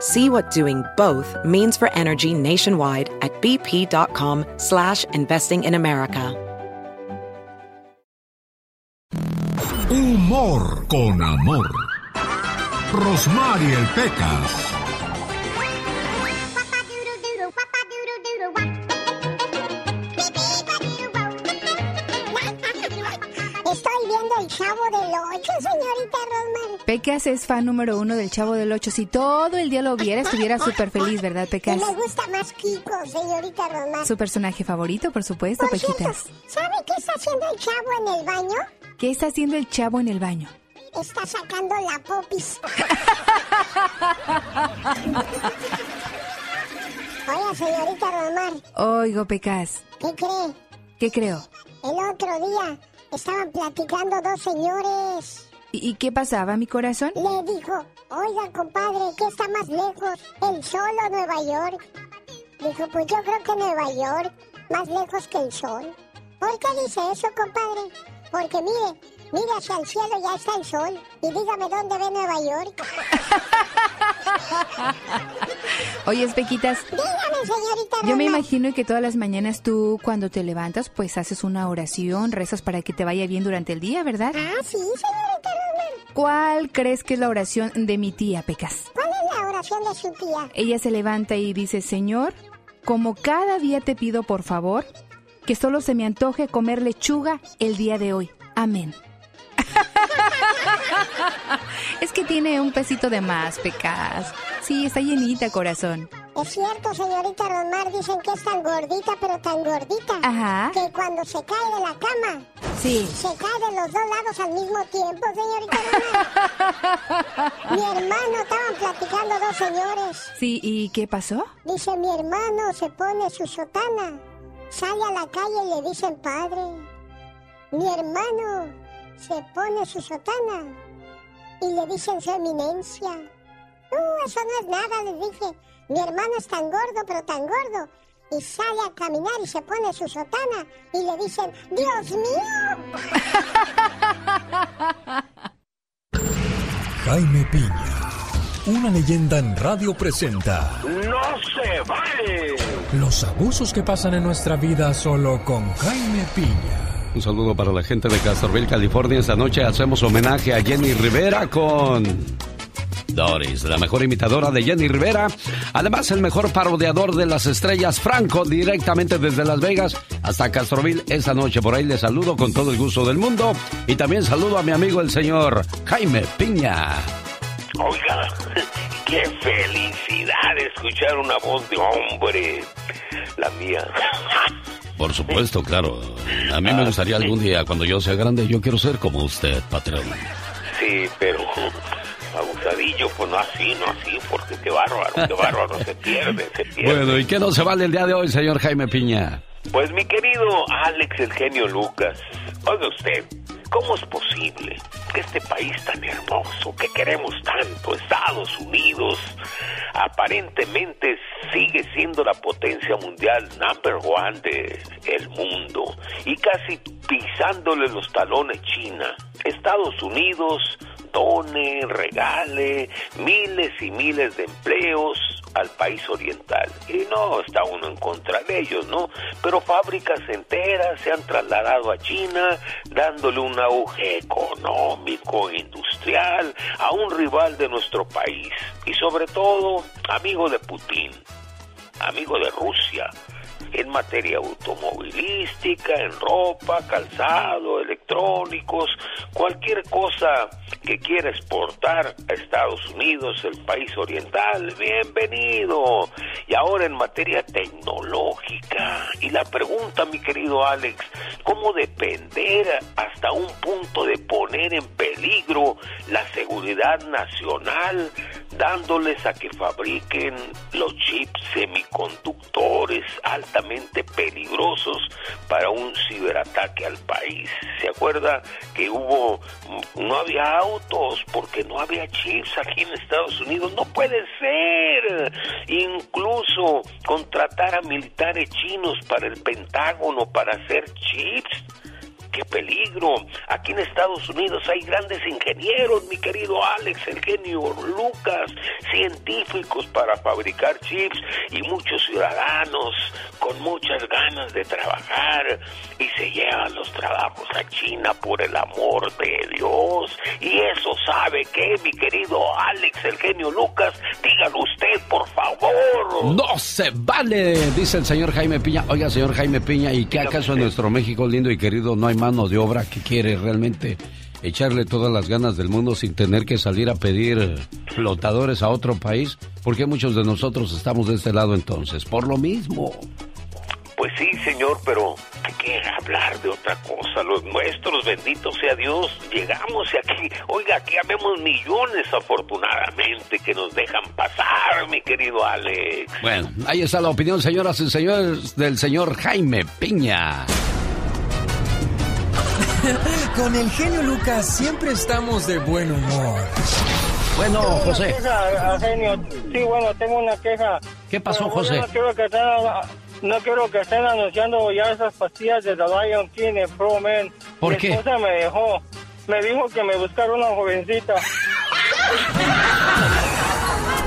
See what doing both means for energy nationwide at bp.com slash investing in America. Humor con amor. Rosmarie Pecas. Chavo del Ocho, señorita Rosmar. Pecas es fan número uno del Chavo del Ocho. Si todo el día lo viera, estuviera súper feliz, ¿verdad, Y Pecas? me gusta más Kiko, señorita Rosmar. Su personaje favorito, por supuesto, Por cierto, Pequitas. ¿sabe qué está haciendo el Chavo en el baño? ¿Qué está haciendo el Chavo en el baño? Está sacando la popis. Oiga, señorita Rosmar, Oigo, Pecas. ¿qué cree? ¿Qué creo? El otro día estaban platicando dos señores. ¿Y, y qué pasaba, mi corazón? Le dijo, oiga, compadre, ¿qué está más lejos, el sol o Nueva York? Dijo, pues yo creo que Nueva York, más lejos que el sol. ¿Por qué dice eso, compadre? Porque mire, mire hacia el cielo, ya está el sol. Y dígame dónde ve Nueva York. Oye, Pequitas, Dígame, señorita yo me imagino que todas las mañanas tú, cuando te levantas, pues haces una oración, rezas para que te vaya bien durante el día, ¿verdad? Ah, sí, señorita Rosmar. ¿Cuál crees que es la oración de mi tía, Pecas? ¿Cuál es la oración de su tía? Ella se levanta y dice, Señor, como cada día te pido por favor, que solo se me antoje comer lechuga el día de hoy. Amén. es que tiene un pesito de más, Pecas. Sí, está llenita, corazón. Es cierto, señorita Rosmar, dicen que es tan gordita, pero tan gordita. Ajá. Que cuando se cae de la cama, Sí. se cae de los dos lados al mismo tiempo, señorita Rosmar. mi hermano, estaban platicando dos señores. Sí, ¿y qué pasó? Dice, mi hermano se pone su sotana, sale a la calle y le dicen, padre, mi hermano se pone su sotana y le dicen su eminencia. No, eso no es nada, les dije. Mi hermano es tan gordo, pero tan gordo. Y sale a caminar y se pone su sotana y le dicen, Dios mío. Jaime Piña, una leyenda en radio presenta ¡No se vale! los abusos que pasan en nuestra vida solo con Jaime Piña. Un saludo para la gente de Castroville, California. Esta noche hacemos homenaje a Jenny Rivera con Doris, la mejor imitadora de Jenny Rivera. Además, el mejor parodiador de las estrellas, Franco, directamente desde Las Vegas hasta Castroville esta noche. Por ahí le saludo con todo el gusto del mundo. Y también saludo a mi amigo el señor Jaime Piña. Oiga, qué felicidad escuchar una voz de hombre. La mía. Por supuesto, claro. A mí me gustaría algún día, cuando yo sea grande, yo quiero ser como usted, patrón. Sí, pero pues no así, no así, porque qué bárbaro, qué bárbaro, se pierde, se pierde. Bueno, ¿y qué no se vale el día de hoy, señor Jaime Piña? Pues mi querido Alex el genio Lucas, oiga usted, ¿cómo es posible que este país tan hermoso, que queremos tanto, Estados Unidos, aparentemente sigue siendo la potencia mundial number one de el mundo y casi pisándole los talones China? Estados Unidos regale miles y miles de empleos al país oriental. Y no está uno en contra de ellos, ¿no? Pero fábricas enteras se han trasladado a China, dándole un auge económico, industrial, a un rival de nuestro país. Y sobre todo, amigo de Putin, amigo de Rusia. En materia automovilística, en ropa, calzado, electrónicos, cualquier cosa que quiera exportar a Estados Unidos, el país oriental, bienvenido. Y ahora en materia tecnológica. Y la pregunta, mi querido Alex, ¿cómo depender hasta un punto de poner en peligro la seguridad nacional dándoles a que fabriquen los chips semiconductores altamente peligrosos para un ciberataque al país. ¿Se acuerda que hubo, no había autos porque no había chips aquí en Estados Unidos? No puede ser. Incluso contratar a militares chinos para el Pentágono para hacer chips qué peligro. Aquí en Estados Unidos hay grandes ingenieros, mi querido Alex, el genio Lucas, científicos para fabricar chips y muchos ciudadanos con muchas ganas de trabajar y se llevan los trabajos a China por el amor de Dios. Y eso sabe que, mi querido Alex, el genio Lucas, dígalo usted, por favor. No se vale, dice el señor Jaime Piña. Oiga, señor Jaime Piña, ¿y qué acaso en nuestro México lindo y querido no hay más mano de obra que quiere realmente echarle todas las ganas del mundo sin tener que salir a pedir flotadores a otro país? ¿Por qué muchos de nosotros estamos de este lado entonces? Por lo mismo. Pues sí, señor, pero hay que hablar de otra cosa. Los nuestros, bendito sea Dios, llegamos y aquí, oiga, aquí habemos millones afortunadamente que nos dejan pasar, mi querido Alex. Bueno, ahí está la opinión, señoras y señores, del señor Jaime Piña. Con el genio Lucas siempre estamos de buen humor. Bueno, José. Sí, bueno, tengo una queja. ¿Qué pasó, José? No quiero, que estén, no quiero que estén anunciando ya esas pastillas de The Lion King Pro Man. ¿Por Mi qué? esposa me dejó. Me dijo que me buscara una jovencita.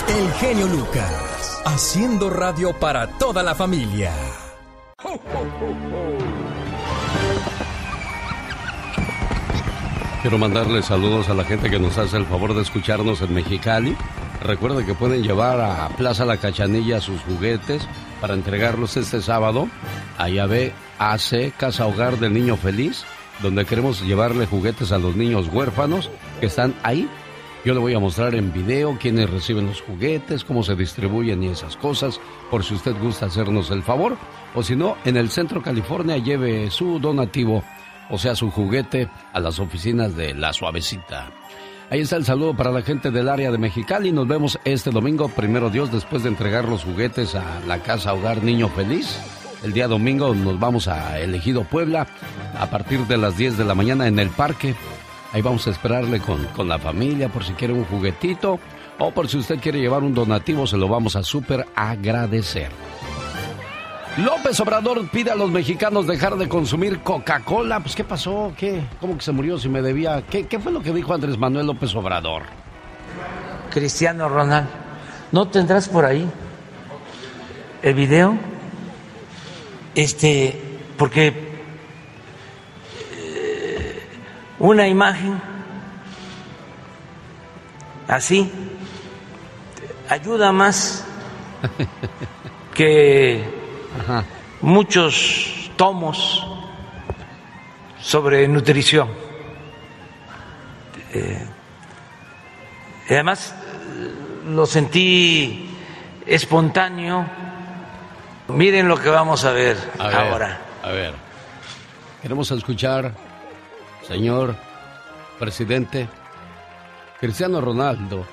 El genio Lucas, haciendo radio para toda la familia. Quiero mandarle saludos a la gente que nos hace el favor de escucharnos en Mexicali. Recuerden que pueden llevar a Plaza La Cachanilla sus juguetes para entregarlos este sábado a Yahvé AC, Casa Hogar del Niño Feliz, donde queremos llevarle juguetes a los niños huérfanos que están ahí. Yo le voy a mostrar en video quiénes reciben los juguetes, cómo se distribuyen y esas cosas, por si usted gusta hacernos el favor. O si no, en el centro California lleve su donativo o sea, su juguete a las oficinas de La Suavecita. Ahí está el saludo para la gente del área de Mexicali. Nos vemos este domingo, primero Dios, después de entregar los juguetes a la Casa Hogar Niño Feliz. El día domingo nos vamos a Elegido Puebla a partir de las 10 de la mañana en el parque. Ahí vamos a esperarle con, con la familia por si quiere un juguetito o por si usted quiere llevar un donativo, se lo vamos a súper agradecer. López Obrador pide a los mexicanos dejar de consumir Coca-Cola. Pues, ¿qué pasó? ¿Qué? ¿Cómo que se murió si me debía? ¿Qué, ¿Qué fue lo que dijo Andrés Manuel López Obrador? Cristiano Ronald, ¿no tendrás por ahí el video? Este, porque eh, una imagen así ayuda más que Ajá. muchos tomos sobre nutrición. Eh, y además eh, lo sentí espontáneo. Miren lo que vamos a ver, A ver, ahora. A ver. Queremos escuchar, señor presidente, Cristiano Ronaldo.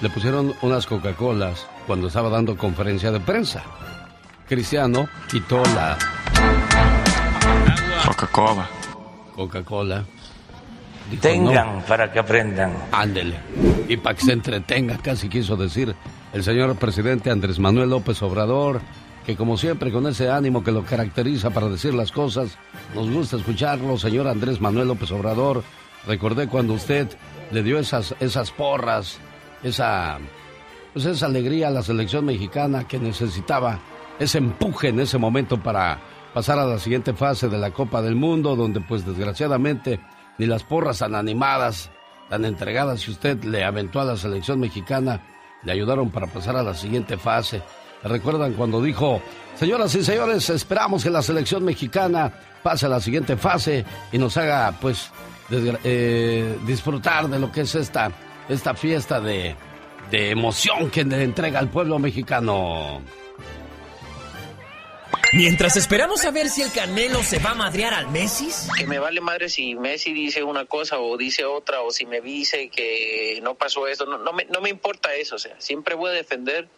Le pusieron unas Coca-Colas cuando estaba dando conferencia de prensa. Cristiano quitó la Coca-Cola. Coca-Cola. Dijo, Tengan para que aprendan. "No, ándele. Y para que se entretenga, casi quiso decir el señor presidente Andrés Manuel López Obrador, que como siempre con ese ánimo que lo caracteriza para decir las cosas, nos gusta escucharlo, señor Andrés Manuel López Obrador. Recordé cuando usted le dio esas, esas porras, esa, pues esa alegría a la selección mexicana que necesitaba ese empuje en ese momento para pasar a la siguiente fase de la Copa del Mundo, donde pues desgraciadamente ni las porras tan animadas, tan entregadas que usted le aventó a la selección mexicana, le ayudaron para pasar a la siguiente fase. ¿Recuerdan cuando dijo, señoras y señores, esperamos que la selección mexicana pase a la siguiente fase y nos haga, pues, eh, disfrutar de lo que es esta, esta fiesta de, de emoción que le entrega al pueblo mexicano? Mientras esperamos a ver si el Canelo se va a madrear al Messi. Que me vale madre si Messi dice una cosa o dice otra, o si me dice que no pasó eso. No, no, me, no me importa eso, o sea, siempre voy a defender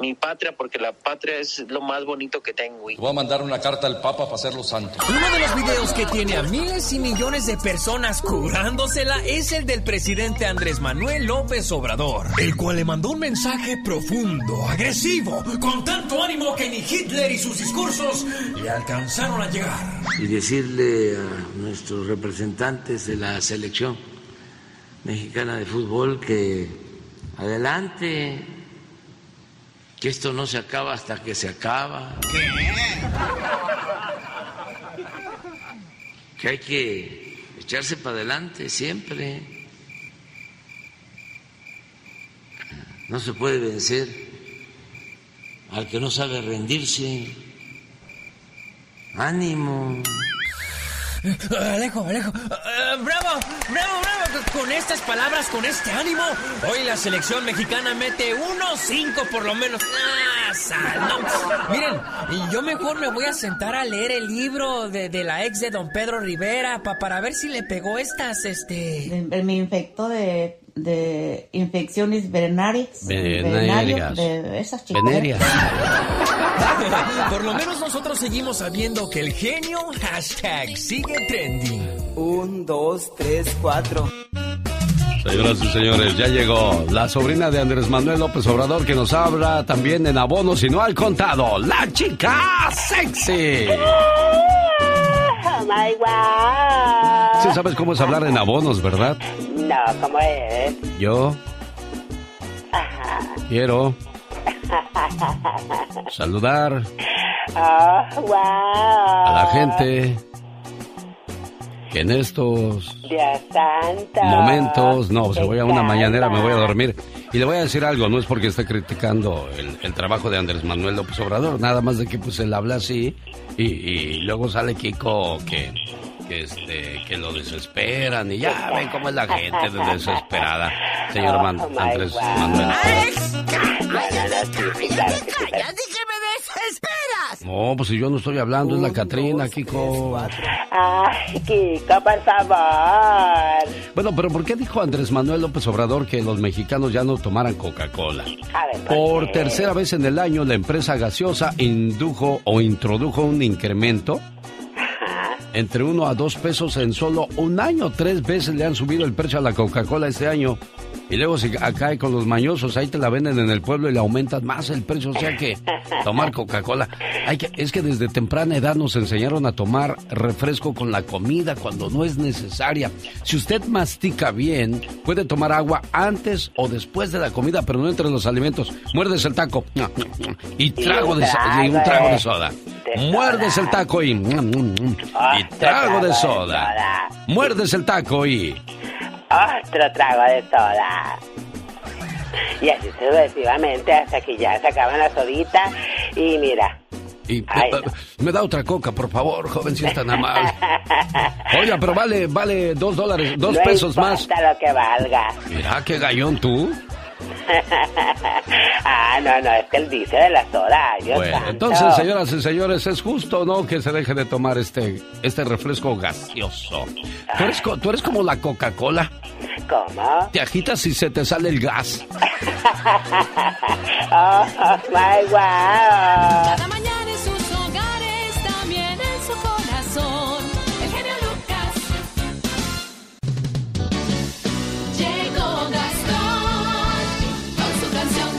mi patria porque la patria es lo más bonito que tengo. Voy a mandar una carta al Papa para hacerlo santo. Uno de los videos que tiene a miles y millones de personas curándosela es el del presidente Andrés Manuel López Obrador, el cual le mandó un mensaje profundo, agresivo, con tanto ánimo que ni Hitler y sus discursos le alcanzaron a llegar. Y decirle a nuestros representantes de la selección mexicana de fútbol que adelante que esto no se acaba hasta que se acaba. Que hay que echarse para adelante siempre. No se puede vencer al que no sabe rendirse. Ánimo. Alejo, Alejo. Uh, bravo, bravo, bravo. Con estas palabras, con este ánimo, hoy la selección mexicana mete uno, cinco por lo menos. Ah, sal, Miren, yo mejor me voy a sentar a leer el libro de, de la ex de don Pedro Rivera pa, para ver si le pegó estas, este... Me infectó de de infecciones venéreas. Venéreas. De esas Venéreas. Por lo menos nosotros seguimos sabiendo que el genio hashtag sigue trending. Un, dos, tres, cuatro. Señoras y señores, ya llegó la sobrina de Andrés Manuel López Obrador que nos habla también en abonos y no al contado, la chica sexy. Oh my God. Sí sabes cómo es hablar en abonos, ¿verdad? No, ¿cómo es? Yo quiero saludar Oh, wow. a la gente que en estos Dios santo. momentos, no, se voy a una mañanera, me voy a dormir. Y le voy a decir algo, no es porque esté criticando el, el trabajo de Andrés Manuel López Obrador, nada más de que pues él habla así y, y luego sale Kiko que, que, este, que lo desesperan y ya ven cómo es la gente de desesperada, señor Man- Oh, my Andrés. Manuel. Sí, claro que sí, pero- No, pues si yo no estoy hablando, es la Catrina, Kiko. Ay, Kiko, por favor. Bueno, pero ¿por qué dijo Andrés Manuel López Obrador que los mexicanos ya no tomaran Coca-Cola? A ver, Por qué? tercera vez en el año, la empresa gaseosa indujo o introdujo un incremento entre 1 a 2 pesos en solo un año. Tres veces le han subido el precio a la Coca-Cola este año. Y luego si acá con los mañosos, ahí te la venden en el pueblo y le aumentan más el precio. O sea que tomar Coca-Cola. Hay que, es que desde temprana edad nos enseñaron a tomar refresco con la comida cuando no es necesaria. Si usted mastica bien, puede tomar agua antes o después de la comida, pero no entre los alimentos. Muerdes el taco y trago de, y un trago de soda. Muerdes el taco y, y trago de soda. Muerdes el taco y Otro trago de soda. Y así sucesivamente hasta que ya se acaban las soditas. Y mira. Y, Ay, eh, me da otra coca, por favor, joven, si es tan amable. Oiga, pero vale, vale dos dólares, dos no pesos más. lo que valga. Mira, qué gallón tú. ah, no, no, es que él dice de la soda. Dios Bueno, santo. entonces, señoras y señores, ¿es justo no que se deje de tomar este, este refresco gaseoso? ¿Tú eres, co- tú eres como la Coca-Cola. ¿Cómo? Te agitas y se te sale el gas. oh, my wow.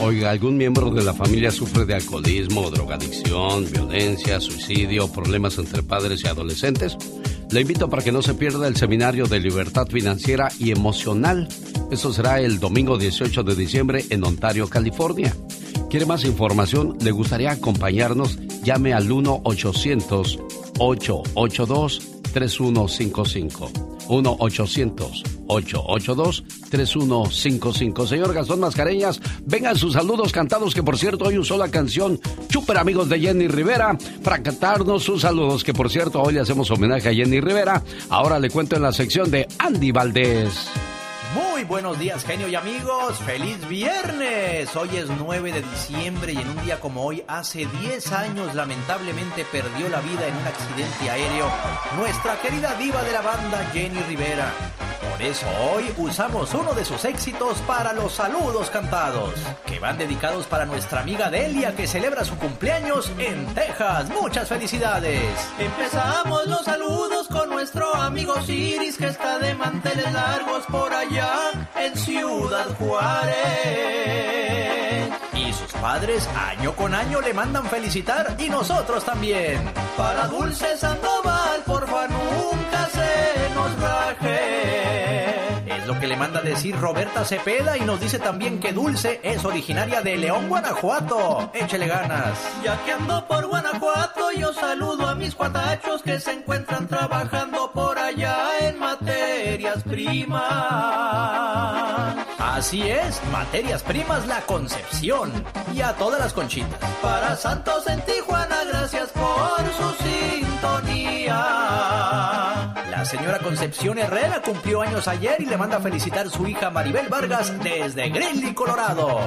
Oiga, ¿algún miembro de la familia sufre de alcoholismo, drogadicción, violencia, suicidio, problemas entre padres y adolescentes? Le invito para que no se pierda el seminario de libertad financiera y emocional. Eso será el domingo 18 de diciembre en Ontario, California. ¿Quiere más información? ¿Le gustaría acompañarnos? Llame al 1-800-882-3155. 1-888-3155. Señor Gastón Mascareñas, vengan sus saludos cantados, que por cierto hoy usó la canción Super Amigos de Jenny Rivera para cantarnos sus saludos, que por cierto hoy le hacemos homenaje a Jenny Rivera. Ahora le cuento en la sección de Andy Valdés. Buenos días, genio y amigos. ¡Feliz viernes! Hoy es 9 de diciembre y en un día como hoy, hace 10 años, lamentablemente perdió la vida en un accidente aéreo nuestra querida diva de la banda, Jenny Rivera. Por eso hoy usamos uno de sus éxitos para los saludos cantados, que van dedicados para nuestra amiga Delia, que celebra su cumpleaños en Texas. ¡Muchas felicidades! Empezamos los saludos con nuestro amigo Siris que está de manteles largos por allá en Ciudad Juárez. Y sus padres año con año le mandan felicitar y nosotros también. Para Dulce Sandoval, porfa nunca se nos raje. Que le manda decir Roberta Cepeda y nos dice también que Dulce es originaria de León, Guanajuato. Échele ganas. Ya que ando por Guanajuato, yo saludo a mis cuatachos que se encuentran trabajando por allá en materias primas. Así es, Materias Primas La Concepción. Y a todas las conchitas. Para Santos en Tijuana, gracias por su sintonía. Señora Concepción Herrera cumplió años ayer y le manda a felicitar su hija Maribel Vargas desde Greeley, Colorado.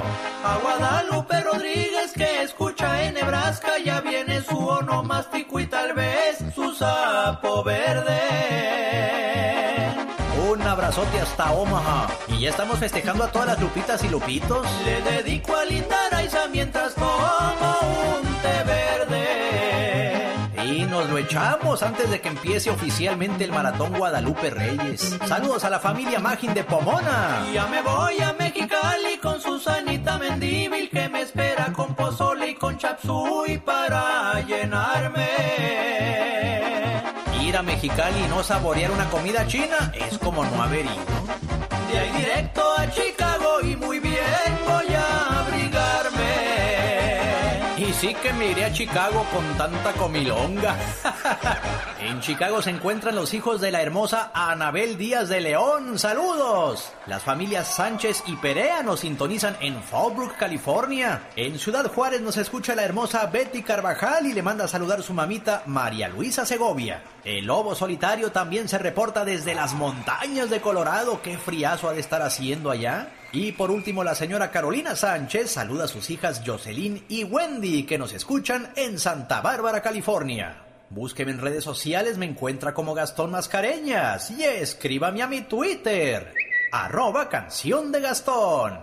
A Guadalupe Rodríguez que escucha en Nebraska, ya viene su onomástico y tal vez su sapo verde. Un abrazote hasta Omaha. Y ya estamos festejando a todas las lupitas y lupitos. Le dedico a Linda Raiza mientras tomo un. Y nos lo echamos antes de que empiece oficialmente el Maratón Guadalupe Reyes. Saludos a la familia Magin de Pomona. Ya me voy a Mexicali con Susanita Mendíbil que me espera con pozole y con chapsui para llenarme. Ir a Mexicali y no saborear una comida china es como no haber ido. De ahí directo a Chicago y muy sí que me iré a Chicago con tanta comilonga. en Chicago se encuentran los hijos de la hermosa Anabel Díaz de León. ¡Saludos! Las familias Sánchez y Perea nos sintonizan en Fallbrook, California. En Ciudad Juárez nos escucha la hermosa Betty Carvajal y le manda a saludar su mamita María Luisa Segovia. El lobo solitario también se reporta desde las montañas de Colorado. ¡Qué friazo ha de estar haciendo allá! Y por último, la señora Carolina Sánchez saluda a sus hijas Jocelyn y Wendy que nos escuchan en Santa Bárbara, California. Búsqueme en redes sociales, me encuentra como Gastón Mascareñas y escríbame a mi Twitter, arroba canción de Gastón.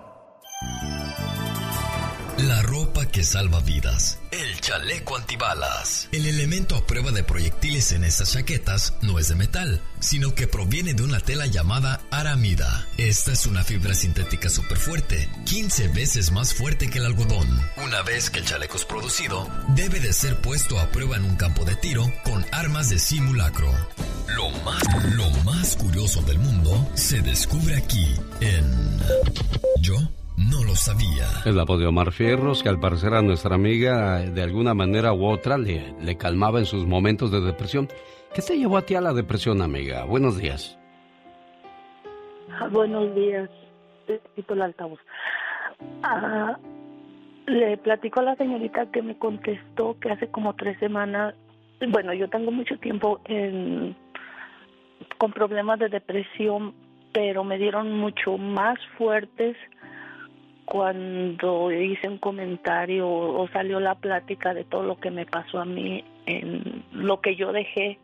La ropa que salva vidas. El chaleco antibalas. El elemento a prueba de proyectiles en estas chaquetas no es de metal, sino que proviene de una tela llamada aramida. Esta es una fibra sintética súper fuerte, 15 veces más fuerte que el algodón. Una vez que el chaleco es producido, debe de ser puesto a prueba en un campo de tiro con armas de simulacro. Lo más, lo más curioso del mundo se descubre aquí en Yo no lo sabía. Es la voz de Omar Fierros, que al parecer a nuestra amiga de alguna manera u otra le, le calmaba en sus momentos de depresión. ¿Qué te llevó a ti a la depresión, amiga? Buenos días. Ah, buenos días. Te quito el altavoz. Ah, le platico a la señorita que me contestó que hace como tres semanas, bueno, yo tengo mucho tiempo en, con problemas de depresión, pero me dieron mucho más fuertes cuando hice un comentario o salió la plática de todo lo que me pasó a mí en lo que yo dejé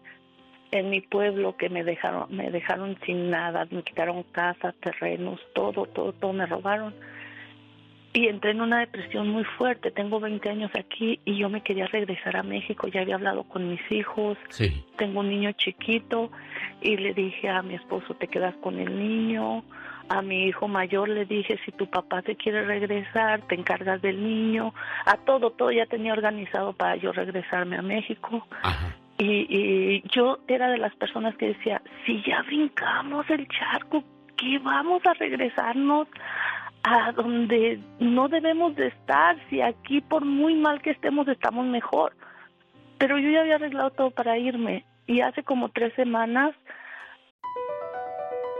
en mi pueblo que me dejaron me dejaron sin nada me quitaron casas terrenos todo todo todo me robaron. Y entré en una depresión muy fuerte. Tengo 20 años aquí y yo me quería regresar a México. Ya había hablado con mis hijos. Sí. tengo un niño chiquito y le dije a mi esposo te quedas con el niño a mi hijo mayor le dije si tu papá te quiere regresar te encargas del niño. A todo todo ya tenía organizado para yo regresarme a México. Y, y yo era de las personas que decía si ya brincamos el charco que vamos a regresarnos a donde no debemos de estar si aquí por muy mal que estemos estamos mejor. Pero yo ya había arreglado todo para irme. Y hace como tres semanas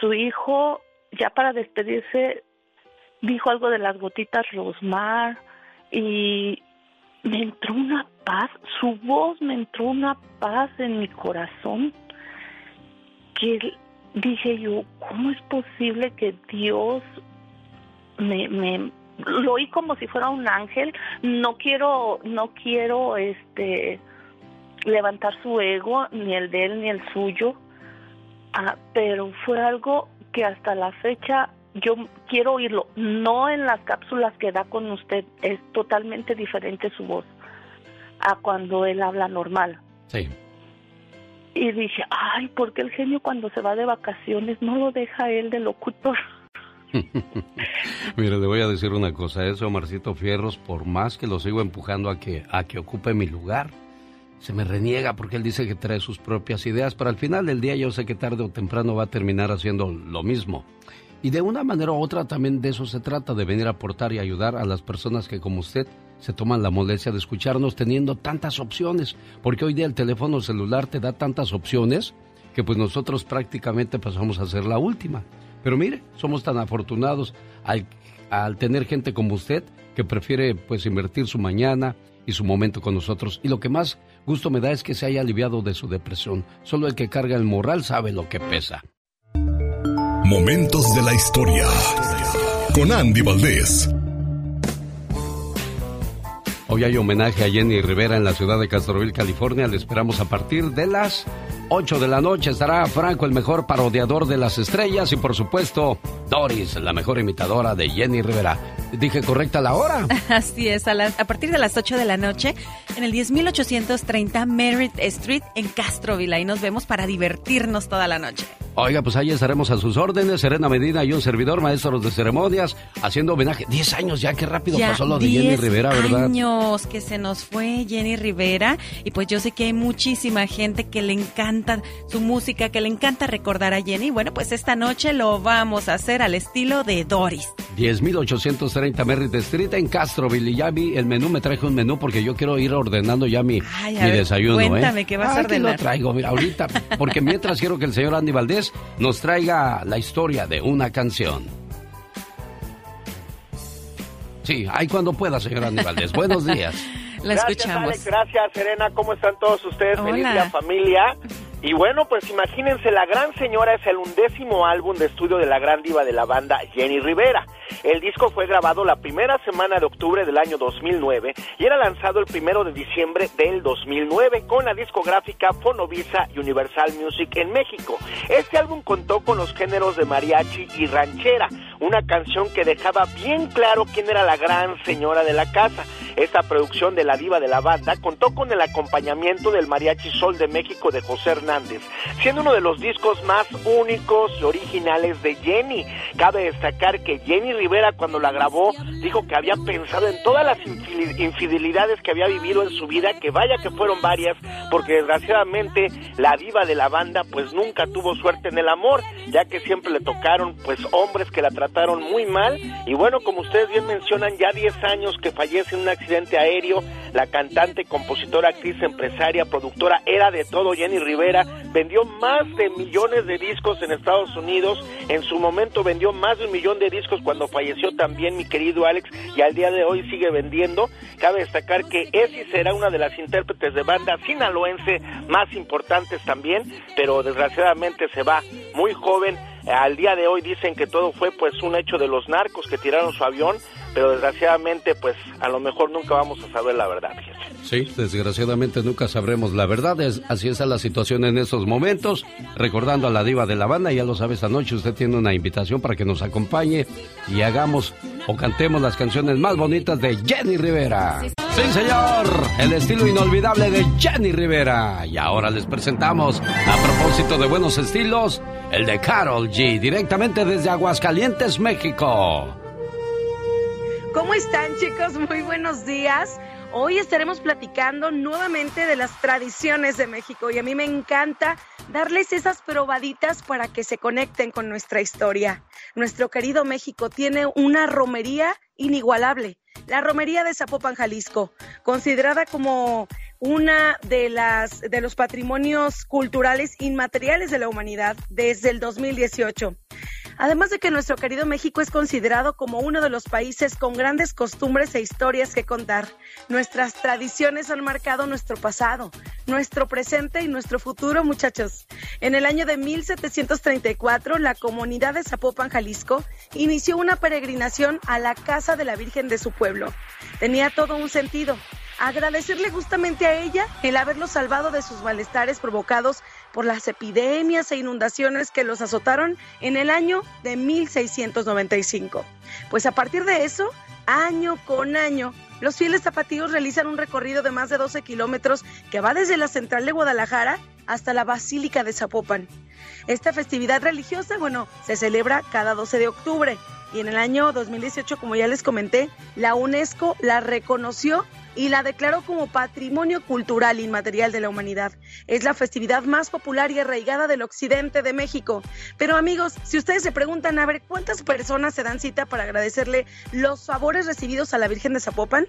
Su hijo, ya para despedirse, dijo algo de las gotitas Rosmar y me entró una paz, su voz me entró una paz en mi corazón que dije yo, ¿cómo es posible que Dios me, me lo oí como si fuera un ángel? No quiero, no quiero este levantar su ego, ni el de él ni el suyo, ah, pero fue algo que hasta la fecha yo quiero oírlo, no en las cápsulas que da con usted, es totalmente diferente su voz a cuando él habla normal. Sí. Y dije, ay, ¿por qué el genio cuando se va de vacaciones no lo deja él de locutor? Mire, le voy a decir una cosa, eso Marcito Fierros, por más que lo sigo empujando a que, a que ocupe mi lugar, se me reniega porque él dice que trae sus propias ideas, pero al final del día yo sé que tarde o temprano va a terminar haciendo lo mismo. Y de una manera u otra también de eso se trata, de venir a aportar y ayudar a las personas que como usted se toman la molestia de escucharnos teniendo tantas opciones, porque hoy día el teléfono celular te da tantas opciones que pues nosotros prácticamente pasamos a ser la última. Pero mire, somos tan afortunados al, al tener gente como usted que prefiere pues invertir su mañana y su momento con nosotros. Y lo que más gusto me da es que se haya aliviado de su depresión. Solo el que carga el moral sabe lo que pesa. Momentos de la historia con Andy Valdés. Hoy hay homenaje a Jenny Rivera en la ciudad de Castroville, California. Le esperamos a partir de las 8 de la noche. Estará Franco, el mejor parodiador de las estrellas. Y por supuesto, Doris, la mejor imitadora de Jenny Rivera. ¿Dije correcta la hora? Así es, a, a partir de las 8 de la noche en el 10830 Merritt Street en Castroville. Ahí nos vemos para divertirnos toda la noche. Oiga, pues ahí estaremos a sus órdenes. Serena Medina y un servidor, maestros de ceremonias, haciendo homenaje. 10 años ya, qué rápido Ya pasó lo de Jenny 10 Rivera, ¿verdad? años que se nos fue Jenny Rivera y pues yo sé que hay muchísima gente que le encanta su música, que le encanta recordar a Jenny. Bueno, pues esta noche lo vamos a hacer al estilo de Doris. 10.830 Merritt Street en Castroville. Y ya vi el menú, me traje un menú porque yo quiero ir ordenando ya mi, Ay, a mi ver, desayuno. ¿eh? cuéntame, ¿qué vas a aquí ordenar? lo traigo, mira, ahorita. Porque mientras quiero que el señor Andy Valdés nos traiga la historia de una canción. Sí, ahí cuando pueda, señor Andy Valdés. Buenos días. La gracias, escuchamos. Alex, gracias, Serena. ¿Cómo están todos ustedes? Hola. Feliz día, familia. Y bueno, pues imagínense, La Gran Señora es el undécimo álbum de estudio de la gran diva de la banda, Jenny Rivera. El disco fue grabado la primera semana de octubre del año 2009 y era lanzado el primero de diciembre del 2009 con la discográfica Fonovisa Universal Music en México. Este álbum contó con los géneros de mariachi y ranchera, una canción que dejaba bien claro quién era la gran señora de la casa. Esta producción de la diva de la banda contó con el acompañamiento del Mariachi Sol de México de José Hernández, siendo uno de los discos más únicos y originales de Jenny. Cabe destacar que Jenny Rivera cuando la grabó dijo que había pensado en todas las infidelidades que había vivido en su vida, que vaya que fueron varias, porque desgraciadamente la diva de la banda pues nunca tuvo suerte en el amor, ya que siempre le tocaron pues hombres que la trataron muy mal. Y bueno, como ustedes bien mencionan, ya 10 años que fallece en un accidente aéreo, la cantante, compositora, actriz, empresaria, productora, era de todo Jenny Rivera, vendió más de millones de discos en Estados Unidos, en su momento vendió más de un millón de discos cuando falleció también mi querido Alex y al día de hoy sigue vendiendo. Cabe destacar que Essie será una de las intérpretes de banda sinaloense más importantes también, pero desgraciadamente se va muy joven. Al día de hoy dicen que todo fue pues un hecho de los narcos que tiraron su avión, pero desgraciadamente pues a lo mejor nunca vamos a saber la verdad. Sí, desgraciadamente nunca sabremos la verdad. Es, así está la situación en estos momentos. Recordando a la diva de la banda, ya lo sabe, esta noche usted tiene una invitación para que nos acompañe y hagamos o cantemos las canciones más bonitas de Jenny Rivera. Sí, señor, el estilo inolvidable de Jenny Rivera. Y ahora les presentamos, a propósito de buenos estilos, el de Carol G, directamente desde Aguascalientes, México. ¿Cómo están chicos? Muy buenos días. Hoy estaremos platicando nuevamente de las tradiciones de México y a mí me encanta darles esas probaditas para que se conecten con nuestra historia. Nuestro querido México tiene una romería inigualable, la romería de Zapopan, Jalisco, considerada como una de las de los patrimonios culturales inmateriales de la humanidad desde el 2018. Además de que nuestro querido México es considerado como uno de los países con grandes costumbres e historias que contar. Nuestras tradiciones han marcado nuestro pasado, nuestro presente y nuestro futuro, muchachos. En el año de 1734, la comunidad de Zapopan, Jalisco, inició una peregrinación a la casa de la Virgen de su pueblo. Tenía todo un sentido agradecerle justamente a ella el haberlos salvado de sus malestares provocados por las epidemias e inundaciones que los azotaron en el año de 1695. Pues a partir de eso, año con año, los fieles zapatillos realizan un recorrido de más de 12 kilómetros que va desde la central de Guadalajara hasta la Basílica de Zapopan. Esta festividad religiosa, bueno, se celebra cada 12 de octubre y en el año 2018, como ya les comenté, la UNESCO la reconoció y la declaró como Patrimonio Cultural Inmaterial de la Humanidad. Es la festividad más popular y arraigada del occidente de México. Pero amigos, si ustedes se preguntan, a ver, ¿cuántas personas se dan cita para agradecerle los favores recibidos a la Virgen de Zapopan?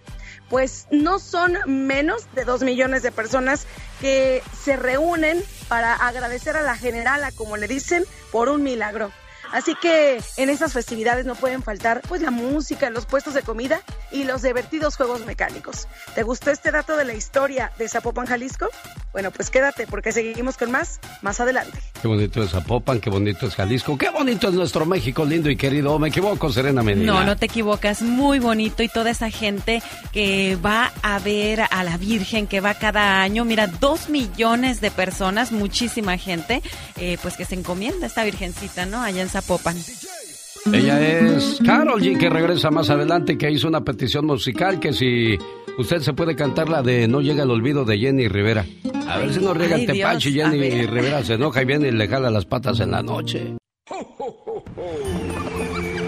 Pues no son menos de dos millones de personas que se reúnen para agradecer a la generala, como le dicen, por un milagro. Así que en esas festividades no pueden faltar pues la música, los puestos de comida y los divertidos juegos mecánicos. ¿Te gustó este dato de la historia de Zapopan, Jalisco? Bueno, pues quédate porque seguimos con más más adelante. Qué bonito es Zapopan, qué bonito es Jalisco, qué bonito es nuestro México lindo y querido. ¿Me equivoco, Serena Medina? No, no te equivocas, muy bonito y toda esa gente que va a ver a la Virgen, que va cada año, mira, dos millones de personas, muchísima gente, eh, pues que se encomienda a esta Virgencita, ¿no? Allá en Zapopan. Ella es Carol G, que regresa más adelante, que hizo una petición musical que si usted se puede cantar la de No llega el olvido de Jenny Rivera. A ver si no riega el tepache y Jenny ver. Rivera se enoja y viene y le jala las patas en la noche.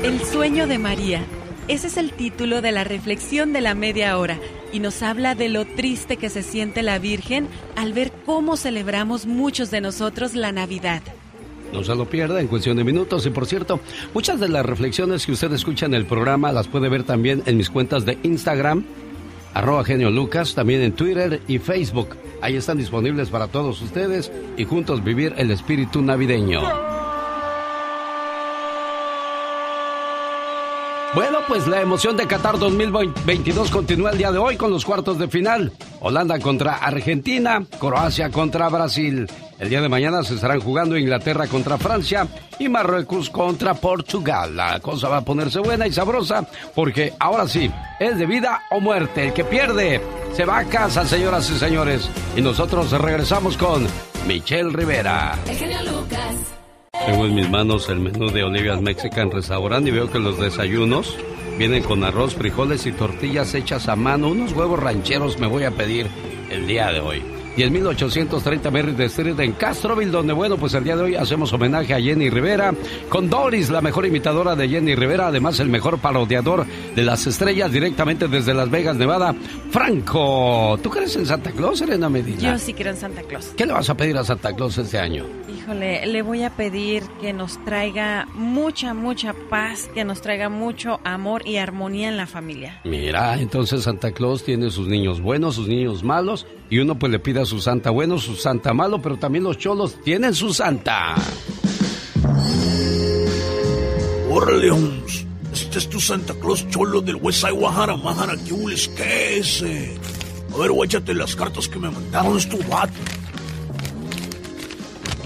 El sueño de María. Ese es el título de la reflexión de la media hora y nos habla de lo triste que se siente la Virgen al ver cómo celebramos muchos de nosotros la Navidad. No se lo pierda en cuestión de minutos. Y por cierto, muchas de las reflexiones que usted escucha en el programa las puede ver también en mis cuentas de Instagram, arroba genio Lucas, también en Twitter y Facebook. Ahí están disponibles para todos ustedes y juntos vivir el espíritu navideño. Bueno, pues la emoción de Qatar 2022 continúa el día de hoy con los cuartos de final. Holanda contra Argentina, Croacia contra Brasil. El día de mañana se estarán jugando Inglaterra contra Francia y Marruecos contra Portugal. La cosa va a ponerse buena y sabrosa porque ahora sí, es de vida o muerte. El que pierde se va a casa, señoras y señores. Y nosotros regresamos con Michelle Rivera. Tengo en mis manos el menú de Olivia's Mexican Restaurant y veo que los desayunos vienen con arroz, frijoles y tortillas hechas a mano. Unos huevos rancheros me voy a pedir el día de hoy. 10.830 Merritt Street en Castroville, donde, bueno, pues el día de hoy hacemos homenaje a Jenny Rivera con Doris, la mejor imitadora de Jenny Rivera, además el mejor parodiador de las estrellas directamente desde Las Vegas, Nevada, Franco. ¿Tú crees en Santa Claus, Elena Medina? Yo sí creo en Santa Claus. ¿Qué le vas a pedir a Santa Claus este año? Híjole, le voy a pedir que nos traiga mucha, mucha paz, que nos traiga mucho amor y armonía en la familia. Mira, entonces Santa Claus tiene sus niños buenos, sus niños malos, y uno pues le pide a su santa bueno, su santa malo, pero también los cholos tienen su santa. Holmes. Este es tu Santa Claus cholo del West Side Guajara, Majara, ¿qué es? eh? A ver, guáchate las cartas que me mandaron, es tu vato.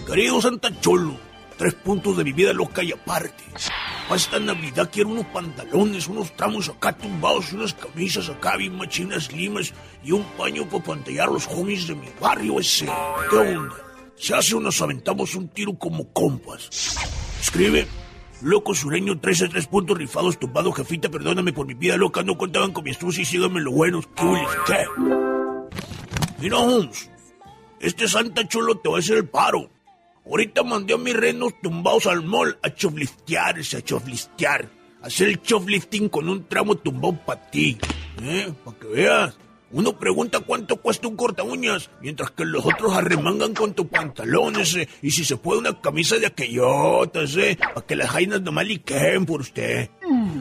Querido Santa Cholo, tres puntos de mi vida loca y aparte. Para esta Navidad quiero unos pantalones, unos tramos acá tumbados, unas camisas acá bien machinas limas y un paño para pantallar los homies de mi barrio ese. ¿Qué onda? Se hace o nos aventamos un tiro como compas. Escribe, loco sureño, 13 tres puntos rifados, tumbado, jefita, perdóname por mi vida loca, no contaban con mi astucia y síganme lo buenos. ¿Qué? ¿Qué? Mira, Holmes, este Santa Cholo te va a hacer el paro. Ahorita mandé a mis renos tumbados al mall a choflistearse, a choflistear. Hacer el choflifting con un tramo tumbado para ti. ¿Eh? Para que veas. Uno pregunta cuánto cuesta un corta uñas, mientras que los otros arremangan con tus pantalones, eh, y si se puede una camisa de aquellotas, eh, para que las jainas nomás liquen por usted.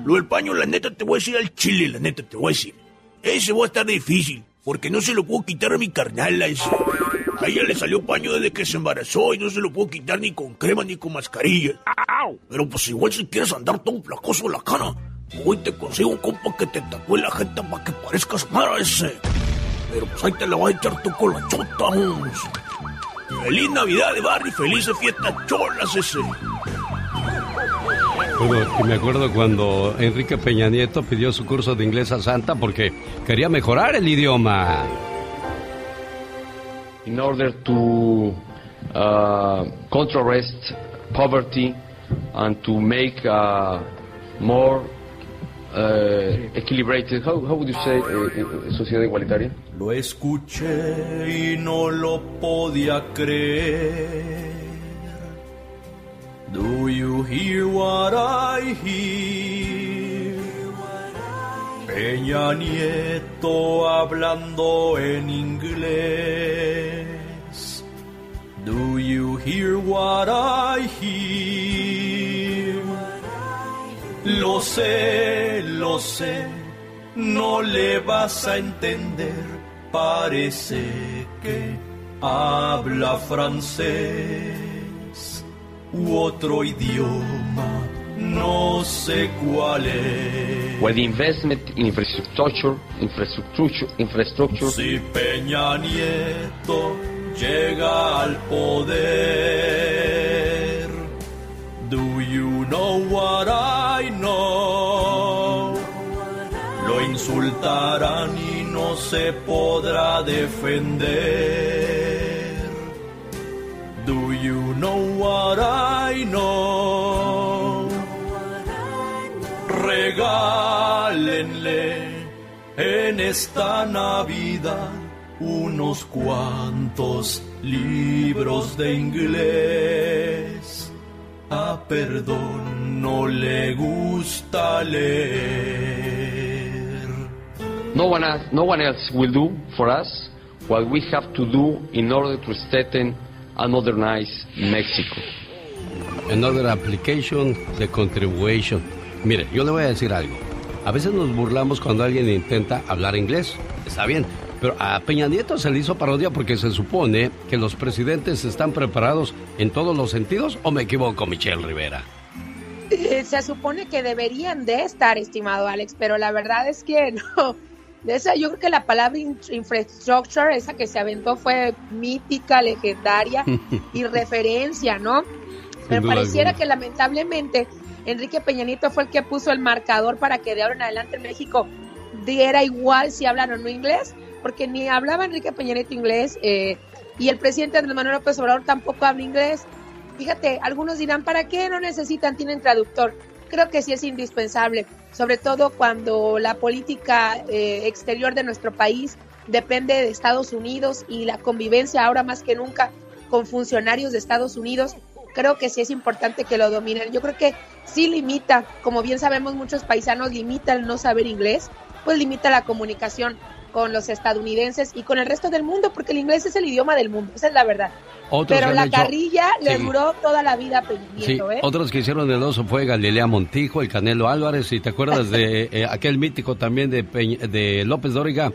Lo del paño, la neta, te voy a decir al chile, la neta, te voy a decir. Ese va a estar difícil, porque no se lo puedo quitar a mi carnal ese. A ella le salió paño desde que se embarazó y no se lo puedo quitar ni con crema ni con mascarilla. Pero pues igual si quieres andar todo flacoso en la cara, hoy te consigo un compa que te tatúe la jeta para que parezcas mara ese. Pero pues ahí te la vas a echar tú con la chota, Holmes. Feliz Navidad de Barry, felices fiestas cholas ese. Bueno, y me acuerdo cuando Enrique Peña Nieto pidió su curso de inglés a Santa porque quería mejorar el idioma. In order to uh, contrast poverty and to make uh, more uh, equilibrated, how, how would you say, uh, sociedad igualitaria? Lo escuché y no lo podía creer. Do you hear what I hear? Peña Nieto hablando en inglés. Do you hear what I hear? Lo sé, lo sé, no le vas a entender. Parece que habla francés u otro idioma, no sé cuál es. The investment in infrastructure, infrastructure, infrastructure Si Peña Nieto llega al poder, do you know what I know? Lo insultarán y no se podrá defender. Do you know what I know? Regálenle en esta Navidad unos cuantos libros de inglés. A perdón no le gusta leer. no one, else, no one else will do for us what we have to do in order to strengthen and modernize Mexico. Another application de contribution. Mire, yo le voy a decir algo. A veces nos burlamos cuando alguien intenta hablar inglés. Está bien. Pero a Peña Nieto se le hizo parodia porque se supone que los presidentes están preparados en todos los sentidos. ¿O me equivoco, Michelle Rivera? Eh, Se supone que deberían de estar, estimado Alex, pero la verdad es que no. De esa, yo creo que la palabra in- infrastructure, esa que se aventó, fue mítica, legendaria y referencia, ¿no? Pero duda pareciera alguna. que lamentablemente Enrique Peña Nieto fue el que puso el marcador para que de ahora en adelante en México diera igual si hablan o no inglés, porque ni hablaba Enrique Peña Nieto inglés eh, y el presidente Andrés Manuel López Obrador tampoco habla inglés. Fíjate, algunos dirán, ¿para qué no necesitan? Tienen traductor. Creo que sí es indispensable, sobre todo cuando la política eh, exterior de nuestro país depende de Estados Unidos y la convivencia ahora más que nunca con funcionarios de Estados Unidos, creo que sí es importante que lo dominen. Yo creo que sí limita, como bien sabemos muchos paisanos limitan el no saber inglés, pues limita la comunicación con los estadounidenses y con el resto del mundo, porque el inglés es el idioma del mundo, esa es la verdad. Otros Pero la hecho- carrilla le duró toda la vida a Peña Sí, ¿eh? otros que hicieron el oso fue Galilea Montijo, el Canelo Álvarez, y te acuerdas de eh, aquel mítico también de, Peñ- de López Dóriga,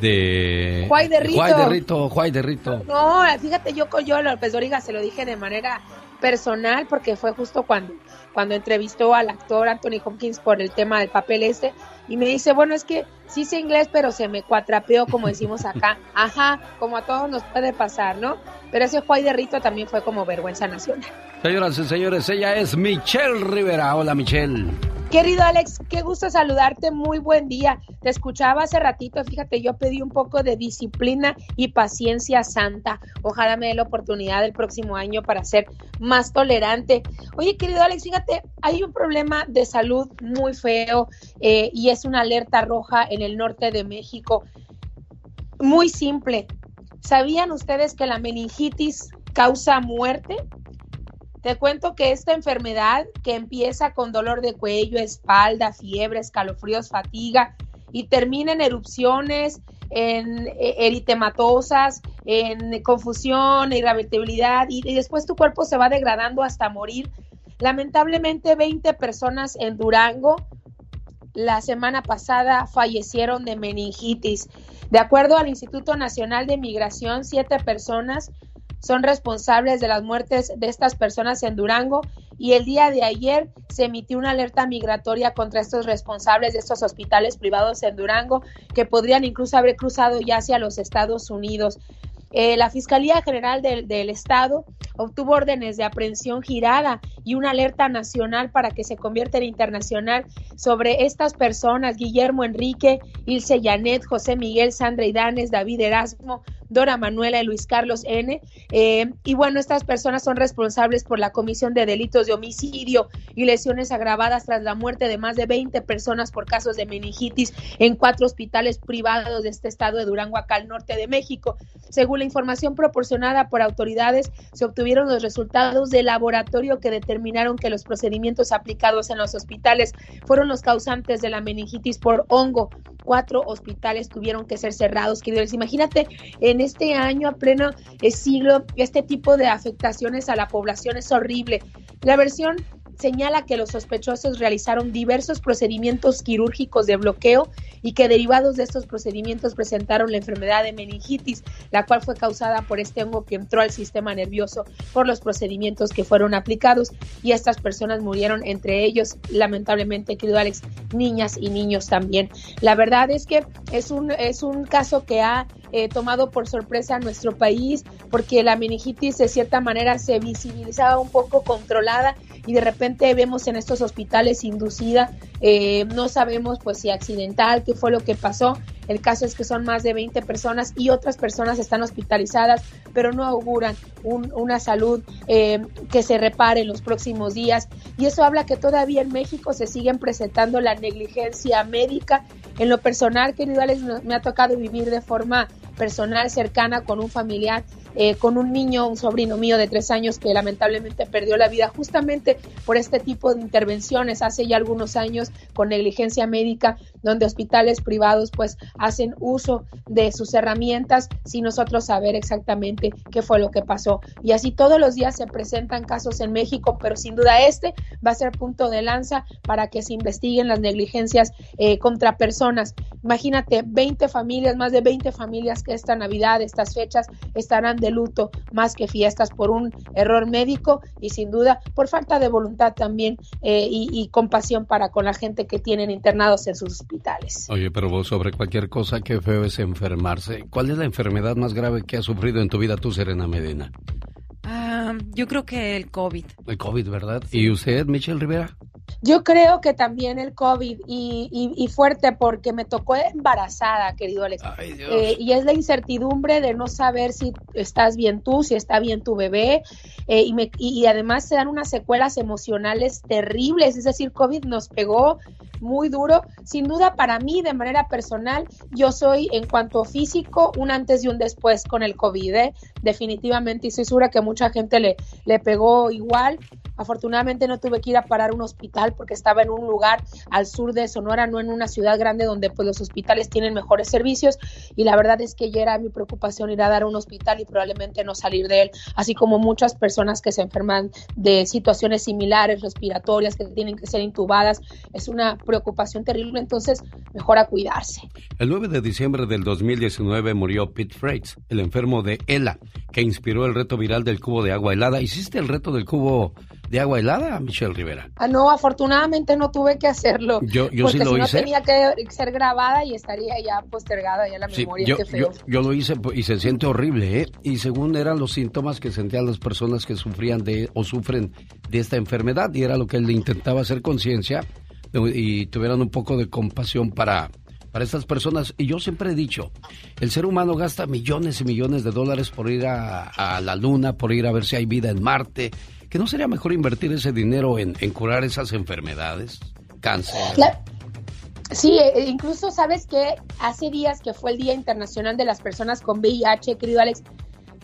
de... Juay de Rito. Juay de Rito, Juay de Rito. No, fíjate, yo con yo López Dóriga se lo dije de manera personal porque fue justo cuando, cuando entrevistó al actor Anthony Hopkins por el tema del papel este y me dice, bueno, es que sí sé inglés, pero se me cuatrapeó, como decimos acá. Ajá, como a todos nos puede pasar, ¿no? Pero ese Juay de Rito también fue como vergüenza nacional. Señoras y señores, ella es Michelle Rivera. Hola, Michelle. Querido Alex, qué gusto saludarte, muy buen día. Te escuchaba hace ratito, fíjate, yo pedí un poco de disciplina y paciencia santa. Ojalá me dé la oportunidad el próximo año para ser más tolerante. Oye, querido Alex, fíjate, hay un problema de salud muy feo eh, y es una alerta roja en el norte de México. Muy simple. ¿Sabían ustedes que la meningitis causa muerte? Te cuento que esta enfermedad que empieza con dolor de cuello, espalda, fiebre, escalofríos, fatiga y termina en erupciones, en eh, eritematosas, en confusión, irritabilidad y, y después tu cuerpo se va degradando hasta morir. Lamentablemente 20 personas en Durango la semana pasada fallecieron de meningitis. De acuerdo al Instituto Nacional de Migración, siete personas son responsables de las muertes de estas personas en Durango y el día de ayer se emitió una alerta migratoria contra estos responsables de estos hospitales privados en Durango que podrían incluso haber cruzado ya hacia los Estados Unidos. Eh, la Fiscalía General del, del Estado obtuvo órdenes de aprehensión girada y una alerta nacional para que se convierta en internacional sobre estas personas, Guillermo Enrique, Ilse Janet, José Miguel, Sandra Idanes, David Erasmo, Dora Manuela y Luis Carlos N. Eh, y bueno, estas personas son responsables por la comisión de delitos de homicidio y lesiones agravadas tras la muerte de más de 20 personas por casos de meningitis en cuatro hospitales privados de este estado de Durango, acá al norte de México. Según la información proporcionada por autoridades, se obtuvieron los resultados del laboratorio que determinaron que los procedimientos aplicados en los hospitales fueron los causantes de la meningitis por hongo. Cuatro hospitales tuvieron que ser cerrados, queridos. Imagínate, en este año, a pleno eh, siglo, este tipo de afectaciones a la población es horrible. La versión señala que los sospechosos realizaron diversos procedimientos quirúrgicos de bloqueo y que derivados de estos procedimientos presentaron la enfermedad de meningitis, la cual fue causada por este hongo que entró al sistema nervioso por los procedimientos que fueron aplicados y estas personas murieron, entre ellos, lamentablemente, querido niñas y niños también. La verdad es que es un, es un caso que ha eh, tomado por sorpresa a nuestro país porque la meningitis de cierta manera se visibilizaba un poco controlada y de repente vemos en estos hospitales inducida, eh, no sabemos pues si accidental, qué fue lo que pasó. El caso es que son más de 20 personas y otras personas están hospitalizadas, pero no auguran un- una salud eh, que se repare en los próximos días. Y eso habla que todavía en México se siguen presentando la negligencia médica. En lo personal, querido Alex, me ha tocado vivir de forma personal, cercana, con un familiar, eh, con un niño, un sobrino mío de tres años que lamentablemente perdió la vida justamente por este tipo de intervenciones hace ya algunos años con negligencia médica, donde hospitales privados pues hacen uso de sus herramientas sin nosotros saber exactamente qué fue lo que pasó. Y así todos los días se presentan casos en México, pero sin duda este va a ser punto de lanza para que se investiguen las negligencias eh, contra personas. Imagínate, 20 familias, más de 20 familias que esta Navidad, estas fechas, estarán de luto más que fiestas por un error médico y sin duda por falta de voluntad también eh, y, y compasión para con la gente que tienen internados en sus hospitales. Oye, pero vos sobre cualquier cosa, qué feo es enfermarse. ¿Cuál es la enfermedad más grave que has sufrido en tu vida tú, Serena Medina? Ah, yo creo que el COVID. El COVID, ¿verdad? ¿Y usted, Michelle Rivera? Yo creo que también el COVID y, y- y fuerte porque me tocó embarazada, querido Alex. Eh, y es la incertidumbre de no saber si estás bien tú, si está bien tu bebé. eh, y, me- y- además se dan unas secuelas emocionales terribles. Es decir, COVID nos pegó muy duro. Sin duda, para mí, de manera personal, yo soy, en cuanto físico, un antes y un después con el COVID. ¿eh? Definitivamente, y estoy segura que mucha gente le, le pegó igual. Afortunadamente no tuve que ir a parar un hospital porque estaba en un lugar al sur de Sonora, no en una ciudad grande donde pues los hospitales tienen mejores servicios y la verdad es que ya era mi preocupación ir a dar a un hospital y probablemente no salir de él, así como muchas personas que se enferman de situaciones similares, respiratorias, que tienen que ser intubadas, es una preocupación terrible, entonces mejor a cuidarse. El 9 de diciembre del 2019 murió Pete Freights, el enfermo de ELA, que inspiró el reto viral del cubo de agua helada. ¿Hiciste el reto del cubo de agua helada, Michelle Rivera? Ah, no, afortunadamente no tuve que hacerlo. Yo- yo sí lo si no hice. tenía que ser grabada y estaría ya postergada ya la Sí, memoria. yo, qué feo. yo- yo lo hice y se siente horrible, ¿eh? Y según eran los síntomas que sentían las personas que sufrían de o sufren de esta enfermedad, y era lo que él intentaba hacer conciencia y tuvieran un poco de compasión para, para estas personas. Y yo siempre he dicho, el ser humano gasta millones y millones de dólares por ir a, a la luna, por ir a ver si hay vida en Marte. ¿Que no sería mejor invertir ese dinero en, curar esas enfermedades? Cáncer. Sí, eh, incluso sabes que hace días que fue el Día Internacional de las Personas con VIH, querido Alex,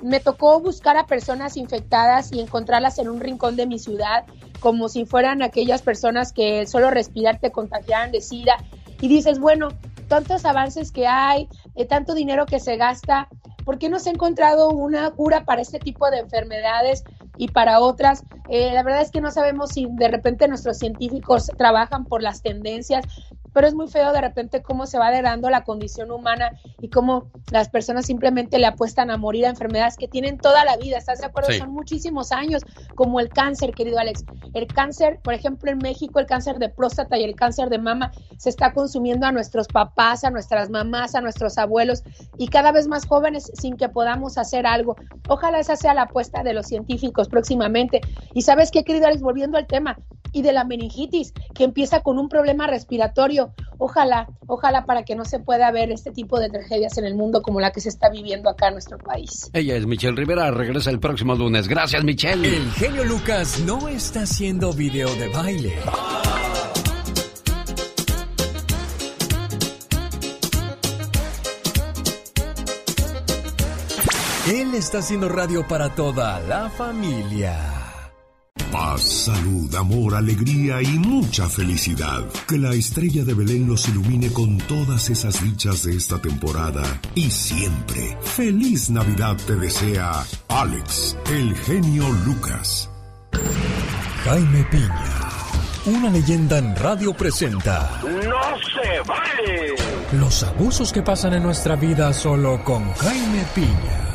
me tocó buscar a personas infectadas y encontrarlas en un rincón de mi ciudad, como si fueran aquellas personas que solo respirar te contagiaran de SIDA. Y dices, bueno, tantos avances que hay, eh, tanto dinero que se gasta, ¿por qué no se ha encontrado una cura para este tipo de enfermedades y para otras? Eh, la verdad es que no sabemos si de repente nuestros científicos trabajan por las tendencias, pero es muy feo de repente cómo se va degradando la condición humana y cómo las personas simplemente le apuestan a morir a enfermedades que tienen toda la vida, ¿estás de acuerdo? Sí. Son muchísimos años, como el cáncer, querido Alex. El cáncer, por ejemplo, en México, el cáncer de próstata y el cáncer de mama se está consumiendo a nuestros papás, a nuestras mamás, a nuestros abuelos y cada vez más jóvenes sin que podamos hacer algo. Ojalá esa sea la apuesta de los científicos próximamente. Y sabes qué, querido Alex, volviendo al tema, y de la meningitis, que empieza con un problema respiratorio. Ojalá, ojalá para que no se pueda ver este tipo de tragedias en el mundo como la que se está viviendo acá en nuestro país. Ella es Michelle Rivera, regresa el próximo lunes. Gracias, Michelle. El genio Lucas no está haciendo video de baile. Él está haciendo radio para toda la familia. Paz, salud, amor, alegría y mucha felicidad. Que la estrella de Belén los ilumine con todas esas dichas de esta temporada y siempre. Feliz Navidad te desea Alex, el genio Lucas. Jaime Piña, una leyenda en radio presenta ¡No se vale! los abusos que pasan en nuestra vida solo con Jaime Piña.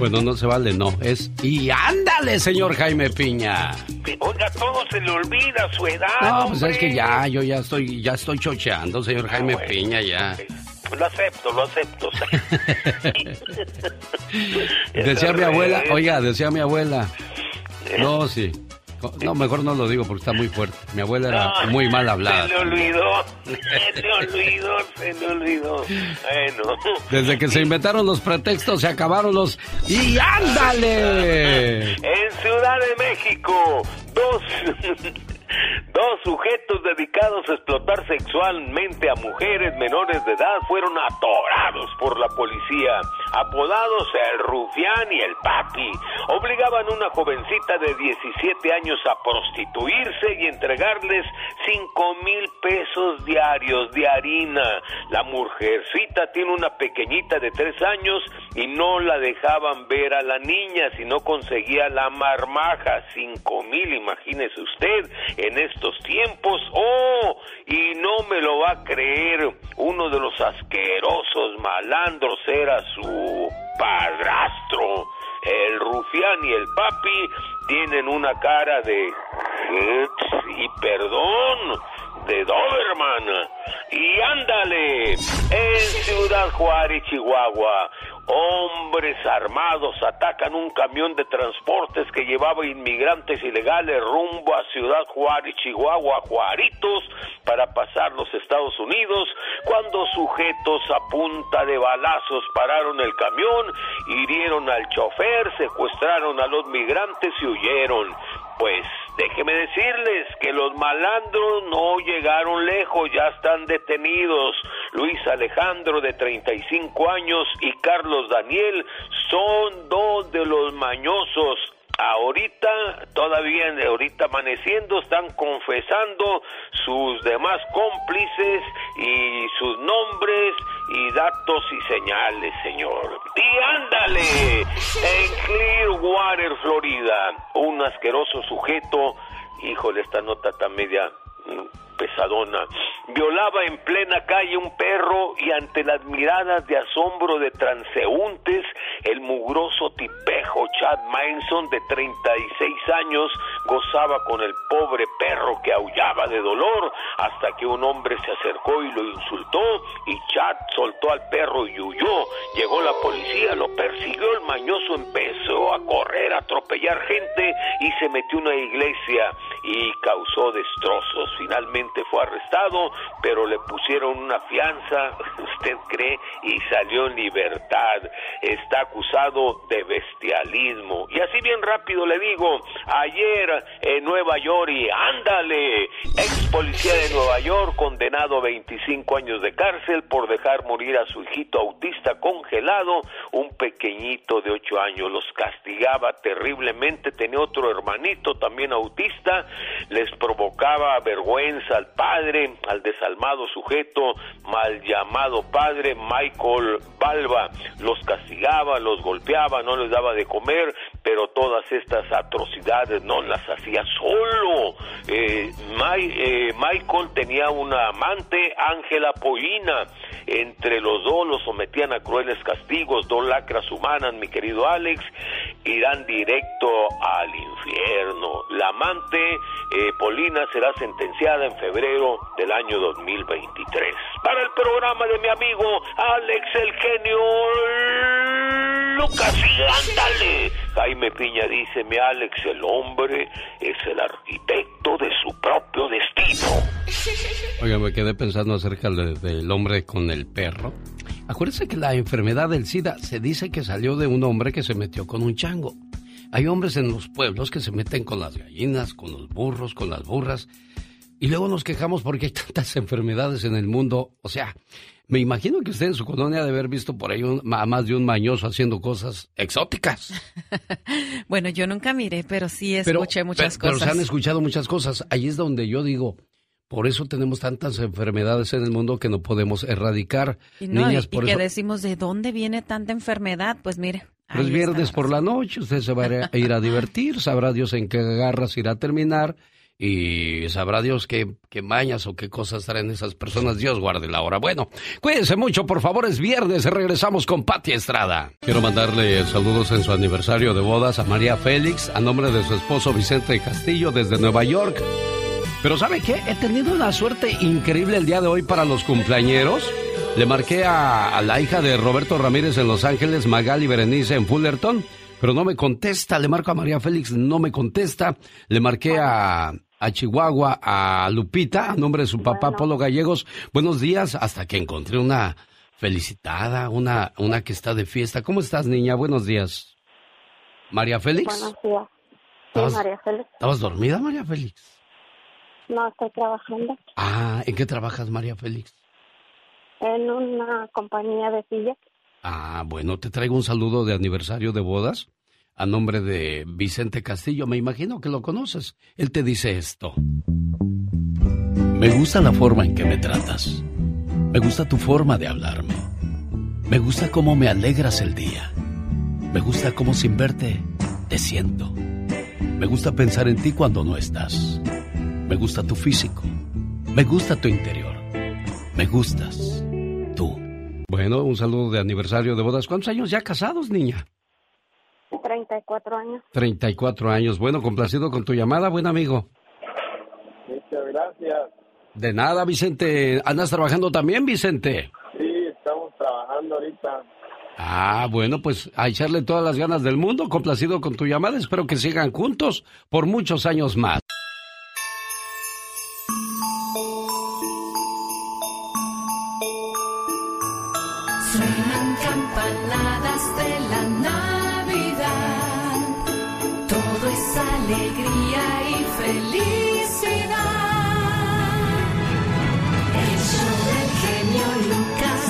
Bueno, no se vale, no. Es. Y ándale, señor Jaime Piña. Oiga, todo se le olvida su edad. No, pues es que ya, yo ya estoy, ya estoy chocheando, señor Jaime bueno, Piña, ya. Lo acepto, lo acepto. Decía mi abuela, oiga, decía mi abuela. No, sí. No, mejor no lo digo porque está muy fuerte. Mi abuela era No, muy mal hablada. Se le olvidó, se le olvidó, se le olvidó. Bueno. Desde que se inventaron los pretextos, se acabaron los. ¡Y ándale! En Ciudad de México, dos, dos sujetos dedicados a explotar sexualmente a mujeres menores de edad fueron atorados por la policía, apodados el rufián y el papi. Obligaban a una jovencita de 17 años a prostituirse y entregarles 5 mil pesos diarios de harina. La mujercita tiene una pequeñita de 3 años y no la dejaban ver a la niña si no conseguía la marmaja. 5 mil, imagínese usted, en estos tiempos. ¡Oh! Y no me lo va a creer, uno de los asquerosos malandros era su padrastro. El rufián y el papi tienen una cara de y perdón de Doberman. Y ándale, en Ciudad Juárez, Chihuahua, Hombres armados atacan un camión de transportes que llevaba inmigrantes ilegales rumbo a Ciudad Juárez, Chihuahua, Juaritos, para pasar los Estados Unidos, cuando sujetos a punta de balazos pararon el camión, hirieron al chofer, secuestraron a los migrantes y huyeron. Pues déjeme decirles que los malandros no llegaron lejos, ya están detenidos. Luis Alejandro de 35 años y Carlos Daniel son dos de los mañosos. Ahorita, todavía ahorita amaneciendo, están confesando sus demás cómplices y sus nombres y datos y señales, señor. Y ándale, en Clearwater, Florida, un asqueroso sujeto, híjole, esta nota está media mm, pesadona, violaba en plena calle un perro y ante las miradas de asombro de transeúntes, el mugroso tipejo Chad Manson de 36 años gozaba con el pobre perro que aullaba de dolor hasta que un hombre se acercó y lo insultó y Chad soltó al perro y huyó. Llegó la policía, lo persiguió, el mañoso empezó a correr, a atropellar gente y se metió en una iglesia y causó destrozos. Finalmente fue arrestado, pero le pusieron una fianza, usted cree, y salió en libertad. Está acusado de bestialismo. Y así bien rápido le digo, ayer en Nueva York, y ándale, ex policía de Nueva York condenado a 25 años de cárcel por dejar morir a su hijito autista congelado, un pequeñito de 8 años, los castigaba terriblemente, tenía otro hermanito también autista, les provocaba vergüenza al padre, al desalmado sujeto mal llamado padre Michael Balba. Los castigaba, los golpeaba, no les daba de comer, pero todas estas atrocidades no las hacía solo. Eh, eh, Michael tenía una amante, Ángela Pollina. Entre los dos los sometían a crueles castigos, dos lacras humanas, mi querido Alex, irán directo al infierno. La amante, eh, Polina, será sentenciada en febrero del año 2023. Para el programa de mi amigo Alex el genio Lucas, y ándale. Jaime Piña dice, mi Alex, el hombre es el arquitecto de su propio destino. Oiga, me quedé pensando acerca del hombre con el perro. Acuérdense que la enfermedad del SIDA se dice que salió de un hombre que se metió con un chango. Hay hombres en los pueblos que se meten con las gallinas, con los burros, con las burras. Y luego nos quejamos porque hay tantas enfermedades en el mundo. O sea, me imagino que usted en su colonia debe haber visto por ahí a más de un mañoso haciendo cosas exóticas. bueno, yo nunca miré, pero sí escuché muchas cosas. Pero se han escuchado muchas cosas. Ahí es donde yo digo, por eso tenemos tantas enfermedades en el mundo que no podemos erradicar. Y Niñas, y, que decimos, ¿de dónde viene tanta enfermedad? Pues mire. Pues viernes por la noche, usted se va a ir a divertir, sabrá Dios en qué garras irá a terminar y sabrá Dios qué, qué, mañas o qué cosas traen esas personas. Dios guarde la hora. Bueno, cuídense mucho, por favor, es viernes, regresamos con Pati Estrada. Quiero mandarle saludos en su aniversario de bodas a María Félix, a nombre de su esposo Vicente Castillo desde Nueva York. Pero ¿sabe qué? He tenido una suerte increíble el día de hoy para los cumpleañeros. Le marqué a, a la hija de Roberto Ramírez en Los Ángeles, Magali Berenice en Fullerton pero no me contesta. Le marco a María Félix, no me contesta. Le marqué a, a Chihuahua, a Lupita, a nombre de su papá Polo Gallegos. Buenos días, hasta que encontré una felicitada, una, una que está de fiesta. ¿Cómo estás, niña? Buenos días. ¿María Félix? Buenos días. Sí, María Félix. ¿Estabas dormida, María Félix? No, estoy trabajando. Ah, ¿en qué trabajas, María Félix? En una compañía de sillas. Ah, bueno, te traigo un saludo de aniversario de bodas a nombre de Vicente Castillo. Me imagino que lo conoces. Él te dice esto. Me gusta la forma en que me tratas. Me gusta tu forma de hablarme. Me gusta cómo me alegras el día. Me gusta cómo sin verte te siento. Me gusta pensar en ti cuando no estás. Me gusta tu físico. Me gusta tu interior. Me gustas tú. Bueno, un saludo de aniversario de bodas. ¿Cuántos años ya casados, niña? 34 años. 34 años. Bueno, complacido con tu llamada, buen amigo. Muchas gracias. De nada, Vicente. ¿Andas trabajando también, Vicente? Sí, estamos trabajando ahorita. Ah, bueno, pues a echarle todas las ganas del mundo, complacido con tu llamada, espero que sigan juntos por muchos años más. Alegría y felicidad. El show del genio Lucas,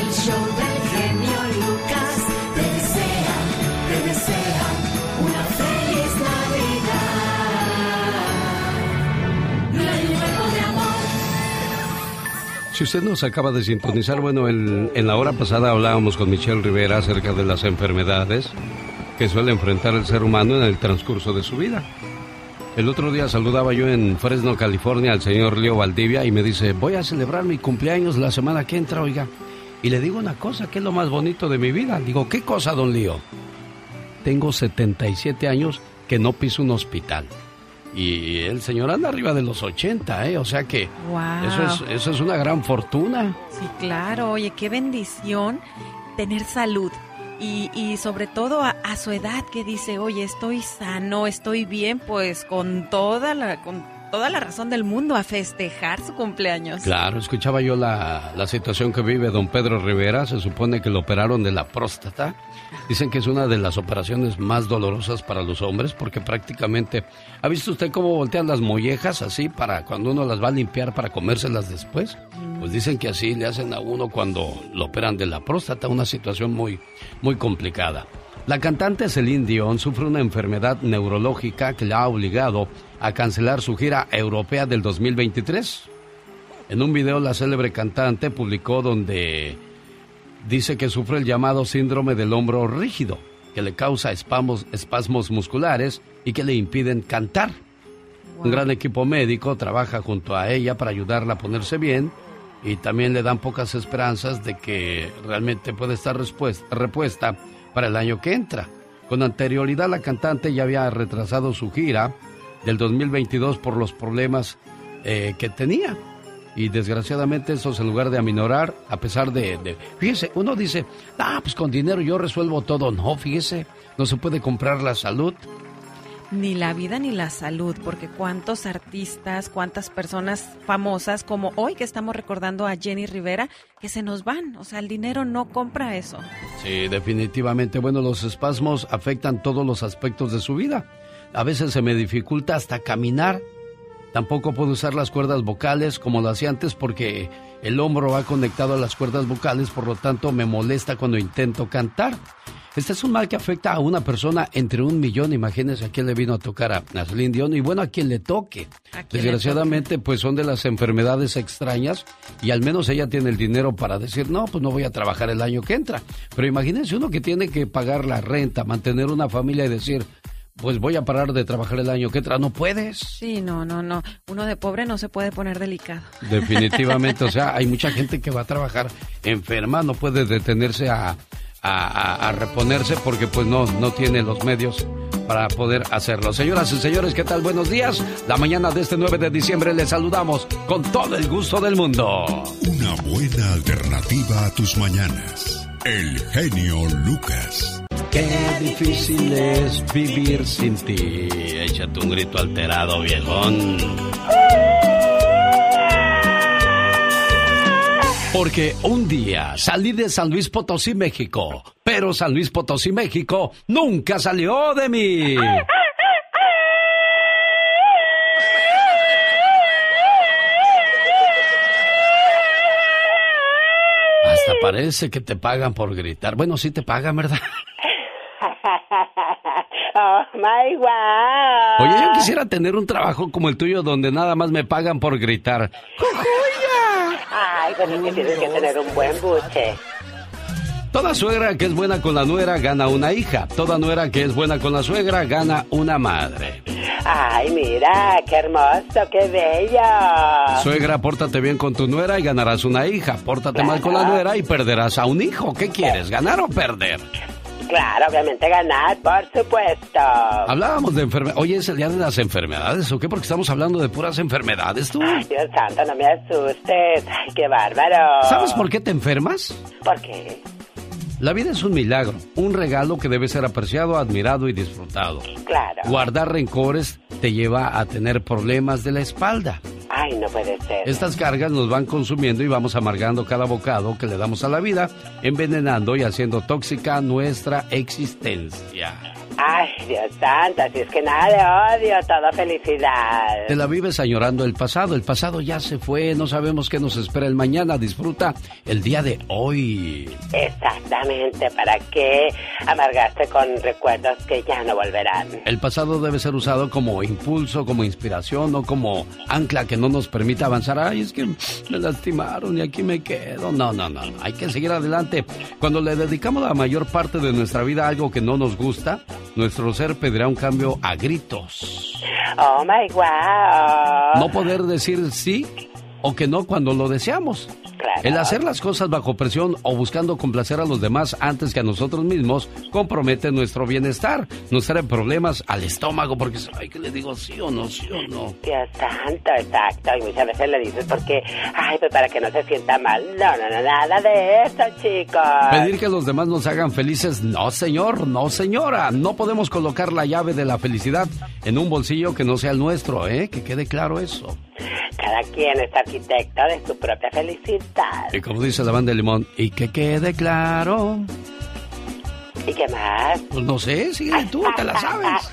el show del genio Lucas, te desea, te desea una feliz Navidad. Si usted nos acaba de sintonizar, bueno, en, en la hora pasada hablábamos con Michelle Rivera acerca de las enfermedades que suele enfrentar el ser humano en el transcurso de su vida. El otro día saludaba yo en Fresno, California, al señor Leo Valdivia y me dice, voy a celebrar mi cumpleaños la semana que entra, oiga. Y le digo una cosa, que es lo más bonito de mi vida. Digo, ¿qué cosa, don Leo? Tengo 77 años que no piso un hospital. Y el señor anda arriba de los 80, ¿eh? O sea que Wow. eso, es, eso es una gran fortuna. Sí, claro, oye, qué bendición tener salud. Y, y sobre todo a, a su edad que dice, oye, estoy sano, estoy bien, pues con toda la, con toda la razón del mundo a festejar su cumpleaños. Claro, escuchaba yo la, la situación que vive don Pedro Rivera. Se supone que lo operaron de la próstata. Dicen que es una de las operaciones más dolorosas para los hombres porque prácticamente... ¿Ha visto usted cómo voltean las mollejas así para cuando uno las va a limpiar para comérselas después? Pues dicen que así le hacen a uno cuando lo operan de la próstata, una situación muy, muy complicada. La cantante Celine Dion sufre una enfermedad neurológica que la ha obligado a cancelar su gira europea del 2023. En un video la célebre cantante publicó donde dice que sufre el llamado síndrome del hombro rígido, que le causa espasmos, espasmos musculares y que le impiden cantar. Un gran equipo médico trabaja junto a ella para ayudarla a ponerse bien y también le dan pocas esperanzas de que realmente pueda estar respuesta- repuesta para el año que entra. Con anterioridad la cantante ya había retrasado su gira del 2022 por los problemas eh, que tenía. Y desgraciadamente esos en lugar de aminorar, a pesar de, de- Fíjese, uno dice, ah, pues con dinero yo resuelvo todo. No, fíjese, no se puede comprar la salud. Ni la vida ni la salud, porque cuántos artistas, cuántas personas famosas, como hoy que estamos recordando a Jenny Rivera, que se nos van. O sea, el dinero no compra eso. Sí, definitivamente. Bueno, los espasmos afectan todos los aspectos de su vida. A veces se me dificulta hasta caminar. Tampoco puedo usar las cuerdas vocales como lo hacía antes porque el hombro va conectado a las cuerdas vocales, por lo tanto me molesta cuando intento cantar. Este es un mal que afecta a una persona entre un millón. Imagínense a quién le vino a tocar a, a Celine Dion y bueno, a quien le toque. le Desgraciadamente, pues son de las enfermedades extrañas y al menos ella tiene el dinero para decir, no, pues no voy a trabajar el año que entra. Pero imagínense uno que tiene que pagar la renta, mantener una familia y decir, pues voy a parar de trabajar el año que entra. No puedes. Sí, no, no, no. Uno de pobre no se puede poner delicado. Definitivamente, o sea, hay mucha gente que va a trabajar enferma, no puede detenerse a, a- a- a reponerse porque pues no, no tiene los medios para poder hacerlo. Señoras y señores, ¿qué tal? Buenos días. La mañana de este 9 de diciembre les saludamos con todo el gusto del mundo. Una buena alternativa a tus mañanas. El genio Lucas. Qué difícil es vivir sin ti. Échate un grito alterado, viejón. Porque un día salí de San Luis Potosí, México, pero San Luis Potosí, México nunca salió de mí. Hasta parece que te pagan por gritar. Bueno, sí te pagan, ¿verdad? oh my wow. Oye, yo quisiera tener un trabajo como el tuyo donde nada más me pagan por gritar. Ay, pero es que tienes que tener un buen buche. Toda suegra que es buena con la nuera gana una hija. Toda nuera que es buena con la suegra gana una madre. Ay, mira, qué hermoso, qué bello. Suegra, pórtate bien con tu nuera y ganarás una hija. Pórtate mal con la nuera y perderás a un hijo. ¿Qué quieres, ganar o perder? Claro, obviamente ganar, por supuesto. Hablábamos de enfermedades. Oye, ¿es el día de las enfermedades o qué? Porque estamos hablando de puras enfermedades, tú. Ay, Dios santo, no me asustes. Ay, qué bárbaro. ¿Sabes por qué te enfermas? ¿Por qué? La vida es un milagro, un regalo que debe ser apreciado, admirado y disfrutado. Claro. Guardar rencores te lleva a tener problemas de la espalda. Ay, no puede ser. Estas cargas nos van consumiendo y vamos amargando cada bocado que le damos a la vida, envenenando y haciendo tóxica nuestra existencia. Ay, Dios santo, si es que nada de odio, toda felicidad. Te la vives añorando el pasado, el pasado ya se fue, no sabemos qué nos espera el mañana, disfruta el día de hoy. Exactamente, ¿para qué amargaste con recuerdos que ya no volverán? El pasado debe ser usado como impulso, como inspiración, no como ancla que no nos permita avanzar. Ay, es que me lastimaron y aquí me quedo. No, no, no, no. hay que seguir adelante. Cuando le dedicamos la mayor parte de nuestra vida a algo que no nos gusta, nuestro ser pedirá un cambio a gritos. Oh my wow. No poder decir sí o que no cuando lo deseamos. El hacer las cosas bajo presión o buscando complacer a los demás antes que a nosotros mismos compromete nuestro bienestar. Nos trae problemas al estómago porque, ay, que le digo sí o no, sí o no. Dios santo, exacto. Y muchas veces le dices porque, ay, pues para que no se sienta mal. No, no, no, nada de eso, chicos. Pedir que los demás nos hagan felices, no, señor, no, señora. No podemos colocar la llave de la felicidad en un bolsillo que no sea el nuestro, ¿eh? Que quede claro eso. Cada quien es arquitecto de su propia felicidad. Y como dice la banda de Limón, y que quede claro. ¿Y qué más? Pues no sé, sigue tú, te la sabes.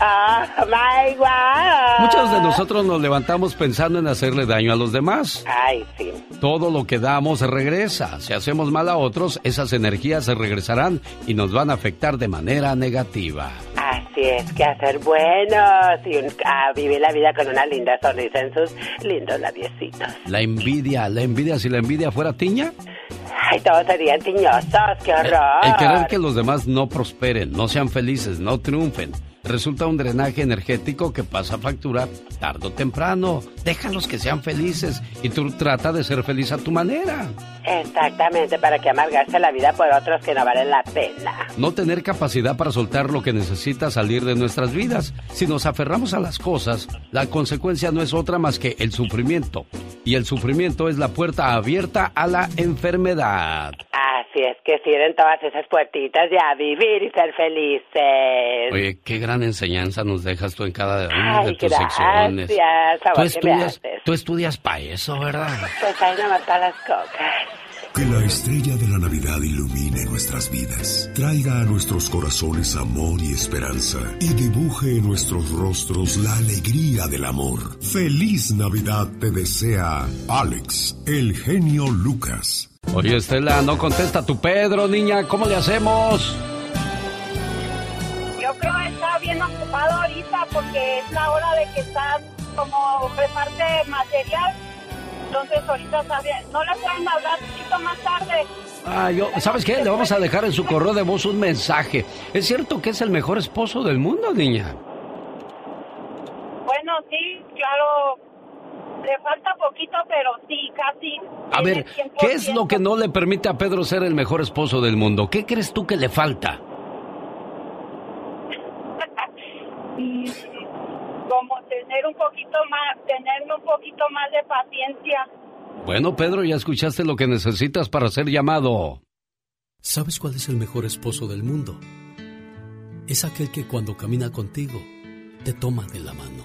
oh my God. Muchos de nosotros nos levantamos pensando en hacerle daño a los demás. Ay, sí. Todo lo que damos regresa. Si hacemos mal a otros, esas energías se regresarán y nos van a afectar de manera negativa. Así es que hacer buenos y un- a vivir la vida con una linda sonrisa en sus lindos labiecitos. La envidia, la envidia, si la envidia fuera tiña, Ay, todos serían tiñosos, qué horror. el querer que los demás no prosperen, no sean felices, no triunfen, resulta un drenaje energético que pasa factura tarde o temprano. Déjalos que sean felices y tú trata de ser feliz a tu manera. Exactamente, para que amargarse la vida por otros que no valen la pena. No tener capacidad para soltar lo que necesita salir de nuestras vidas. Si nos aferramos a las cosas, la consecuencia no es otra más que el sufrimiento. Y el sufrimiento es la puerta abierta a la enfermedad. Así es que cierren todas esas puertitas y a vivir y ser felices. Oye, qué gran enseñanza nos dejas tú en cada una de tus gracias, secciones. favor Tú estudias, tú estudias para eso, ¿verdad? Pues ahí nomás para las cocas. Que la estrella de la Navidad ilumine nuestras vidas, traiga a nuestros corazones amor y esperanza y dibuje en nuestros rostros la alegría del amor. Feliz Navidad te desea Alex, el genio Lucas. Oye, Estela, no contesta tu Pedro, niña. ¿Cómo le hacemos? Yo creo que está bien ocupado ahorita porque es la hora de que están como reparte material. Entonces ahorita está bien. No le pueden hablar un poquito más tarde. Ah, yo, ¿sabes qué? Le vamos a dejar en su correo de voz un mensaje. ¿Es cierto que es el mejor esposo del mundo, niña? Bueno, sí, claro. Le falta poquito, pero sí, casi. A ver, ¿qué es 100%. lo que no le permite a Pedro ser el mejor esposo del mundo? ¿Qué crees tú que le falta? Como tener un poquito más, tenerme un poquito más de paciencia. Bueno, Pedro, ya escuchaste lo que necesitas para ser llamado. ¿Sabes cuál es el mejor esposo del mundo? Es aquel que cuando camina contigo te toma de la mano,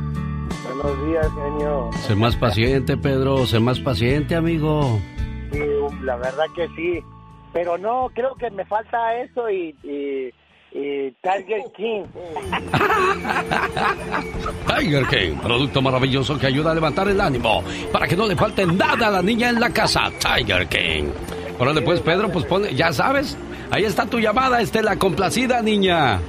Buenos días, genio. Sé más paciente, Pedro. Sé más paciente, amigo. Sí, la verdad que sí. Pero no, creo que me falta eso y, y, y Tiger King. Tiger King, producto maravilloso que ayuda a levantar el ánimo para que no le falte nada a la niña en la casa. Tiger King. Órale, pues, Pedro, pues pone, ya sabes. Ahí está tu llamada, Estela, complacida, niña.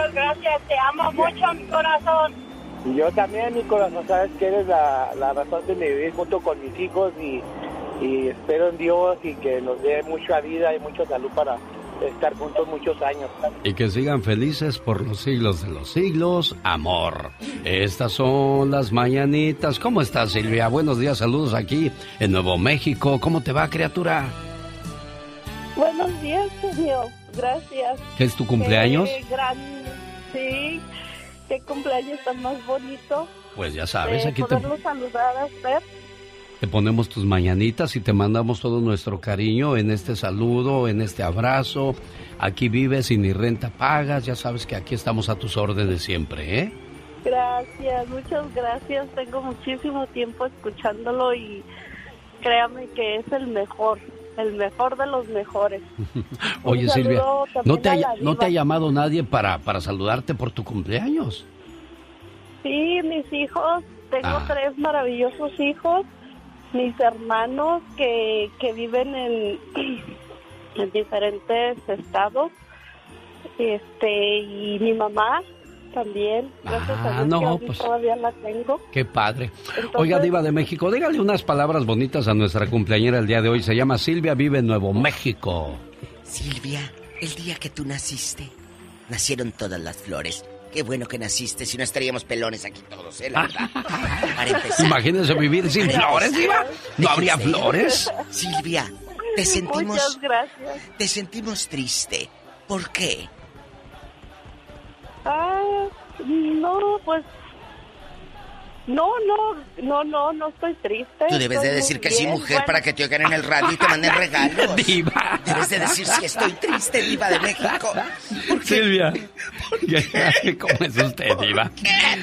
Muchas gracias. Te amo mucho, mi corazón. Y yo también, mi corazón, sabes que eres la, la razón de mi vivir junto con mis hijos y, y espero en Dios y que nos dé mucha vida y mucha salud para estar juntos muchos años. Y que sigan felices por los siglos de los siglos, amor. Estas son las mañanitas. ¿Cómo estás, Silvia? Buenos días, saludos aquí en Nuevo México. ¿Cómo te va, criatura? Buenos días, señor. Gracias. ¿Qué es tu cumpleaños? Qué gran... Sí, qué cumpleaños tan más bonito. Pues ya sabes, de aquí te, poderlo saludar a usted. te ponemos tus mañanitas y te mandamos todo nuestro cariño en este saludo, en este abrazo. Aquí vives y ni renta pagas. Ya sabes que aquí estamos a tus órdenes siempre, ¿eh? Gracias, muchas gracias. Tengo muchísimo tiempo escuchándolo y créame que es el mejor, el mejor de los mejores. Oye, Silvia, ¿no te, ha, ¿no te ha llamado nadie para, para saludarte por tu cumpleaños? Sí, mis hijos, tengo Ah. tres maravillosos hijos, mis hermanos que, que viven en, en diferentes estados, este y mi mamá también, gracias Ah, a Dios no, que pues. todavía la tengo. Qué padre. Entonces- Oiga, Diva de México, dígale unas palabras bonitas a nuestra cumpleañera el día de hoy. Se llama Silvia, vive en Nuevo México. Silvia, el día que tú naciste, nacieron todas las flores. Qué bueno que naciste, si no estaríamos pelones aquí todos, ¿eh? La verdad. Para empezar. Imagínense vivir sin Para flores, Diva. ¿No habría flores? Silvia, te sentimos... Muchas gracias. Te sentimos triste. ¿Por qué? Ah, no, pues no, no, no, no, no estoy triste. Tú debes de decir que sí, bien. mujer, Bueno, para que te oigan en el radio y te manden regalos. Diva. Debes de decir sí, estoy triste, diva de México. Silvia, ¿cómo es usted, Diva?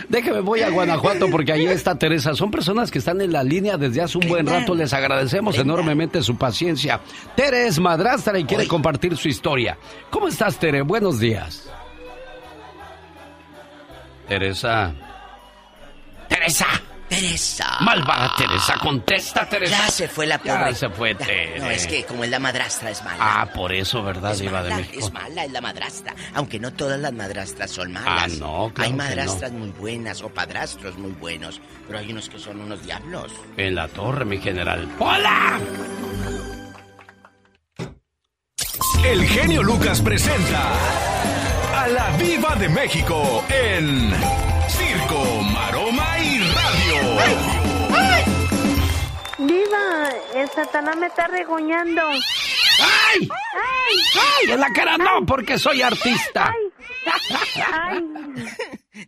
Déjeme, voy a Guanajuato porque ahí está Teresa. Son personas que están en la línea desde hace un buen rato. Les agradecemos enormemente su paciencia. Tere es madrastra y quiere compartir su historia. ¿Cómo estás, Tere? Buenos días. Teresa. Teresa. Teresa. Malvada Teresa, contesta, Teresa. Ya se fue la Ya pobre. se fue, Ya. Tere. No, es que como es la madrastra, es mala. Ah, por eso, ¿verdad, es Diva de México? es mala, es la madrastra. Aunque no todas las madrastras son malas. Ah, no, claro Hay que madrastras muy buenas o padrastros muy buenos, pero hay unos que son unos diablos. En la torre, mi general. ¡Hola! El genio Lucas presenta a la Viva de México en Circo, Maroma y Radio. Diva, el Satanás me está regoñando. ¡Ay! ¡Ay! En la cara no, porque soy artista.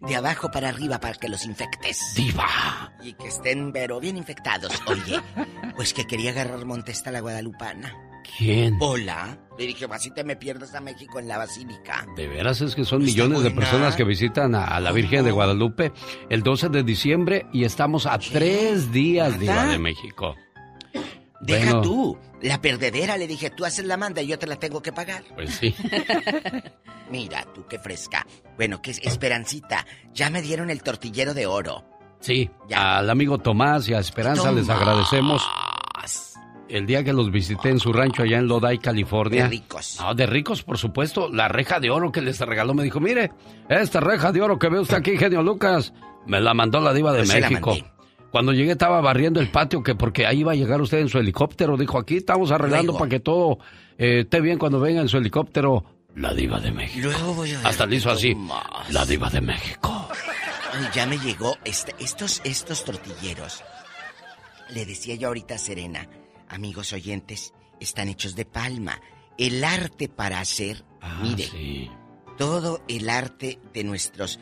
De abajo para arriba para que los infectes. Diva. Y que estén, pero bien infectados. Oye, pues que quería agarrar Montesta la Guadalupana. ¿Quién? Hola. Le dije, así te me pierdes a México en la basílica. De veras es que son millones de personas que visitan a, a la Virgen de Guadalupe el 12 de diciembre y estamos a tres días, Diva de México. Deja Bueno, tú. La perdedera, le dije, tú haces la manda y yo te la tengo que pagar. Pues sí. Mira, tú qué fresca. Bueno, es Esperancita. Ya me dieron el tortillero de oro. Sí, al amigo Tomás y a Esperanza les agradecemos. El día que los visité en su rancho allá en Lodi, California. De ricos. No, de ricos, por supuesto. La reja de oro que les regaló me dijo, mire, esta reja de oro que ve usted aquí, genio Lucas, me la mandó la diva de Pues México. Cuando llegué estaba barriendo el patio que porque ahí iba a llegar usted en su helicóptero. Dijo, aquí estamos arreglando Luego. para que todo eh, esté bien cuando venga en su helicóptero. La diva de México. Luego voy a Hasta le hizo así. La diva de México. Ay, ya me llegó este- estos, estos tortilleros. Le decía yo ahorita a Serena, amigos oyentes, están hechos de palma. El arte para hacer, Ah, mire, todo el arte de nuestros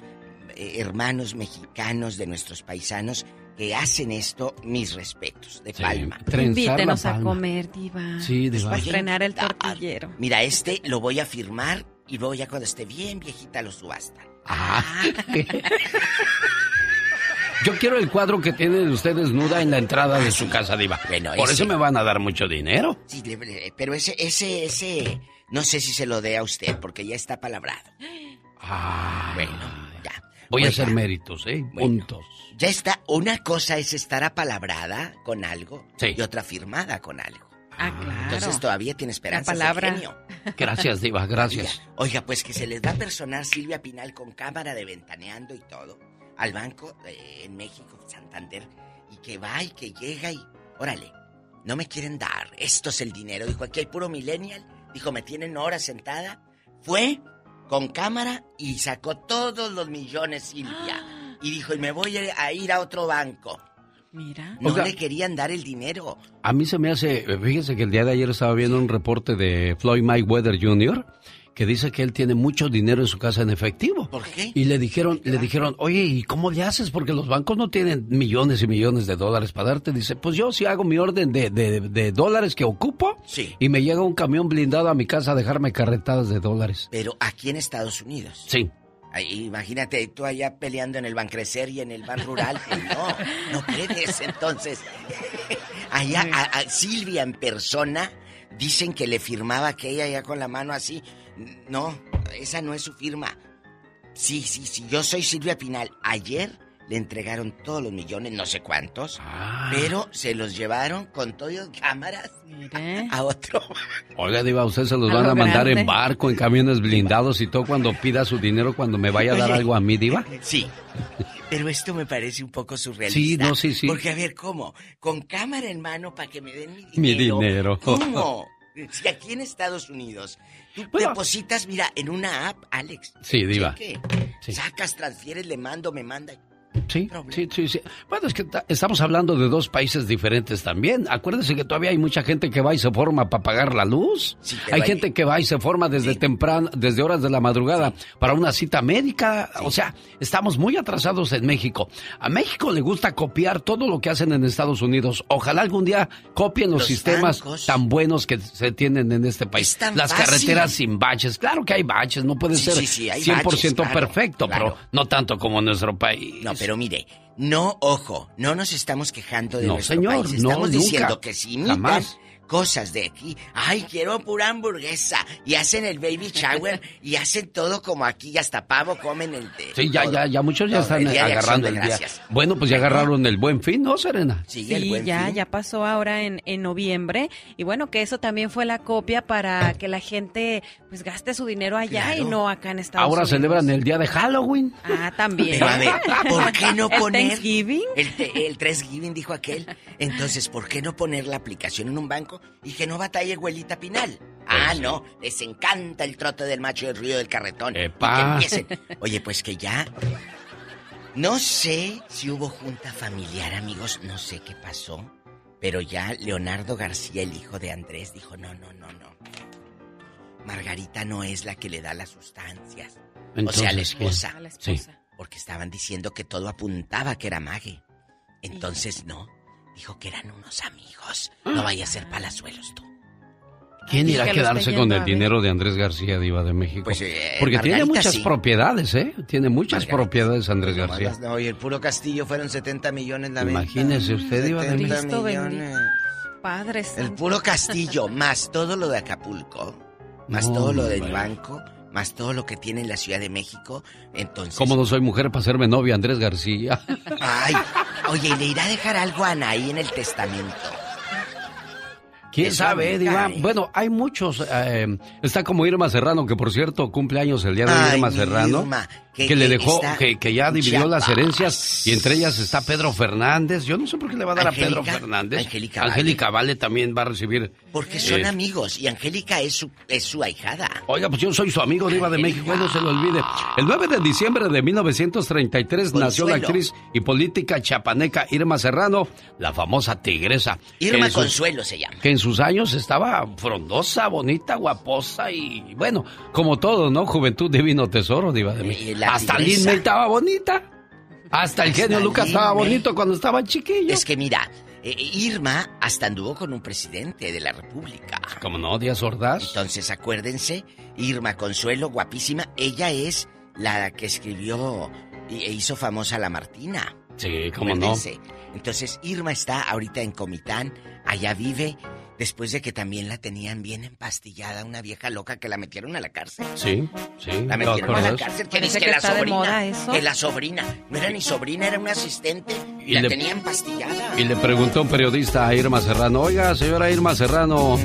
eh, hermanos mexicanos, de nuestros paisanos que hacen esto, mis respetos, de palma. Invítenos a comer, diva. Sí, diva. Para estrenar el tortillero. Mira, este lo voy a firmar y luego ya cuando esté bien viejita lo subastan. Ah. Yo quiero el cuadro que tiene de usted desnuda en la entrada de su casa, Diva. Bueno, Por ese. eso me van a dar mucho dinero. Sí, pero ese, ese, ese, no sé si se lo dé a usted porque ya está palabrado. Bueno, ya. Ah. Voy a hacer méritos, ¿eh? Puntos. Ya está. Una cosa es estar apalabrada con algo Sí. y otra firmada con algo. Ah, claro. Entonces todavía tiene esperanza. La palabra. genio. Gracias, Diva, gracias. Oiga, oiga, pues que se les va a personar Silvia Pinal con cámara de ventaneando y todo al banco eh, en México, Santander, y que va y que llega y. Órale. no me quieren dar, esto es el dinero. Dijo, aquí hay puro millennial. Dijo, me tienen horas sentada. Fue con cámara y sacó todos los millones, Silvia. Y dijo, y me voy a ir a otro banco. Mira. No Oiga. le querían dar el dinero. A mí se me hace, fíjese que el día de ayer estaba viendo un reporte de Floyd Mayweather Jr. que dice que él tiene mucho dinero en su casa en efectivo. ¿Por qué? Y le dijeron, le dijeron, oye, ¿y cómo le haces? Porque los bancos no tienen millones y millones de dólares para darte. Dice, pues yo sí hago mi orden de, de- de dólares que ocupo Sí. y me llega un camión blindado a mi casa a dejarme carretadas de dólares. Pero aquí en Estados Unidos. Sí. Ahí, imagínate tú allá peleando en el Bancrecer y en el Ban Rural. No, no puedes. Entonces, allá a, a Silvia en persona dicen que le firmaba aquella allá con la mano así. No, esa no es su firma. Sí, sí, sí, yo soy Silvia Pinal. Ayer le entregaron todos los millones, no sé cuántos, pero se los llevaron con todo y cámaras a otro. Oiga, Diva, usted se los A van lo a mandar grande. en barco, en camiones blindados y todo cuando pida su dinero, cuando me vaya a dar Oye. algo a mí, Diva. Sí. Pero esto me parece un poco surrealista. Sí, no, sí, sí. Porque, a ver, ¿cómo? Con cámara en mano para que me den mi dinero. Mi dinero. ¿Cómo? Si aquí en Estados Unidos tú depositas, mira, en una app, Alex. Sí, Diva. cheque, Sacas, transfieres, le mando, me manda. Sí, sí, sí, sí. Bueno, es que ta- estamos hablando de dos países diferentes también. Acuérdese que todavía hay mucha gente que va y se forma para pagar la luz. hay gente que va y se forma desde temprano, desde horas de la madrugada para una cita médica. O sea, estamos muy atrasados en México. A México le gusta copiar todo lo que hacen en Estados Unidos. Ojalá algún día copien los, Los sistemas bancos. tan buenos que se tienen en este país. Las fácil. carreteras sin baches. Claro que hay baches, no puede Sí, ser sí, sí, hay 100% baches, claro, perfecto, claro. pero no tanto como nuestro país. No, pero mire, no, ojo, no nos estamos quejando de No, nuestro señor, país. no, Estamos nunca. diciendo que si imitan Jamás. Cosas de aquí, ay, quiero pura hamburguesa, y hacen el baby shower, y hacen todo como aquí, y hasta pavo comen el de... Sí, ya, todo. ya, ya muchos ya No, están el agarrando el día. Bueno, pues ya agarraron el buen fin, ¿no, Serena? Sí, Sí, ya, ya pasó ahora en, en noviembre. Y bueno, que eso también fue la copia para que la gente pues gaste su dinero allá y no acá en Estados Ahora Unidos. celebran el día de Halloween. Ah, también. Pero a ver, ¿por qué no ¿El poner... Thanksgiving? El, el Thanksgiving, dijo aquel. Entonces, ¿por qué no poner la aplicación en un banco y que no batalle Güelita Pinal? Ah, no, les encanta el trote del macho del río del carretón. Y que Epa. empiecen. Oye, pues que ya... No sé si hubo junta familiar, amigos, no sé qué pasó, pero ya Leonardo García, el hijo de Andrés, dijo, no, no, no, no. Margarita no es la que le da las sustancias. o sea, la esposa. Sí, porque estaban diciendo que todo apuntaba que era Mague. Entonces, no. Dijo que eran unos amigos. No vaya a ser palazuelos tú. ¿Quién irá a quedarse con el dinero de Andrés García, Diva de México? Pues, eh, Porque tiene muchas sí. propiedades, ¿eh? Tiene muchas propiedades Andrés García. No, y el puro castillo fueron 70 millones la venta. Imagínese usted, Diva de 70 Cristo millones. bendito. Padre El Santo. puro castillo, más todo lo de Acapulco, más No, todo lo del banco, más todo lo que tiene en la Ciudad de México. Entonces. ¿Cómo no soy mujer para hacerme novia, Andrés García? Ay, oye, ¿y le irá a dejar algo a Anaí en el testamento? ¿Quién sabe, Diva? ¿eh? Bueno, hay muchos. eh, está como Irma Serrano, que por cierto cumple años el día de Ay, Irma Serrano. Irma, que, que- le dejó, que, que ya dividió las herencias y entre ellas está Pedro Fernández. Yo no sé por qué le va a dar a Pedro Fernández. Angélica Vale. Angélica Vale también va a recibir. Porque son eh, amigos y Angélica es su, es su ahijada. Oiga, pues yo soy su amigo Diva de México, no se lo olvide. El 9 de diciembre de 1933 nació la Consuelo. actriz y política chapaneca Irma Serrano, la famosa tigresa. Irma Consuelo se llama. que en sus años estaba frondosa, bonita, guaposa y bueno, como todo, ¿no? Juventud divino tesoro, diva de mí. la Hasta. Lin estaba bonita. Hasta el Hasta genio Lucas Lin estaba bonito cuando estaba chiquillo. Es que mira, eh, Irma hasta anduvo con un presidente de la República. Como no, Díaz Ordaz. Entonces acuérdense, Irma Consuelo, guapísima, ella es la que escribió e hizo famosa la Martina. Sí, cómo no. Acuérdense. Entonces Irma está ahorita en Comitán, allá vive, después de que también la tenían bien empastillada, una vieja loca que la metieron a la cárcel. Sí, sí. La ¿te metieron a la cárcel. ¿Qué Parece dice que, que la está de sobrina? moda eso. Que la sobrina. No era ni sobrina, era una asistente. Y, Y la le- tenía empastillada. Y le preguntó un periodista a Irma Serrano, oiga, señora Irma Serrano,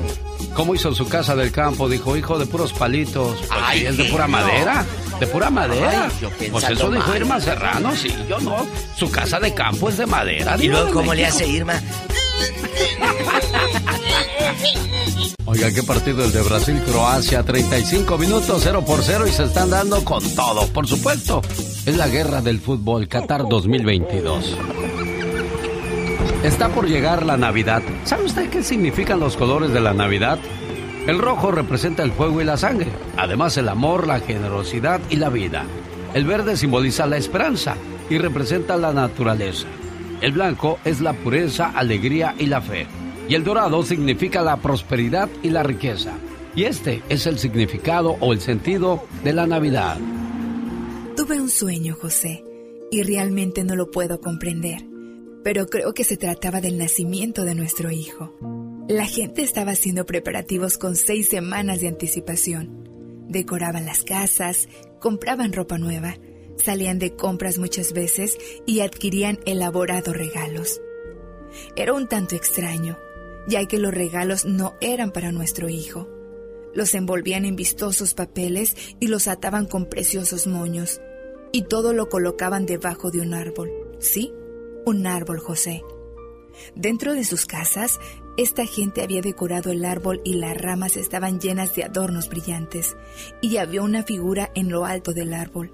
¿cómo hizo su casa del campo? Dijo, hijo de puros palitos. Pues Ay, sí, es de pura no. madera, de pura madera. Ay, yo pues eso dijo mal. Irma Serrano, sí, yo no. Su casa de campo es de madera. Y luego, ¿cómo le hace Irma? Oiga, qué partido el de Brasil-Croacia, 35 minutos, 0 por 0 y se están dando con todo. Por supuesto, es la guerra del fútbol Qatar 2022. Está por llegar la Navidad. ¿Sabe usted qué significan los colores de la Navidad? El rojo representa el fuego y la sangre, además el amor, la generosidad y la vida. El verde simboliza la esperanza y representa la naturaleza. El blanco es la pureza, alegría y la fe. Y el dorado significa la prosperidad y la riqueza. Y este es el significado o el sentido de la Navidad. Tuve un sueño, José, y realmente no lo puedo comprender, pero creo que se trataba del nacimiento de nuestro hijo. La gente estaba haciendo preparativos con seis semanas de anticipación. Decoraban las casas, compraban ropa nueva, salían de compras muchas veces y adquirían elaborados regalos. Era un tanto extraño, ya que los regalos no eran para nuestro hijo. Los envolvían en vistosos papeles y los ataban con preciosos moños. Y todo lo colocaban debajo de un árbol. Sí, un árbol, José. Dentro de sus casas, esta gente había decorado el árbol y las ramas estaban llenas de adornos brillantes. Y había una figura en lo alto del árbol.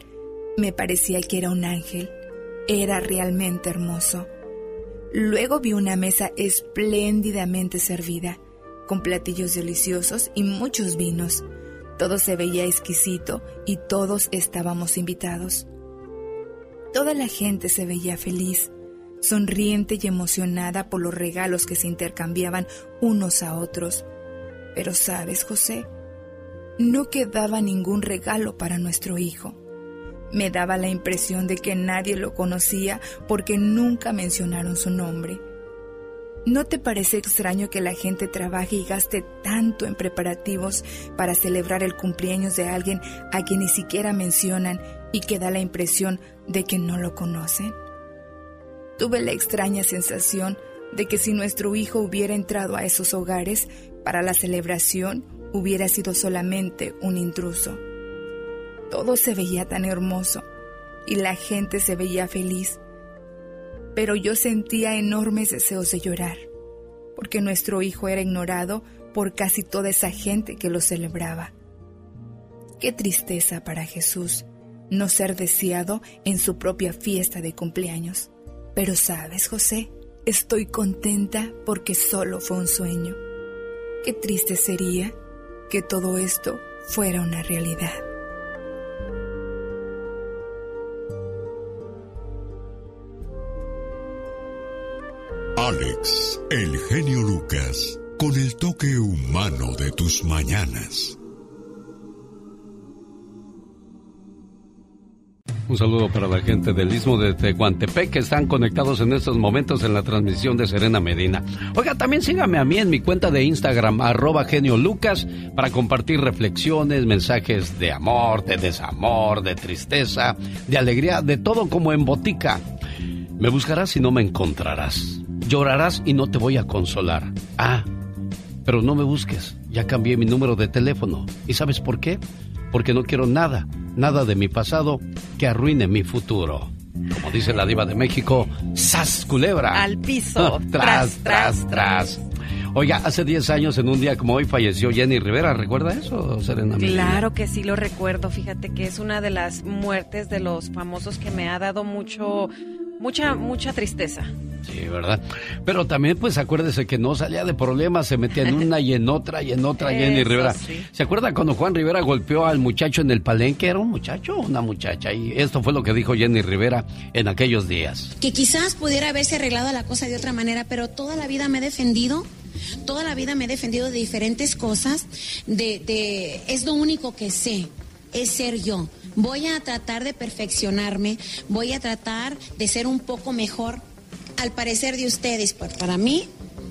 Me parecía que era un ángel. Era realmente hermoso. Luego vi una mesa espléndidamente servida, con platillos deliciosos y muchos vinos. Todo se veía exquisito y todos estábamos invitados. Toda la gente se veía feliz, sonriente y emocionada por los regalos que se intercambiaban unos a otros. Pero sabes, José, no quedaba ningún regalo para nuestro hijo. Me daba la impresión de que nadie lo conocía porque nunca mencionaron su nombre. ¿No te parece extraño que la gente trabaje y gaste tanto en preparativos para celebrar el cumpleaños de alguien a quien ni siquiera mencionan y que da la impresión de que no lo conocen? Tuve la extraña sensación de que si nuestro hijo hubiera entrado a esos hogares para la celebración, hubiera sido solamente un intruso. Todo se veía tan hermoso y la gente se veía feliz. Pero yo sentía enormes deseos de llorar, porque nuestro hijo era ignorado por casi toda esa gente que lo celebraba. Qué tristeza para Jesús no ser deseado en su propia fiesta de cumpleaños. Pero sabes, José, estoy contenta porque solo fue un sueño. Qué triste sería que todo esto fuera una realidad. Alex, el genio Lucas, con el toque humano de tus mañanas. Un saludo para la gente del Istmo de Tehuantepec que están conectados en estos momentos en la transmisión de Serena Medina. Oiga, también sígame a mí en mi cuenta de Instagram, arroba genio Lucas, para compartir reflexiones, mensajes de amor, de desamor, de tristeza, de alegría, de todo como en botica. Me buscarás y no me encontrarás. Llorarás y no te voy a consolar. Ah, pero no me busques. Ya cambié mi número de teléfono. ¿Y sabes por qué? Porque no quiero nada, nada de mi pasado que arruine mi futuro. Como dice la diva de México, ¡sas culebra! Al piso. tras, tras, tras. Oiga, hace 10 años, en un día como hoy, falleció Jenny Rivera. ¿Recuerda eso, Serena? Claro que sí lo recuerdo. Fíjate que es una de las muertes de los famosos que me ha dado mucho, mucha, mucha tristeza. Sí, ¿verdad? Pero también, pues acuérdese que no salía de problemas, se metía en una y en otra y en otra Jenny Eso Rivera. sí. ¿Se acuerda cuando Juan Rivera golpeó al muchacho en el palenque? ¿Era un muchacho o una muchacha? Y esto fue lo que dijo Jenny Rivera en aquellos días. que quizás pudiera haberse arreglado la cosa de otra manera, pero toda la vida me he defendido, toda la vida me he defendido de diferentes cosas, de, de es lo único que sé, es ser yo. Voy a tratar de perfeccionarme, voy a tratar de ser un poco mejor al parecer de ustedes, pero para mí,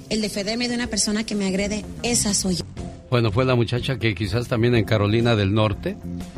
el defenderme de una persona que me agrede, esa soy yo. Bueno, fue la muchacha que quizás también en Carolina del Norte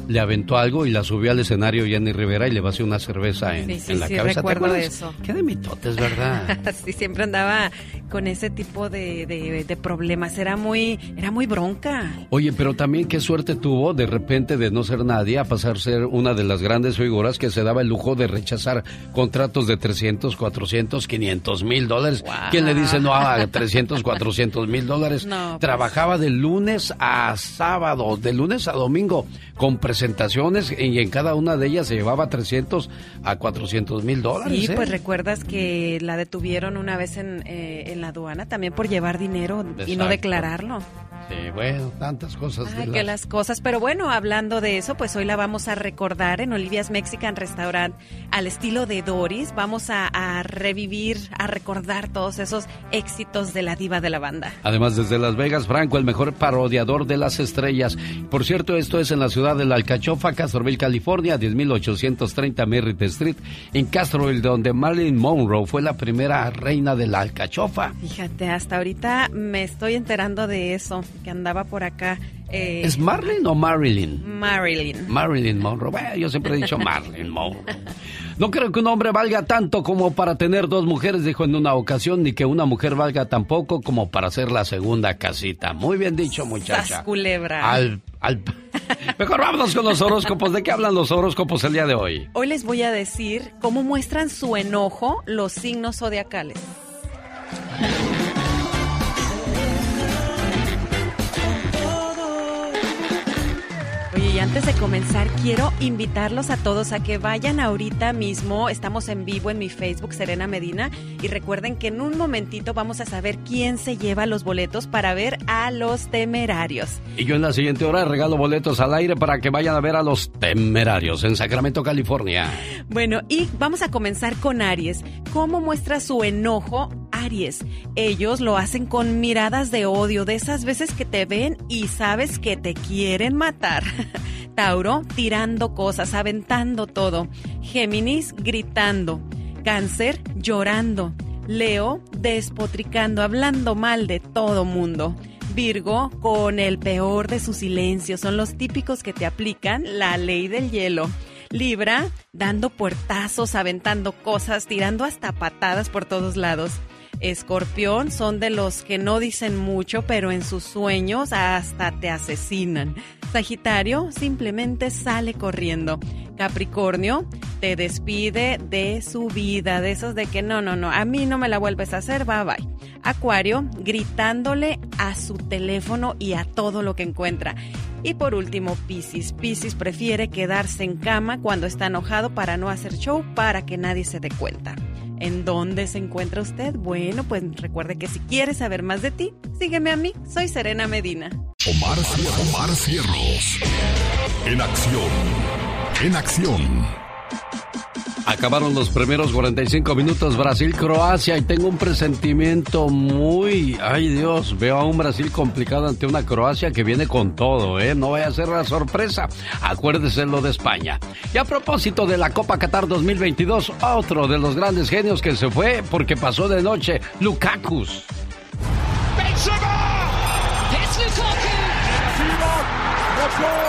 le aventó algo y la subió al escenario Jenny Rivera y le vació una cerveza en, Sí, sí, en la sí, cabeza. ¿Te recuerdo acuerdas? eso. Qué de mitotes, ¿verdad? sí, siempre andaba con ese tipo de, de- de problemas. Era muy, era muy bronca. Oye, pero también qué suerte tuvo de repente de no ser nadie a pasar a ser una de las grandes figuras que se daba el lujo de rechazar contratos de 300, 400, 500 mil dólares. ¿Quién le dice no a 300, 400 mil dólares? No, pues. Trabajaba de lunes a sábado, de lunes a domingo, con presentaciones y en cada una de ellas se llevaba 300 a 400 mil dólares. Sí, ¿eh? pues recuerdas que la detuvieron una vez en, eh, en la aduana también por llevar dinero y no declararlo. Sí, bueno, tantas cosas. Ay, que las cosas. Pero bueno, hablando de eso, pues hoy la vamos a recordar en Olivia's Mexican Restaurant al estilo de Doris. Vamos a, a revivir, a recordar todos esos éxitos de la diva de la banda. Además, desde Las Vegas, Franco, el mejor parodiador de las estrellas. Por cierto, esto es en la ciudad de La Alcachofa, Castroville, California, 10830 Merritt Street, en Castroville, donde Marilyn Monroe fue la primera reina de la Alcachofa. Fíjate, hasta ahorita me estoy enterando de eso, que andaba por acá. Eh, ¿Es Marilyn o Marilyn? Marilyn. Marilyn Monroe. Bueno, yo siempre he dicho Marilyn Monroe. No creo que un hombre valga tanto como para tener dos mujeres, dijo en una ocasión, ni que una mujer valga tan poco como para ser la segunda casita. Muy bien dicho, muchacha. Culebra. Al, al... Mejor vámonos con los horóscopos. ¿De qué hablan los horóscopos el día de hoy? Hoy les voy a decir cómo muestran su enojo los signos zodiacales. Oye, y antes de comenzar, quiero invitarlos a todos a que vayan ahorita mismo. Estamos en vivo en mi Facebook, Serena Medina. Y recuerden que en un momentito vamos a saber quién se lleva los boletos para ver a los temerarios. Y yo en la siguiente hora regalo boletos al aire para que vayan a ver a los temerarios en Sacramento, California. Bueno, y vamos a comenzar con Aries. ¿Cómo muestra su enojo Aries? Ellos lo hacen con miradas de odio, de esas veces que te ven y sabes que te quieren matar. Tauro, tirando cosas, aventando todo. Géminis, gritando. Cáncer, llorando. Leo, despotricando, hablando mal de todo mundo. Virgo, con el peor de sus silencios, son los típicos que te aplican la ley del hielo. Libra, dando puertazos, aventando cosas, tirando hasta patadas por todos lados. Escorpión son de los que no dicen mucho, pero en sus sueños hasta te asesinan. Sagitario simplemente sale corriendo. Capricornio te despide de su vida, de esos de que no, no, no, a mí no me la vuelves a hacer, bye bye. Acuario gritándole a su teléfono y a todo lo que encuentra. Y por último, Piscis. Piscis prefiere quedarse en cama cuando está enojado para no hacer show para que nadie se dé cuenta. ¿En dónde se encuentra usted? Bueno, pues recuerde que si quiere saber más de ti, sígueme a mí. Soy Serena Medina. Omar, Omar Cierros. En acción. En acción. Acabaron los primeros 45 minutos Brasil-Croacia y tengo un presentimiento muy... Ay Dios, veo a un Brasil complicado ante una Croacia que viene con todo, ¿eh? No vaya a ser la sorpresa. Acuérdese lo de España. Y a propósito de la Copa Qatar 2022, otro de los grandes genios que se fue porque pasó de noche, Lukaku. It's Lukaku.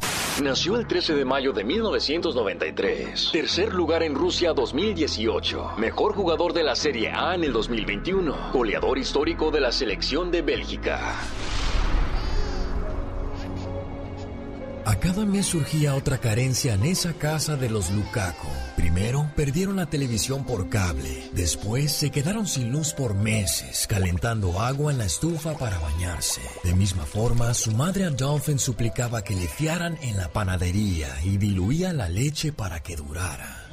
Nació el 13 de mayo de 1993. Tercer lugar en Rusia 2018. Mejor jugador de la Serie A en el 2021. Goleador histórico de la selección de Bélgica. A cada mes surgía otra carencia en esa casa de los Lukaku. Primero, perdieron la televisión por cable. Después, se quedaron sin luz por meses, calentando agua en la estufa para bañarse. De misma forma, su madre Adolphin suplicaba que le fiaran en la panadería y diluía la leche para que durara.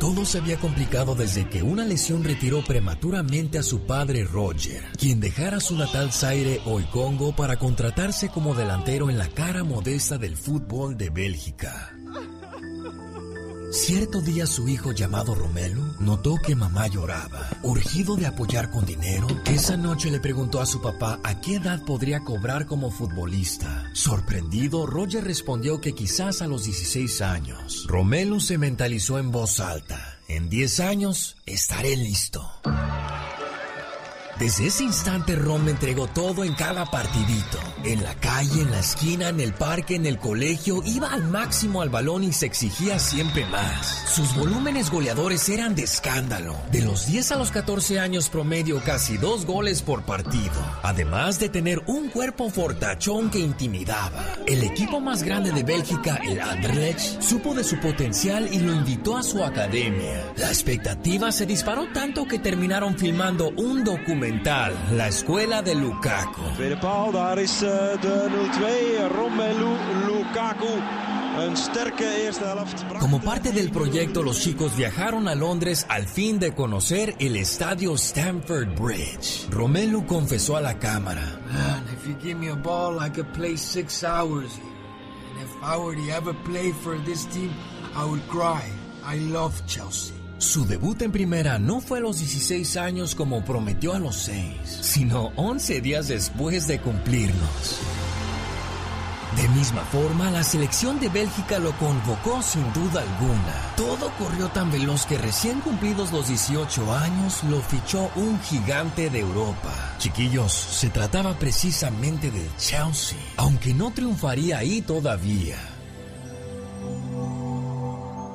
Todo se había complicado desde que una lesión retiró prematuramente a su padre Roger, quien dejara su natal Zaire hoy Congo para contratarse como delantero en la cara modesta del fútbol de Bélgica. Cierto día su hijo llamado Romelo notó que mamá lloraba. Urgido de apoyar con dinero, esa noche le preguntó a su papá a qué edad podría cobrar como futbolista. Sorprendido, Roger respondió que quizás a los 16 años. Romelo se mentalizó en voz alta. En 10 años estaré listo. Desde ese instante Ron me entregó todo en cada partidito. En la calle, en la esquina, en el parque, en el colegio, iba al máximo al balón y se exigía siempre más. Sus volúmenes goleadores eran de escándalo. De los 10 a los 14 años promedio, casi dos goles por partido. Además de tener un cuerpo fortachón que intimidaba. El equipo más grande de Bélgica, el Anderlecht, supo de su potencial y lo invitó a su academia. La expectativa se disparó tanto que terminaron filmando un documental, La Escuela de Lukaku. Tweede paal, daar is eh, de 0-2. Romelu Lukaku. Een sterke eerste helft. Como parte del proyecto, los chicos viajaron a Londres al fin de conocer el estadio Stamford Bridge. Romelu confesó a la cámara. Man, if you give me a ball, I could play six hours here. And if I were to ever play for this team, I would cry. I love Chelsea. Su debut en primera no fue a los 16 años como prometió a los 6, sino 11 días después de cumplirlos. De misma forma, la selección de Bélgica lo convocó sin duda alguna. Todo corrió tan veloz que recién cumplidos los 18 años lo fichó un gigante de Europa. Chiquillos, se trataba precisamente del Chelsea, aunque no triunfaría ahí todavía.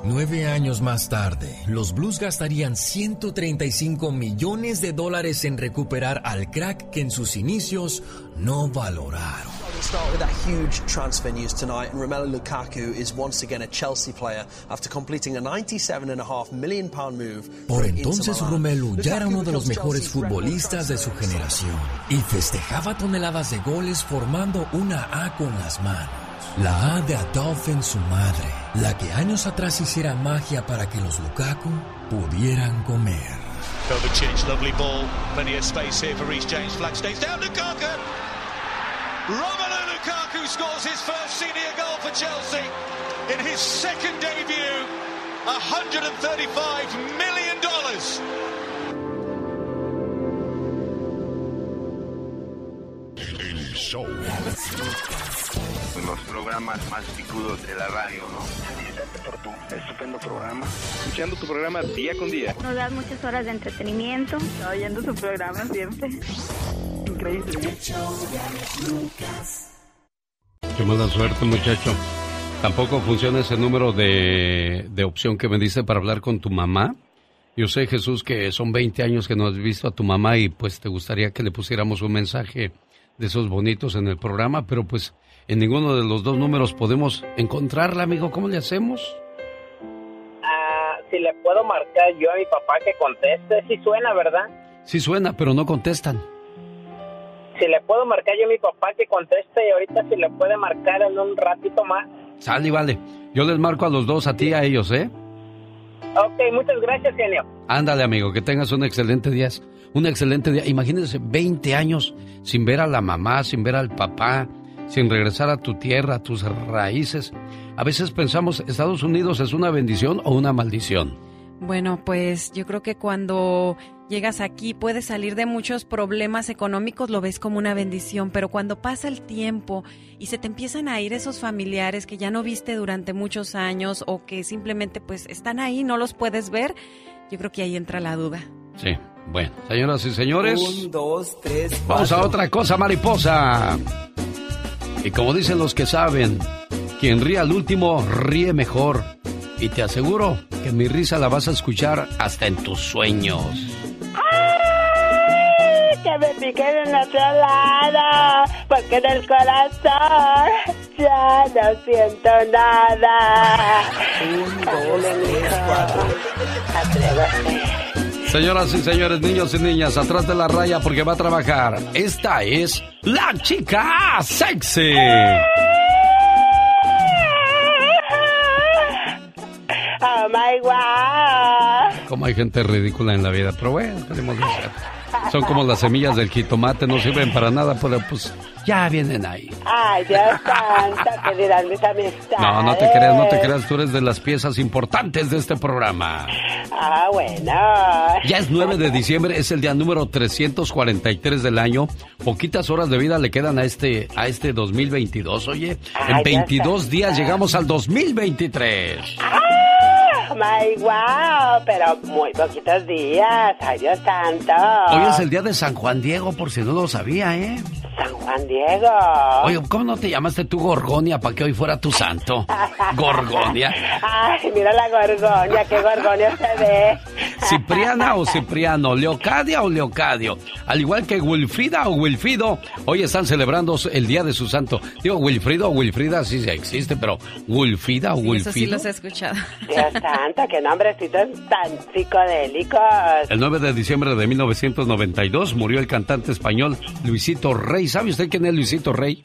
Nueve años más tarde, los Blues gastarían 135 millones de dólares en recuperar al crack que en sus inicios no valoraron. We start with that huge transfer news tonight, and Romelu Lukaku is once again a Chelsea player after completing a 97.5 million pound move. Por entonces. Romelu ya era uno de los mejores futbolistas de su generación y festejaba toneladas de goles formando una A con las manos. La A de Adolf en su madre, la que años atrás hiciera magia para que los Lukaku pudieran comer. Kovacic, lovely ball. Plenty of space here for Reece James. Flag stays down. Lukaku. Romelu Lukaku scores his first senior goal for Chelsea in his second debut. $135 million. El show. Los programas más picudos de la radio, ¿no? por tu estupendo programa. Escuchando tu programa día con día. Nos das muchas horas de entretenimiento. Oyendo su programa siempre. Increíble. Qué mala suerte, muchacho. Tampoco funciona ese número de, de opción que me dice para hablar con tu mamá. Yo sé, Jesús, que son 20 años que no has visto a tu mamá y pues te gustaría que le pusiéramos un mensaje de esos bonitos en el programa, pero pues en ninguno de los dos números podemos encontrarla, amigo. ¿Cómo le hacemos? Ah, si le puedo marcar yo a mi papá que conteste, si suena, ¿verdad? Sí suena, pero no contestan. Si le puedo marcar yo a mi papá que conteste y ahorita si le puede marcar en un ratito más. Sale y vale. Yo les marco a los dos, a ti y a ellos, ¿eh? Ok, muchas gracias, genio. Ándale, amigo, que tengas un excelente día. Un excelente día. Imagínense 20 años sin ver a la mamá, sin ver al papá, sin regresar a tu tierra, a tus raíces. A veces pensamos, Estados Unidos es una bendición o una maldición. Bueno, pues yo creo que cuando llegas aquí puedes salir de muchos problemas económicos, lo ves como una bendición, pero cuando pasa el tiempo y se te empiezan a ir esos familiares que ya no viste durante muchos años o que simplemente pues están ahí, no los puedes ver, yo creo que ahí entra la duda. Sí. Bueno, señoras y señores. Un, dos, tres, Vamos a otra cosa, mariposa. Y como dicen los que saben, quien ríe al último ríe mejor. Y te aseguro que mi risa la vas a escuchar hasta en tus sueños. ¡Ay! Que me piquen en otro lado, porque en el corazón ya no siento nada. Un, dos, tres, cuatro. Señoras y señores, niños y niñas, atrás de la raya porque va a trabajar. Esta es la chica sexy. Oh my god. como hay gente ridícula en la vida, pero bueno, tenemos que hacer. Son como las semillas del jitomate, no sirven para nada, pero pues ya vienen ahí. Ay, Dios santo, que dirán mis amistades. No, no te creas, no te creas, tú eres de las piezas importantes de este programa. Ah, bueno. Ya es 9 de diciembre, es el día número 343 del año. Poquitas horas de vida le quedan a este, a este 2022, oye. En Ay, Dios 22 santo. días llegamos al 2023. ¡Ah! My wow, pero muy poquitos días. Ay, Dios santo. Hoy es el día de San Juan Diego, por si no lo sabía, ¿eh? San Juan Diego. Oye, ¿cómo no te llamaste tú Gorgonia para que hoy fuera tu santo? Gorgonia. Ay, mira la gorgonia, qué gorgonia se ve. Cipriana o Cipriano, Leocadia o Leocadio. Al igual que Wilfrida o Wilfido, hoy están celebrando el día de su santo. Digo, Wilfrido o Wilfrida sí sí existe, pero Wilfida o Eso sí los he escuchado. Dios santo, qué nombrecitos tan psicodélicos. El 9 de diciembre de 1992 murió el cantante español Luisito Rey. ¿Sabe usted quién es Luisito Rey?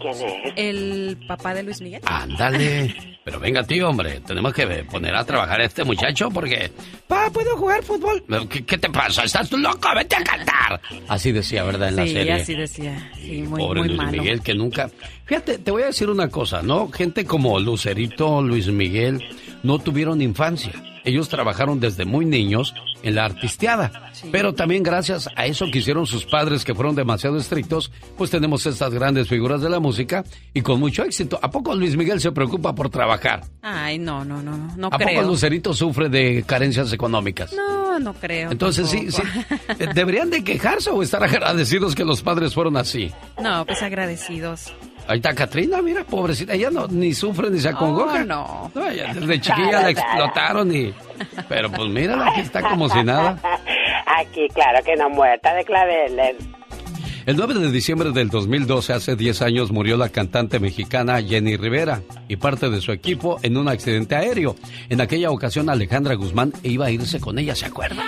¿Quién es? ¿El papá de Luis Miguel? Ándale. Pero venga, tío, hombre, tenemos que poner a trabajar a este muchacho porque... Pa, ¿puedo jugar fútbol? ¿Qué, qué te pasa? ¿Estás tú loco? ¡Vete a cantar! Así decía, ¿verdad? En la sí, serie. así decía. Sí, muy, Pobre muy Luis malo. Miguel que nunca... Fíjate, te voy a decir una cosa, ¿no? Gente como Lucerito, Luis Miguel, no tuvieron infancia. Ellos trabajaron desde muy niños en la artisteada. Pero también gracias a eso que hicieron sus padres, que fueron demasiado estrictos, pues tenemos estas grandes figuras de la música y con mucho éxito. ¿A poco Luis Miguel se preocupa por trabajar? Ay, no, no, no, no, ¿A creo. poco Lucerito sufre de carencias económicas? No, no creo. Entonces sí, sí. ¿Deberían de quejarse o estar agradecidos que los padres fueron así? No, pues agradecidos. Ahí está Katrina, mira, pobrecita, ella no, ni sufre ni se acongoja. Oh, no. ella desde chiquilla la explotaron y... Pero pues mírala, aquí está como si nada. Aquí, claro que no, muerta de claveles. El 9 de diciembre del 2012, hace 10 años, murió la cantante mexicana Jenny Rivera y parte de su equipo en un accidente aéreo. En aquella ocasión, Alejandra Guzmán iba a irse con ella, ¿se acuerda?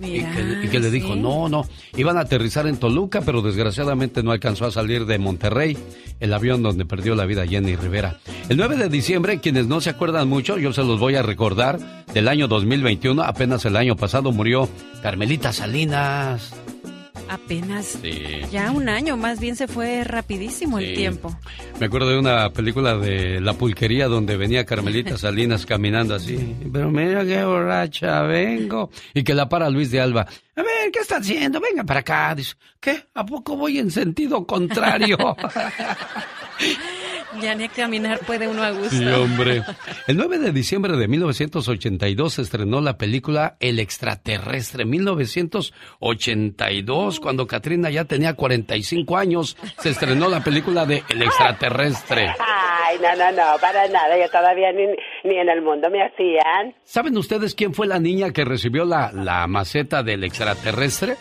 Y que, y que le dijo, sí. no, no, iban a aterrizar en Toluca, pero desgraciadamente no alcanzó a salir de Monterrey, el avión donde perdió la vida Jenny Rivera. El 9 de diciembre, quienes no se acuerdan mucho, yo se los voy a recordar, del año 2021, apenas el año pasado murió Carmelita Salinas. Apenas. Sí. Ya un año, más bien se fue rapidísimo el tiempo. Me acuerdo de una película de La Pulquería donde venía Carmelita Salinas caminando así. Pero mira qué borracha vengo. Y que la para Luis de Alba. A ver, ¿qué está haciendo? Venga para acá. Dice, ¿qué? ¿A poco voy en sentido contrario? Ya ni a caminar puede uno a gusto. Sí, hombre. El 9 de diciembre de 1982 se estrenó la película El extraterrestre. 1982, cuando Katrina ya tenía 45 años, se estrenó la película de El extraterrestre. Ay, no, no, no, para nada. Yo todavía ni, ni en el mundo me hacían. ¿Saben ustedes quién fue la niña que recibió la, la maceta del extraterrestre?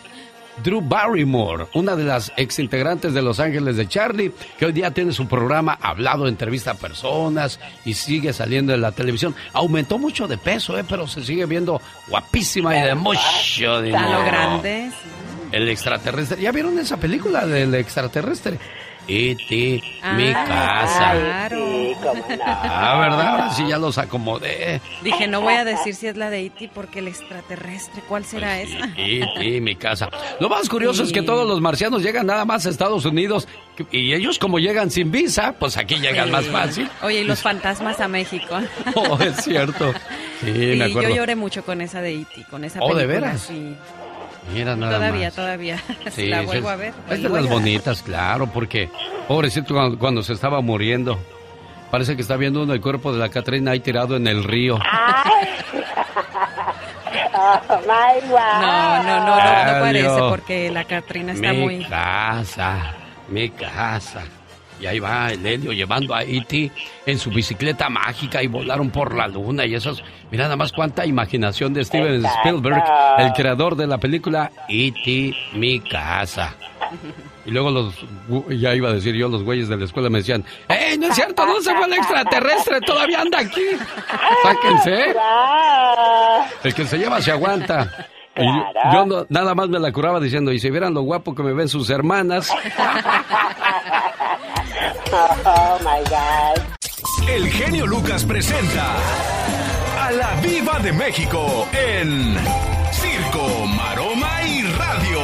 Drew Barrymore, una de las ex integrantes de Los Ángeles de Charlie, que hoy día tiene su programa hablado, entrevista a personas y sigue saliendo en la televisión. Aumentó mucho de peso, ¿eh? pero se sigue viendo guapísima y de mucho dinero. Está lo grande. sí. El extraterrestre. ¿Ya vieron esa película del extraterrestre? E.T., mi Ah, casa. Claro. Sí, cómo no. Ah, ¿verdad? Ahora sí ya los acomodé. Dije, no voy a decir si es la de E.T. porque el extraterrestre, ¿cuál será esa? E.T., mi casa. Lo más curioso es que todos los marcianos llegan nada más a Estados Unidos y ellos como llegan sin visa, pues aquí llegan Sí. más fácil. Oye, y los fantasmas a México. Oh, es cierto. Sí, Sí, me acuerdo. yo lloré mucho con esa de E.T., con esa Oh, ¿de película, veras? sí. Mira nada Todavía, más. todavía. Sí, si la vuelvo es- a ver. Es de vuelvo a las bonitas, claro, porque pobrecito cuando, cuando se estaba muriendo. Parece que está viendo uno el cuerpo de la Catrina ahí tirado en el río. Ay. Oh, my wow. No, no, no, no, no parece porque la Catrina está mi muy... casa, mi casa. Y ahí va el Helio llevando a E.T. en su bicicleta mágica y volaron por la luna y esos... Mira nada más cuánta imaginación de Steven Exacto. Spielberg, el creador de la película E.T. Mi casa. Y luego los, ya iba a decir yo, los güeyes de la escuela me decían, ¡Ey, no es cierto, no se fue el extraterrestre, todavía anda aquí! ¡Sáquense! El que se lleva se aguanta. Y yo- Claro. yo no- nada más me la curaba diciendo, y si vieran lo guapo que me ven sus hermanas. Oh, my God. El genio Lucas presenta a la Viva de México en Circo, Maroma y Radio.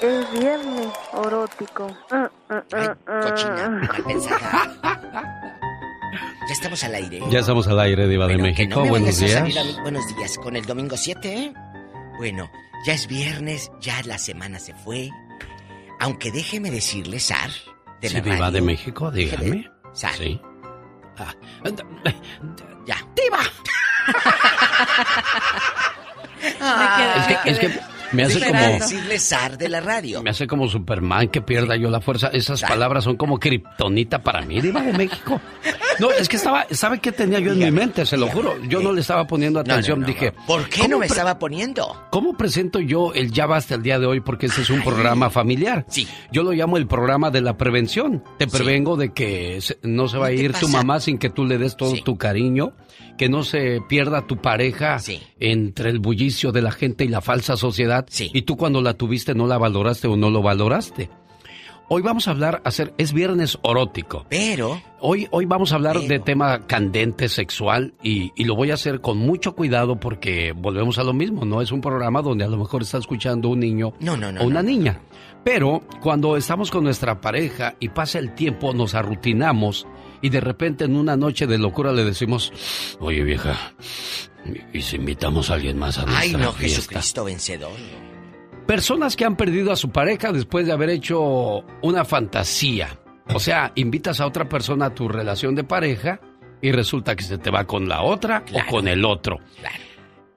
Es viernes erótico. Ah, ah, ah, ah. Ya estamos al aire. Ya estamos al aire, Diva de México. no Buenos días. salir a mí- Buenos días. Con el domingo 7, ¿eh? Bueno, ya es viernes, ya la semana se fue. Aunque déjeme decirle, Sar, de Sí, la radio, de México, dígame. Sar. Sí. Ya. ¡Diva! Ah, Es que- es que me hace como- decirle de la radio. Me hace como Superman que pierda yo la fuerza. Esas palabras son como kriptonita para mí, Diva de México. No, es que estaba, ¿sabe qué tenía yo en mi mente? Se lo juro. Yo no le estaba poniendo No, no, atención. no, Dije. ¿Por qué ¿cómo no me estaba poniendo? ¿Cómo presento yo el Ya Basta el día de hoy? Porque este es un programa familiar. Sí. Yo lo llamo el programa de la prevención. Te prevengo de que no se va a ir tu mamá sin que tú le des todo tu cariño, que no se pierda tu pareja entre el bullicio de la gente y la falsa sociedad. Y tú cuando la tuviste no la valoraste o no lo valoraste. Hoy vamos a hablar, hacer, es viernes erótico. Pero. Hoy, hoy vamos a hablar de tema candente sexual y, y lo voy a hacer con mucho cuidado porque volvemos a lo mismo. No es un programa donde a lo mejor está escuchando un niño No, no, no, o una niña. Pero cuando estamos con nuestra pareja y pasa el tiempo, nos arrutinamos y de repente en una noche de locura le decimos, oye vieja, ¿y si invitamos a alguien más a nuestra Ay, no, fiesta? Jesucristo vencedor. Personas que han perdido a su pareja después de haber hecho una fantasía. O sea, invitas a otra persona a tu relación de pareja y resulta que se te va con la otra o con el otro.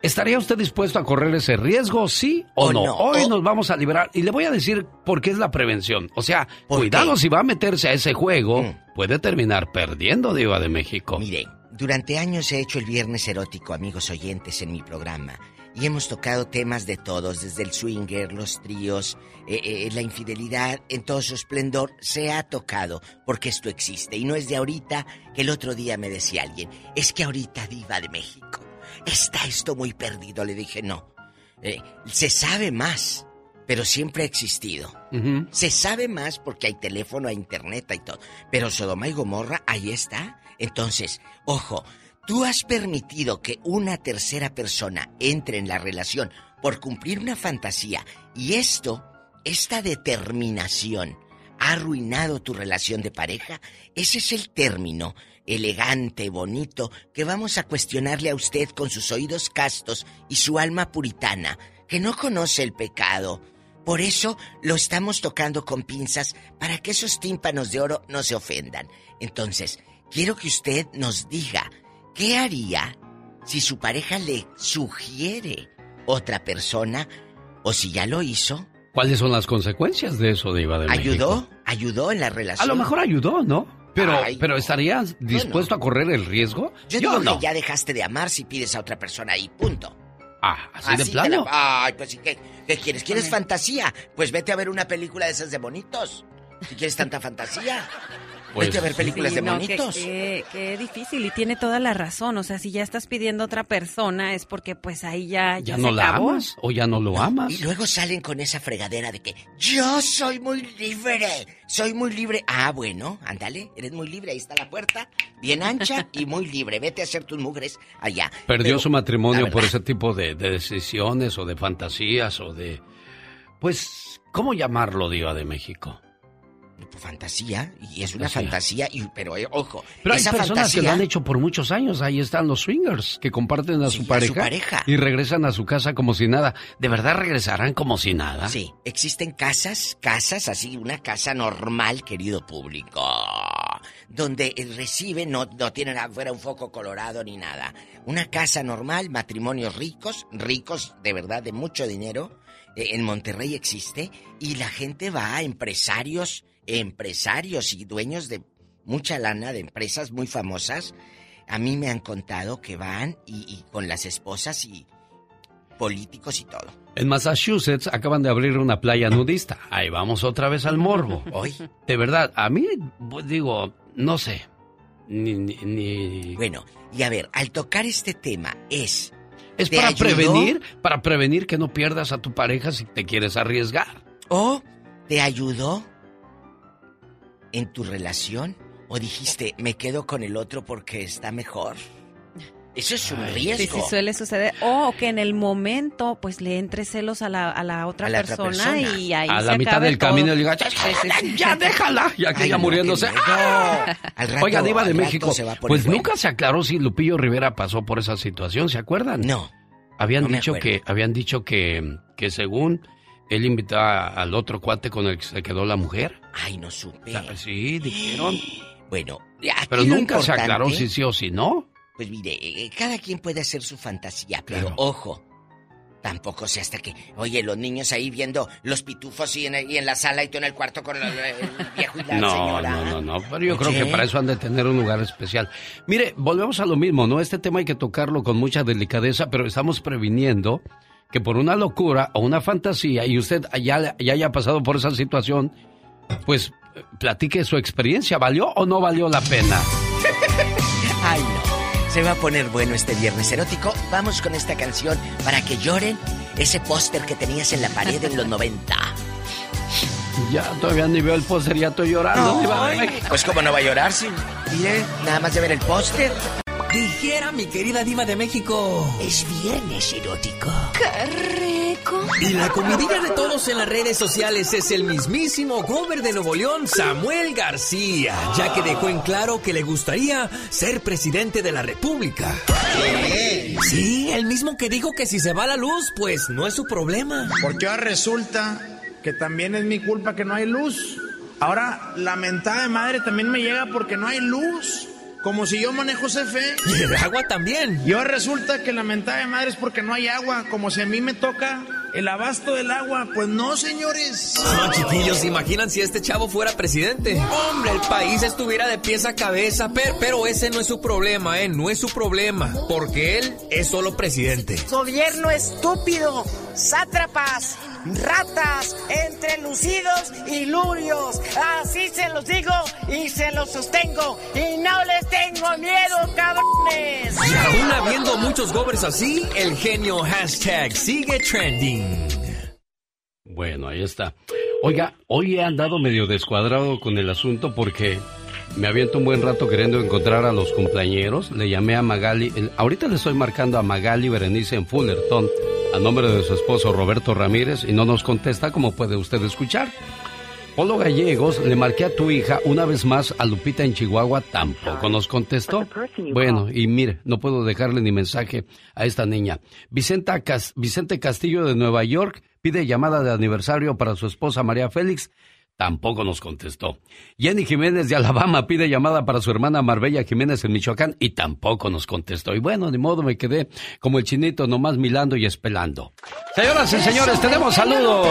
¿Estaría usted dispuesto a correr ese riesgo, sí o, O no? no. Hoy O- nos vamos a liberar y le voy a decir por qué es la prevención. O sea, ¿Por cuidado qué? si va a meterse a ese juego, puede terminar perdiendo, Diva de México. Mire, durante años he hecho el viernes erótico, amigos oyentes, en mi programa. Y hemos tocado temas de todos, desde el swinger, los tríos, eh, eh, la infidelidad en todo su esplendor, se ha tocado, porque esto existe. Y no es de ahorita, que el otro día me decía alguien, es que ahorita diva de México, está esto muy perdido. Le dije, no, Eh, se sabe más, pero siempre ha existido. Se sabe más porque hay teléfono, hay internet, hay todo. Pero Sodoma y Gomorra, ahí está. Entonces, ojo, tú has permitido que una tercera persona entre en la relación por cumplir una fantasía y esto, esta determinación, ha arruinado tu relación de pareja. Ese es el término elegante, bonito, que vamos a cuestionarle a usted con sus oídos castos y su alma puritana, que no conoce el pecado. Por eso lo estamos tocando con pinzas para que esos tímpanos de oro no se ofendan. Entonces, quiero que usted nos diga qué haría si su pareja le sugiere otra persona o si ya lo hizo. ¿Cuáles son las consecuencias de eso, Diva de México? ¿Ayudó? ¿Ayudó en la A relación? lo mejor ayudó, ¿no? Pero, Ay. pero ¿estarías dispuesto a correr el riesgo? Yo digo que ya dejaste de amar si pides a otra persona ahí, punto. Ah, así, de plano. la- Ay, pues sí, ¿qué, qué quieres? ¿Quieres fantasía? Pues vete a ver una película de esas de bonitos. Si quieres tanta fantasía. Pues vete a ver películas Sí, de no, qué- bonitos. Qué, qué difícil y tiene toda la razón. O sea, si ya estás pidiendo a otra persona es porque pues ahí ya, ya, ¿Ya se no la acabó. amas o ya no lo amas? Y luego salen con esa fregadera de que yo soy muy libre, soy muy libre. Ah, bueno, ándale, eres muy libre, ahí está la puerta, bien ancha y muy libre. Vete a hacer tus mugres allá. Perdió Pero, su matrimonio por ese tipo de, de decisiones o de fantasías o de... Pues, ¿cómo llamarlo, Diva de México? Fantasía, y es una Fantasía. fantasía, y, pero eh, ojo, Pero hay esa personas fantasía... que lo han hecho por muchos años. Ahí están los swingers que comparten a, Sí, su, a su pareja pareja. y regresan a su casa como si nada. ¿De verdad regresarán como si nada? Sí, existen casas, casas así, una casa normal, querido público, donde el recibe no, no tienen afuera un foco colorado ni nada. Una casa normal, matrimonios ricos, ricos de verdad, de mucho dinero. eh, en Monterrey existe y la gente va a empresarios, empresarios y dueños de mucha lana de empresas muy famosas. A mí me han contado que van y, y con las esposas y políticos y todo. En Massachusetts acaban de abrir una playa nudista. Ahí vamos otra vez al morbo. Hoy. De verdad, a mí, pues, digo, no sé. Ni, ni- ni- Bueno, y a ver, al tocar este tema es... Es ¿te para ayudó? prevenir, para prevenir que no pierdas a tu pareja si te quieres arriesgar. ¿O te ayudó en tu relación? ¿O dijiste, me quedo con el otro porque está mejor? Eso es un Sí, riesgo. sí suele suceder. O que en el momento, pues le entre celos a la, a la otra A la otra persona, persona. y ahí A se la mitad del todo. camino le diga, Sí, sí, sí. ya déjala. Y aquí Ay, ya no, muriéndose. ¡Ah! Al rato- Oiga, Diva de México, pues nunca se aclaró si Lupillo Rivera pasó por esa situación, ¿se acuerdan? No. Habían no dicho que, habían dicho que, que según él invitaba al otro cuate con el que se quedó la mujer. Ay, no supe. Sí, dijeron. Bueno, aquí Pero nunca se aclaró si sí o si no. Pues mire, eh, cada quien puede hacer su fantasía, pero ojo, tampoco sea hasta que, oye, los niños ahí viendo los pitufos y en, y en la sala y tú en el cuarto con el viejo y la No, señora. no, no, no, pero yo creo que para eso han de tener un lugar especial. Mire, volvemos a lo mismo, ¿no? Este tema hay que tocarlo con mucha delicadeza, pero estamos previniendo que por una locura o una fantasía y usted ya, ya haya pasado por esa situación, pues platique su experiencia, ¿valió o no valió la pena? Ay, no. Se va a poner bueno este viernes erótico. Vamos con esta canción para que lloren ese póster que tenías en la pared en los 90. Ya todavía ni veo el póster, ya estoy llorando. Pues cómo no va a llorar si, mire, nada más de ver el póster. Dijera mi querida diva de México. Es viernes erótico. ¡Qué rico! Y la comidilla de todos en las redes sociales es el mismísimo gober de Nuevo León, Samuel García, ya que dejó en claro que le gustaría ser presidente de la República. Sí, el mismo que dijo que si se va la luz, pues no es su problema. Porque ahora resulta que también es mi culpa que no hay luz. Ahora la mentada de madre también me llega porque no hay luz. Como si yo manejo CFE. Y el agua también. Y ahora resulta que la mentada de madre es porque no hay agua. Como si a mí me toca el abasto del agua. Pues no, señores. No, chiquillos, ¿se imaginan si este chavo fuera presidente? Hombre, el país estuviera de pies a cabeza, pero, pero ese no es su problema, ¿eh? No es su problema, porque él es solo presidente. Gobierno estúpido, sátrapas, ratas, entrelucidos y lurios. Así se los digo y se los sostengo. Y no les tengo miedo, cabrones. Y aún habiendo muchos gobers así, el genio hashtag sigue trending. Bueno, ahí está. Oiga, hoy he andado medio descuadrado con el asunto porque me aviento un buen rato queriendo encontrar a los cumpleañeros. Le llamé a Magali. el- ahorita le estoy marcando a Magali Berenice en Fullerton a nombre de su esposo Roberto Ramírez y no nos contesta como puede usted escuchar. Polo Gallegos, le marqué a tu hija una vez más a Lupita en Chihuahua, tampoco nos contestó. Bueno, y mire, no puedo dejarle ni mensaje a esta niña. Vicenta Cas- Vicente Castillo de Nueva York pide llamada de aniversario para su esposa María Félix. Tampoco nos contestó. Jenny Jiménez de Alabama pide llamada para su hermana Marbella Jiménez en Michoacán y tampoco nos contestó. Y bueno, de modo me quedé como el chinito nomás milando y espelando. Señoras y señores, tenemos saludos.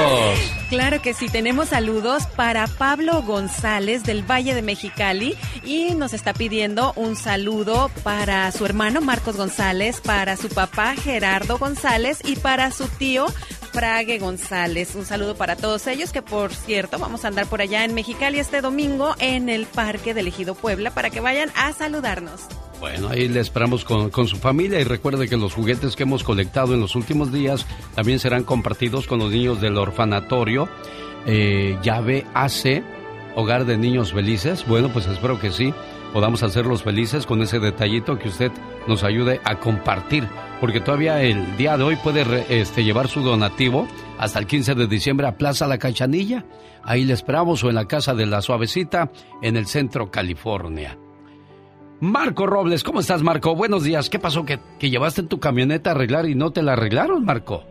Claro que sí, tenemos saludos para Pablo González del Valle de Mexicali y nos está pidiendo un saludo para su hermano Marcos González, para su papá Gerardo González y para su tío Frague González. Un saludo para todos ellos que por cierto vamos a por allá en Mexicali este domingo en el Parque del Ejido Puebla para que vayan a saludarnos. Bueno, ahí le esperamos con, con su familia y recuerde que los juguetes que hemos colectado en los últimos días también serán compartidos con los niños del orfanatorio eh, Llave AC, Hogar de Niños Felices. Bueno, pues espero que sí, podamos hacerlos felices con ese detallito que usted nos ayude a compartir, porque todavía el día de hoy puede re- este, llevar su donativo hasta el 15 de diciembre a Plaza La Cachanilla. Ahí le esperamos o en la Casa de la Suavecita en el centro California. Marco Robles, ¿cómo estás, Marco? Buenos días. ¿Qué pasó? ¿Que, que llevaste en tu camioneta a arreglar y no te la arreglaron, Marco?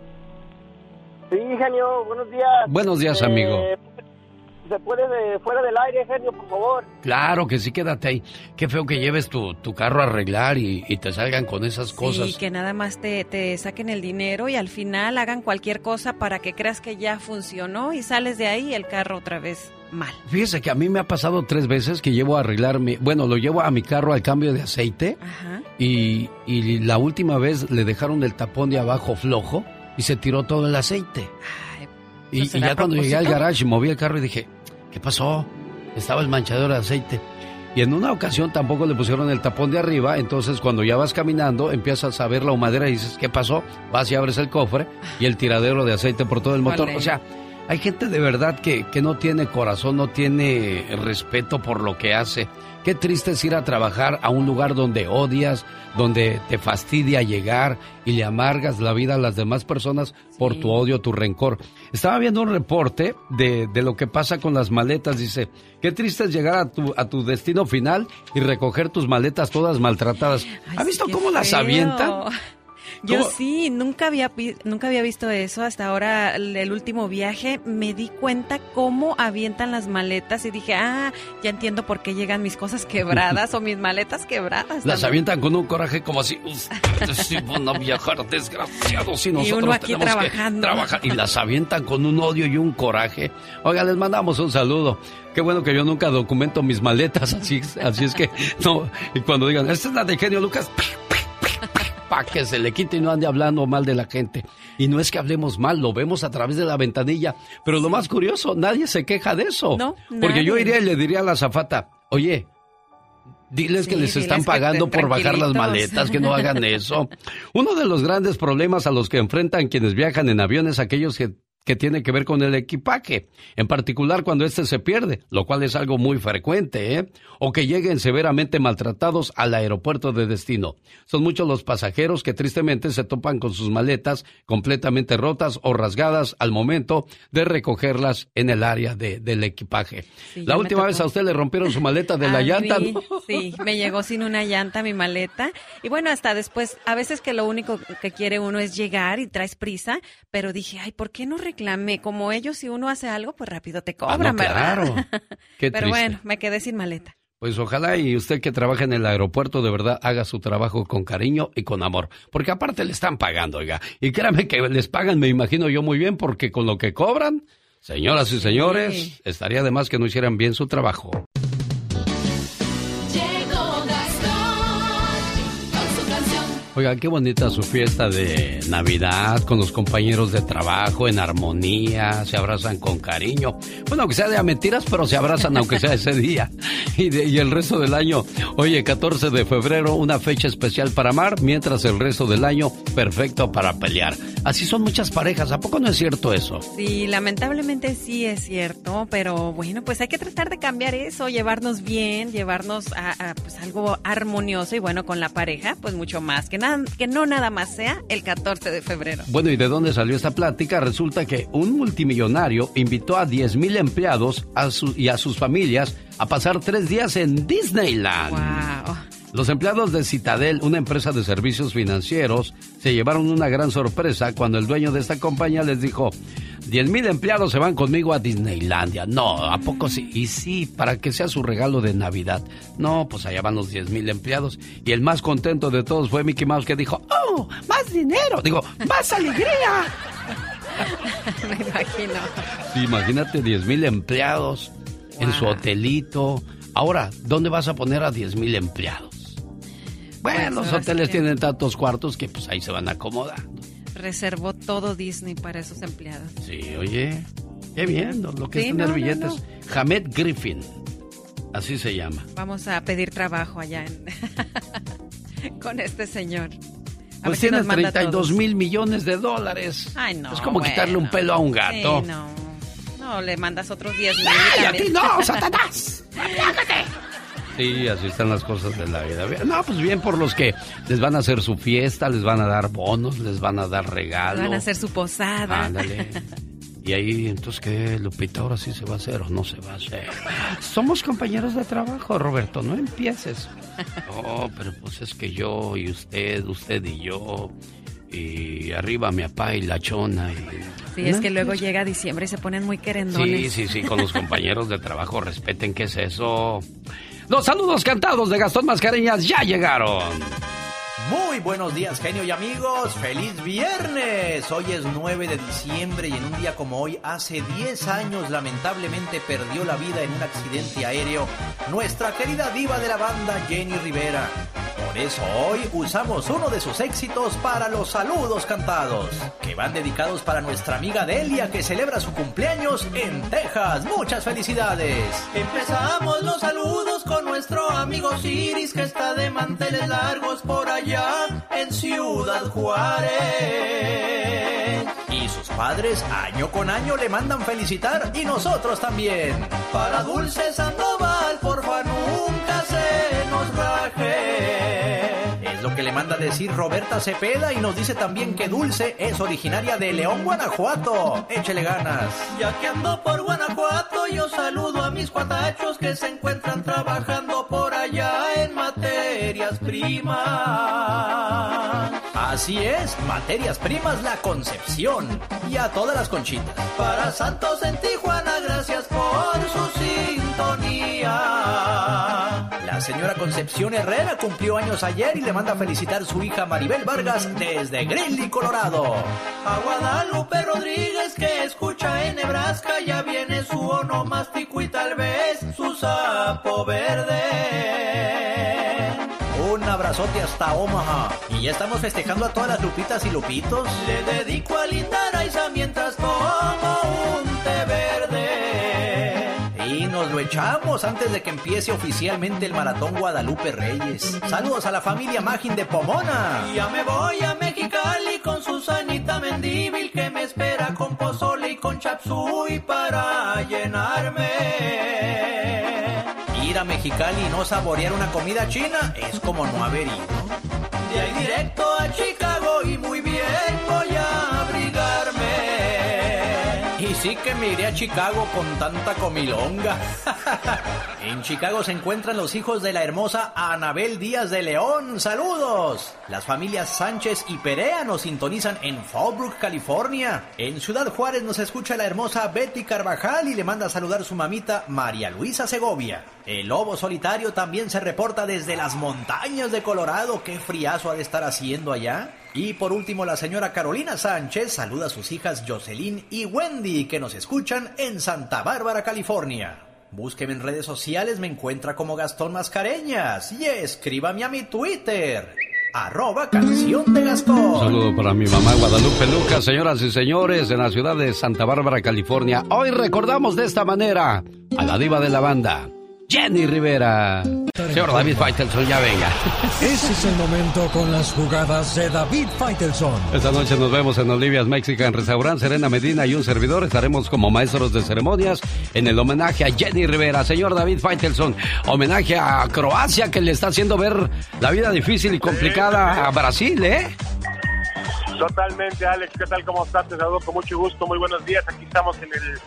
Sí, genio, buenos días. Buenos días, amigo. ¿Se puede de, fuera del aire, genio, por favor? Claro que sí, quédate ahí. Qué feo que lleves tu, tu carro a arreglar y, y te salgan con esas cosas. Y que nada más te, te saquen el dinero y al final hagan cualquier cosa para que creas que ya funcionó y sales de ahí el carro otra vez mal. Fíjese que a mí me ha pasado tres veces que llevo a arreglar mi... Bueno, lo llevo a mi carro al cambio de aceite Ajá. y, y la última vez le dejaron el tapón de abajo flojo y se tiró todo el aceite. Y, ¿eso y ya cuando llegué al garage moví el carro y dije, ¿qué pasó? Estaba el manchador de aceite. Y en una ocasión tampoco le pusieron el tapón de arriba, entonces cuando ya vas caminando empiezas a ver la humadera y dices, ¿qué pasó? Vas y abres el cofre y el tiradero de aceite por todo el motor. Vale. O sea, Hay gente de verdad que, que no tiene corazón, no tiene respeto por lo que hace. Qué triste es ir a trabajar a un lugar donde odias, donde te fastidia llegar y le amargas la vida a las demás personas por tu odio, tu rencor. Estaba viendo un reporte de, de, lo que pasa con las maletas. Dice, qué triste es llegar a tu, a tu destino final y recoger tus maletas todas maltratadas. ¿Ha visto cómo las avientan? Yo sí, nunca había, nunca había visto eso. Hasta ahora, el, último viaje, me di cuenta cómo avientan las maletas y dije, ah, ya entiendo por qué llegan mis cosas quebradas o mis maletas quebradas. Las avientan con un coraje como así, si van a viajar desgraciados y nosotros y uno aquí trabajando. y las avientan con un odio y un coraje. Oiga, les mandamos un saludo. Qué bueno que yo nunca documento mis maletas, así, así es que, no, y cuando digan, esta es la de genio Lucas, para que se le quite y no ande hablando mal de la gente. Y no es que hablemos mal, lo vemos a través de la ventanilla. Pero lo más curioso, nadie se queja de eso. No, Porque yo iría y le diría a la zafata, oye, Diles que les están pagando por bajar las maletas, que no hagan eso. Uno de los grandes problemas a los que enfrentan quienes viajan en aviones, aquellos que que tiene que ver con el equipaje, en particular cuando éste se pierde, lo cual es algo muy frecuente, ¿eh? o que lleguen severamente maltratados al aeropuerto de destino. Son muchos los pasajeros que tristemente se topan con sus maletas completamente rotas o rasgadas al momento de recogerlas en el área de, del equipaje. la última vez a usted le rompieron su maleta de la llanta, ¿no? Sí, me llegó sin una llanta mi maleta. Y bueno, hasta después, a veces que lo único que quiere uno es llegar y traes prisa, pero dije, ay, ¿por qué no reclamé. Como ellos, si uno hace algo, pues rápido te ah, cobran, Claro. Pero bueno, me quedé sin maleta. Pues ojalá y usted que trabaja en el aeropuerto de verdad haga su trabajo con cariño y con amor. Porque aparte le están pagando, oiga. Y créame que les pagan, me imagino yo muy bien, porque con lo que cobran, señoras y señores, estaría de más que no hicieran bien su trabajo. Oiga, qué bonita su fiesta de Navidad con los compañeros de trabajo en armonía, se abrazan con cariño. Bueno, aunque sea de a mentiras, pero se abrazan aunque sea ese día. Y, y el resto del año, oye, 14 de febrero, una fecha especial para amar, mientras el resto del año, perfecto para pelear. Así son muchas parejas, ¿a poco no es cierto eso? Sí, lamentablemente sí es cierto, pero bueno, pues hay que tratar de cambiar eso, llevarnos bien, llevarnos a, pues algo armonioso y bueno, con la pareja, pues mucho más que nada que no nada más sea el 14 de febrero. Bueno, ¿y de dónde salió esta plática? Resulta que un multimillonario invitó a 10 mil empleados y a sus familias a pasar tres días en Disneyland. Wow. Los empleados de Citadel, una empresa de servicios financieros, se llevaron una gran sorpresa cuando el dueño de esta compañía les dijo, 10 mil empleados se van conmigo a Disneylandia. No, ¿a poco sí? Y sí, para que sea su regalo de Navidad. No, pues allá van los 10 mil empleados. Y el más contento de todos fue Mickey Mouse que dijo, ¡Oh, más dinero! Digo, ¡más alegría! Me imagino. Sí, imagínate 10 mil empleados en su hotelito. Ahora, ¿dónde vas a poner a 10 mil empleados? Bueno, pues los hoteles tienen tantos cuartos que pues ahí se van acomodando reservó todo Disney para esos empleados. Sí, oye, qué bien, lo que es tener billetes. Hamed Griffin, así se llama. Vamos a pedir trabajo allá con este señor. pues tiene 32 mil millones de dólares. Ay, no. Es como quitarle un pelo a un gato. no. No, le mandas otros 10 mil. ¡Ay, a ti no, Satanás! Sí, así están las cosas de la vida. No, pues bien por los que les van a hacer su fiesta, les van a dar bonos, les van a dar regalos. Van a hacer su posada. Ándale. Y ahí, entonces, ¿qué, Lupita? ¿Ahora sí se va a hacer o no se va a hacer? Somos compañeros de trabajo, Roberto, no empieces. No, pero pues es que yo y usted, usted y yo, y arriba mi papá y la chona. Y... Sí, es que luego llega diciembre y se ponen muy querendones. Sí, sí, sí, con los compañeros de trabajo, respeten qué es eso. Los saludos cantados de Gastón Mascareñas ya llegaron. Muy buenos días, genio y amigos. ¡Feliz viernes! Hoy es 9 de diciembre y en un día como hoy, hace 10 años, lamentablemente perdió la vida en un accidente aéreo nuestra querida diva de la banda, Jenny Rivera. Por eso hoy usamos uno de sus éxitos para los saludos cantados, que van dedicados para nuestra amiga Delia que celebra su cumpleaños en Texas. Muchas felicidades. Empezamos los saludos con nuestro amigo Siris que está de manteles largos por allá en Ciudad Juárez. Y sus padres año con año le mandan felicitar y nosotros también. Para Dulce Sandoval, porfa, nunca se nos raje. Es lo que le manda decir Roberta Cepeda y nos dice también que Dulce es originaria de León, Guanajuato. Échele ganas. Ya que ando por Guanajuato, yo saludo a mis cuatachos que se encuentran trabajando por allá en materias primas. Así es, materias primas La Concepción. Y a todas las conchitas. Para Santos en Tijuana, gracias por su sintonía. La señora Concepción Herrera cumplió años ayer y le manda a felicitar a su hija Maribel Vargas desde Greeley, Colorado. A Guadalupe Rodríguez que escucha en Nebraska, ya viene su onomástico y tal vez su sapo verde. Abrazote hasta Omaha. Y ya estamos festejando a todas las lupitas y lupitos. Le dedico a Linda Raiza mientras tomo un té verde. Y nos lo echamos antes de que empiece oficialmente el Maratón Guadalupe Reyes. Saludos a la familia Magin de Pomona. Ya me voy a Mexicali con Susanita Mendíbil que me espera con pozole y con chapsui para llenarme. Ir a Mexicali y no saborear una comida china es como no haber ido. De ahí directo a Chicago y muy bien voy a sí que me iré a Chicago con tanta comilonga. en Chicago se encuentran los hijos de la hermosa Anabel Díaz de León. ¡Saludos! Las familias Sánchez y Perea nos sintonizan en Fallbrook, California. En Ciudad Juárez nos escucha la hermosa Betty Carvajal y le manda a saludar su mamita María Luisa Segovia. El lobo solitario también se reporta desde las montañas de Colorado. ¡Qué friazo ha de estar haciendo allá! Y por último, la señora Carolina Sánchez saluda a sus hijas Jocelyn y Wendy que nos escuchan en Santa Bárbara, California. Búsqueme en redes sociales, me encuentra como Gastón Mascareñas y escríbame a mi Twitter. Arroba canción de Gastón. Saludo para mi mamá Guadalupe Lucas, señoras y señores, en la ciudad de Santa Bárbara, California. Hoy recordamos de esta manera a la diva de la banda, Jenny Rivera. Señor David Faitelson, ya venga. Ese es el momento con las jugadas de David Faitelson. Esta noche nos vemos en Olivia's Mexican Restaurant. Serena Medina y un servidor estaremos como maestros de ceremonias en el homenaje a Jenny Rivera. Señor David Faitelson, homenaje a Croacia que le está haciendo ver la vida difícil y complicada a Brasil, ¿eh? Totalmente, Alex. ¿Qué tal? ¿Cómo estás? Te saludo con mucho gusto. Muy buenos días. Aquí estamos en el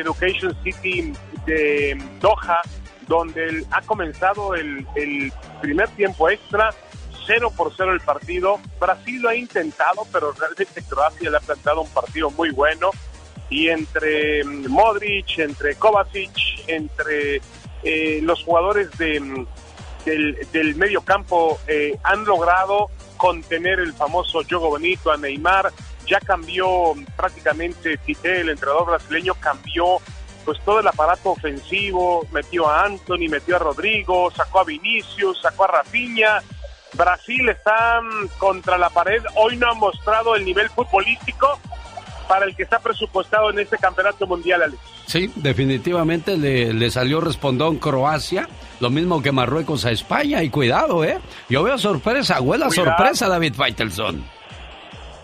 Education City de Doha donde ha comenzado el, primer tiempo extra, 0 por 0 el partido. Brasil lo ha intentado, pero realmente Croacia le ha plantado un partido muy bueno. Y entre mm, Modric, entre Kovacic, entre eh, los jugadores mm, del, del medio campo eh, han logrado contener el famoso juego bonito a Neymar. Ya cambió mm, prácticamente Tite, el entrenador brasileño, cambió pues todo el aparato ofensivo, metió a Anthony, metió a Rodrigo, sacó a Vinicius, sacó a Rafinha. Brasil está mm, contra la pared. Hoy no ha mostrado el nivel futbolístico para el que está presupuestado en este campeonato mundial, Alex. Sí, definitivamente le, le salió respondón Croacia, lo mismo que Marruecos a España, y cuidado, ¿eh? Yo veo sorpresa, abuela Cuidado. sorpresa, David Faitelson.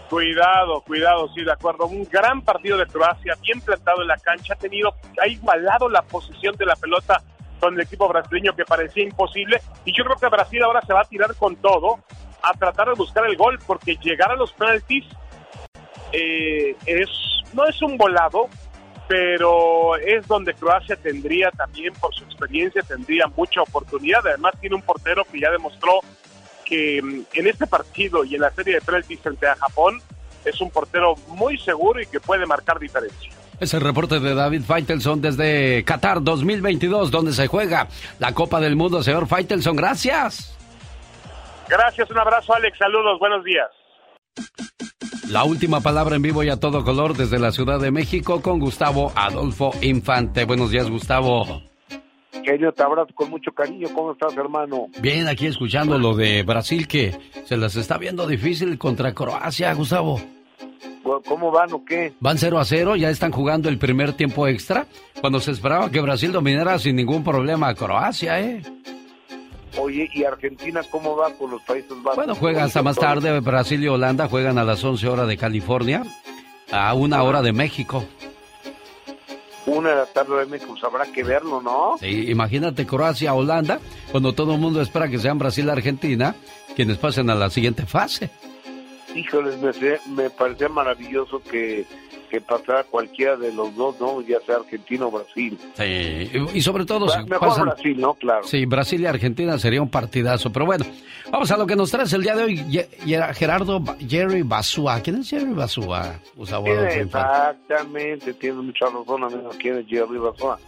Cuidado, cuidado, sí, de acuerdo. Un gran partido de Croacia, bien plantado en la cancha, ha tenido, ha igualado la posición de la pelota con el equipo brasileño que parecía imposible. Y yo creo que Brasil ahora se va a tirar con todo a tratar de buscar el gol, porque llegar a los penaltis eh, es no es un volado, pero es donde Croacia tendría también, por su experiencia, tendría mucha oportunidad. Además, tiene un portero que ya demostró que mm, en este partido y en la serie de penaltis frente a Japón es un portero muy seguro y que puede marcar diferencia. Es el reporte de David Faitelson desde Qatar 2022, donde se juega la Copa del Mundo. Señor Faitelson, gracias. Gracias, un abrazo Alex, saludos, buenos días. La última palabra en vivo y a todo color desde la Ciudad de México con Gustavo Adolfo Infante. Buenos días, Gustavo. Genio, te abrazo con mucho cariño. ¿Cómo estás, hermano? Bien, aquí escuchando lo de Brasil que se las está viendo difícil contra Croacia, Gustavo. ¿Cómo van o qué? Van 0 a 0, ya están jugando el primer tiempo extra, cuando se esperaba que Brasil dominara sin ningún problema a Croacia, ¿eh? Oye, ¿y Argentina cómo va con los Países Bajos? Bueno, juega hasta más tarde, Brasil y Holanda juegan a las 11 horas de California. a una hora de México. Una de la tarde pues habrá que verlo, ¿no? Sí, imagínate Croacia, Holanda, cuando todo el mundo espera que sean Brasil, Argentina, quienes pasen a la siguiente fase. Híjoles, me, me parecía maravilloso que que pasara cualquiera de los dos, ¿no? Ya sea Argentina o Brasil. Sí, y sobre todo si Mejor Brasil, ¿no? Claro. Sí, Brasil y Argentina sería un partidazo. Pero bueno, vamos a lo que nos traes el día de hoy. Gerardo Jerry Basúa. ¿Quién es Jerry Basúa? exactamente, tiene mucha razón, amigo. ¿Quién es Jerry Basúa?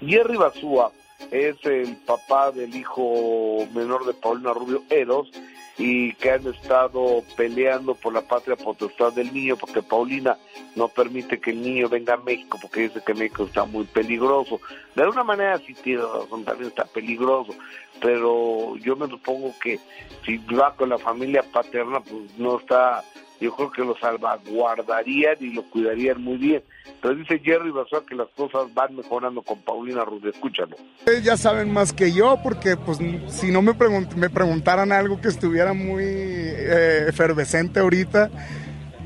Jerry Basúa es el papá del hijo menor de Paulina Rubio, Eros, y que han estado peleando por la patria potestad del niño porque Paulina no permite que el niño venga a México porque dice que México está muy peligroso. De alguna manera sí tiene razón, también está peligroso, pero yo me supongo que si va con la familia paterna pues no está yo creo que lo salvaguardarían y lo cuidarían muy bien. Pero dice Jerry Basua que las cosas van mejorando con Paulina Rubio, escúchalo. Ustedes ya saben más que yo, porque pues si no me, me preguntaran algo que estuviera muy eh, efervescente ahorita,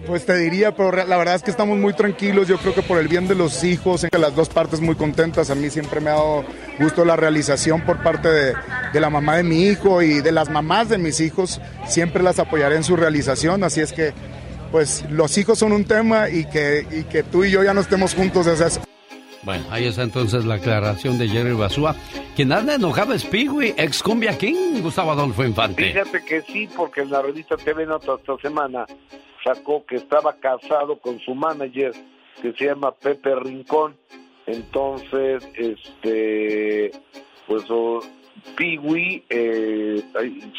pues te diría, pero la verdad es que estamos muy tranquilos, yo creo que por el bien de los hijos, que las dos partes muy contentas, a mí siempre me ha dado gusto la realización por parte de, la mamá de mi hijo y de las mamás de mis hijos, siempre las apoyaré en su realización, así es que pues los hijos son un tema y que, y que tú y yo ya no estemos juntos. Es. Bueno, ahí está entonces la aclaración de Jerry Basúa. Quien anda enojado es Pigui, ex cumbia king, Gustavo Adolfo Infante. Fíjate que sí, porque en la revista TV Nota esta semana sacó que estaba casado con su manager, que se llama Pepe Rincón. Entonces, este, pues oh, Pigui, eh, eh,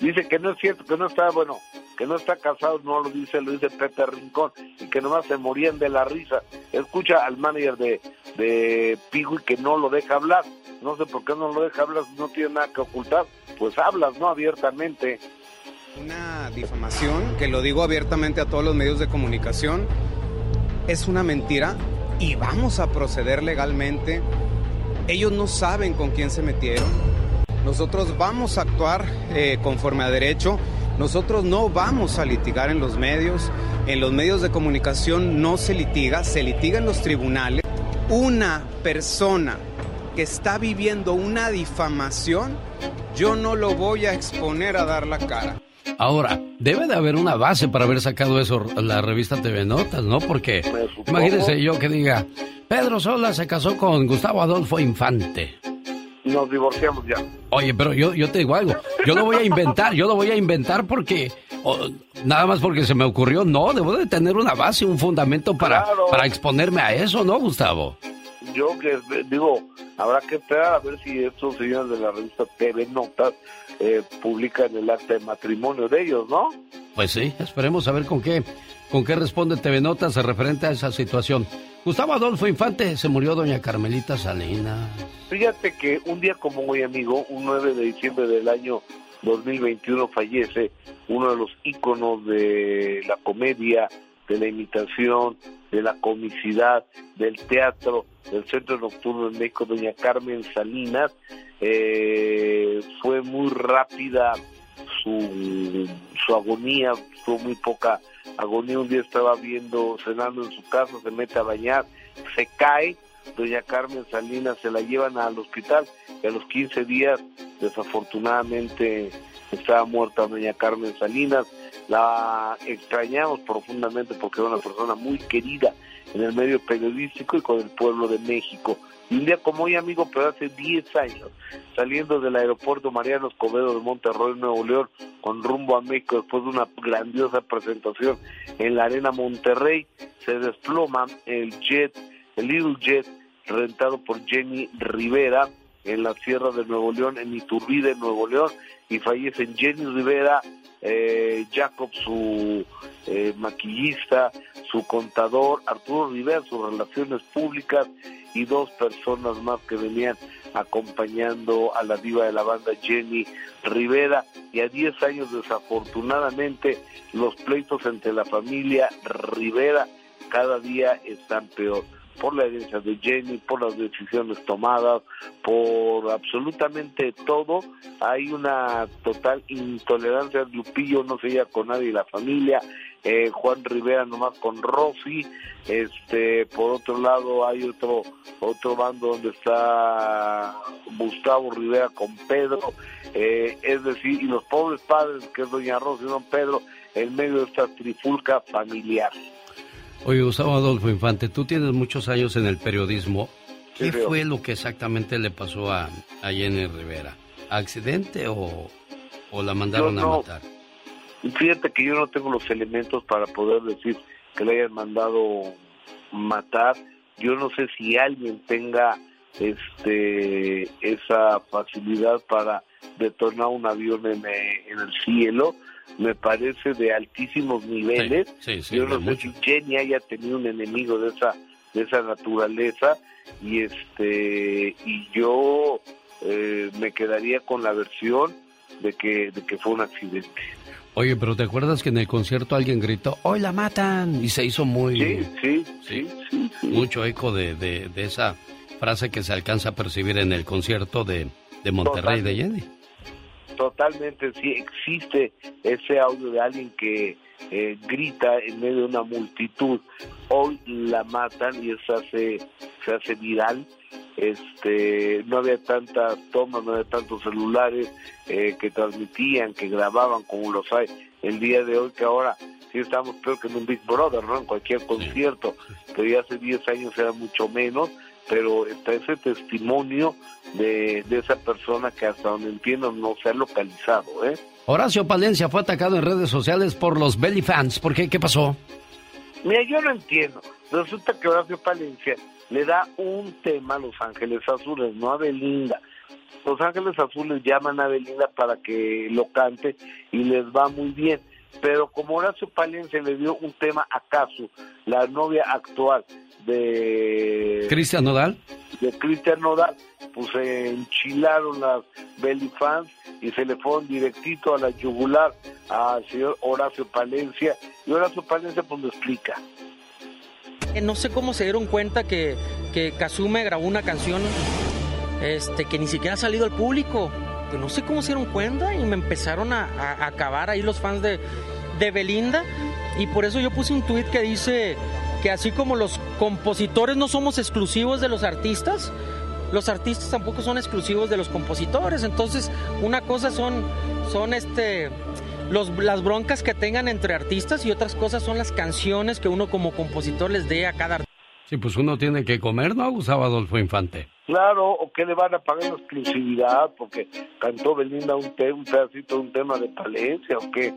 dice que no es cierto, que no está, bueno, que no está casado, no lo dice, lo dice Pepe Rincón, y que nomás se morían de la risa. Escucha al manager de, de que no lo deja hablar. No sé por qué no lo deja hablar, no tiene nada que ocultar. Pues hablas, ¿no? Abiertamente. Una difamación, que lo digo abiertamente a todos los medios de comunicación, es una mentira y vamos a proceder legalmente. Ellos no saben con quién se metieron. Nosotros vamos a actuar eh, conforme a derecho. Nosotros no vamos a litigar en los medios. En los medios de comunicación no se litiga, se litiga en los tribunales. Una persona que está viviendo una difamación, yo no lo voy a exponer a dar la cara. Ahora, debe de haber una base para haber sacado eso la revista TV Notas, ¿no? Porque imagínense yo que diga, Pedro Sola se casó con Gustavo Adolfo Infante. Nos divorciamos ya. Oye, pero yo, yo te digo algo, yo lo voy a inventar, yo lo voy a inventar porque, nada más porque se me ocurrió, no, debo de tener una base, un fundamento para, para exponerme a eso, ¿no, Gustavo? Yo que digo, habrá que esperar a ver si estos señores de la revista TV Notas eh, publican el acta de matrimonio de ellos, ¿no? Pues sí, esperemos a ver con qué, con qué responde TV Notas referente a esa situación. Gustavo Adolfo Infante, se murió doña Carmelita Salinas. Fíjate que un día como hoy, amigo, un 9 de diciembre del año 2021 fallece uno de los íconos de la comedia, de la imitación, de la comicidad, del teatro, del Centro Nocturno de México, doña Carmen Salinas, eh, fue muy rápida su, su agonía, tuvo muy poca agonía. Un día estaba viendo, cenando en su casa, se mete a bañar, se cae. Doña Carmen Salinas se la llevan al hospital y a los 15 días, desafortunadamente, estaba muerta Doña Carmen Salinas. La extrañamos profundamente porque era una persona muy querida en el medio periodístico y con el pueblo de México. Un día como hoy, amigo, pero hace 10 años, saliendo del aeropuerto Mariano Escobedo de Monterrey, Nuevo León, con rumbo a México, después de una grandiosa presentación en la Arena Monterrey, se desploma el jet, el Little Jet, rentado por Jenny Rivera en la Sierra de Nuevo León, en Iturbide, Nuevo León, y fallecen Jenny Rivera, eh, Jacob, su eh, maquillista, su contador, Arturo Rivera, sus relaciones públicas, y dos personas más que venían acompañando a la diva de la banda Jenny Rivera. Y a 10 años desafortunadamente los pleitos entre la familia Rivera cada día están peor por la herencia de Jenny, por las decisiones tomadas, por absolutamente todo. Hay una total intolerancia. Lupillo no se lleva con nadie, la familia. eh, Juan Rivera nomás con Rossi, este, por otro lado hay otro otro bando donde está Gustavo Rivera con Pedro, eh, es decir, y los pobres padres que es Doña Rosy y Don Pedro, en medio de esta trifulca familiar. Oye, Gustavo Adolfo Infante, tú tienes muchos años en el periodismo. ¿Qué fue lo que exactamente le pasó a, a Jenny Rivera? ¿Accidente o, la mandaron a matar? Fíjate que yo no tengo los elementos para poder decir que le hayan mandado matar. Yo no sé si alguien tenga este esa facilidad para detonar un avión en, eh, en el cielo me parece de altísimos niveles. Yo no sé si Jenny haya tenido un enemigo de esa de esa naturaleza y este y yo eh, me quedaría con la versión de que de que fue un accidente. Oye, pero ¿te acuerdas que en el concierto alguien gritó, hoy la matan? Y se hizo muy... Sí, sí, sí. Mucho eco de, de, esa frase que se alcanza a percibir en el concierto de, de Monterrey de Jenny totalmente sí existe ese audio de alguien que eh, grita en medio de una multitud hoy la matan y eso hace se hace viral. Este no había tantas tomas no había tantos celulares eh, que transmitían que grababan como los hay el día de hoy que ahora sí estamos peor que en un Big Brother no en cualquier concierto que ya hace 10 años era mucho menos pero está ese testimonio de, esa persona que hasta donde entiendo no se ha localizado. ¿eh? Horacio Palencia fue atacado en redes sociales por los Belly Fans. ¿Por qué? ¿Qué pasó? Mira, yo no entiendo. Resulta que Horacio Palencia le da un tema a Los Ángeles Azules, no a Belinda. Los Ángeles Azules llaman a Belinda para que lo cante y les va muy bien. Pero como Horacio Palencia le dio un tema a Casu, la novia actual de... Cristian Nodal. De Cristian Nodal, pues se enchilaron las belly fans y se le fueron directito a la yugular al señor Horacio Palencia. Y Horacio Palencia pues lo explica. Eh, no sé cómo se dieron cuenta que, que Kazume grabó una canción este, que ni siquiera ha salido al público. No sé cómo se dieron cuenta y me empezaron a, a acabar ahí los fans de, de Belinda. Y por eso yo puse un tweet que dice que así como los compositores no somos exclusivos de los artistas, los artistas tampoco son exclusivos de los compositores. Entonces, una cosa son, son este, los, las broncas que tengan entre artistas y otras cosas son las canciones que uno como compositor les dé a cada artista. Sí, pues uno tiene que comer, ¿no? Gustavo Adolfo Infante. Claro, o que le van a pagar la exclusividad porque cantó Belinda un, un pedacito un tema de Palencia o qué.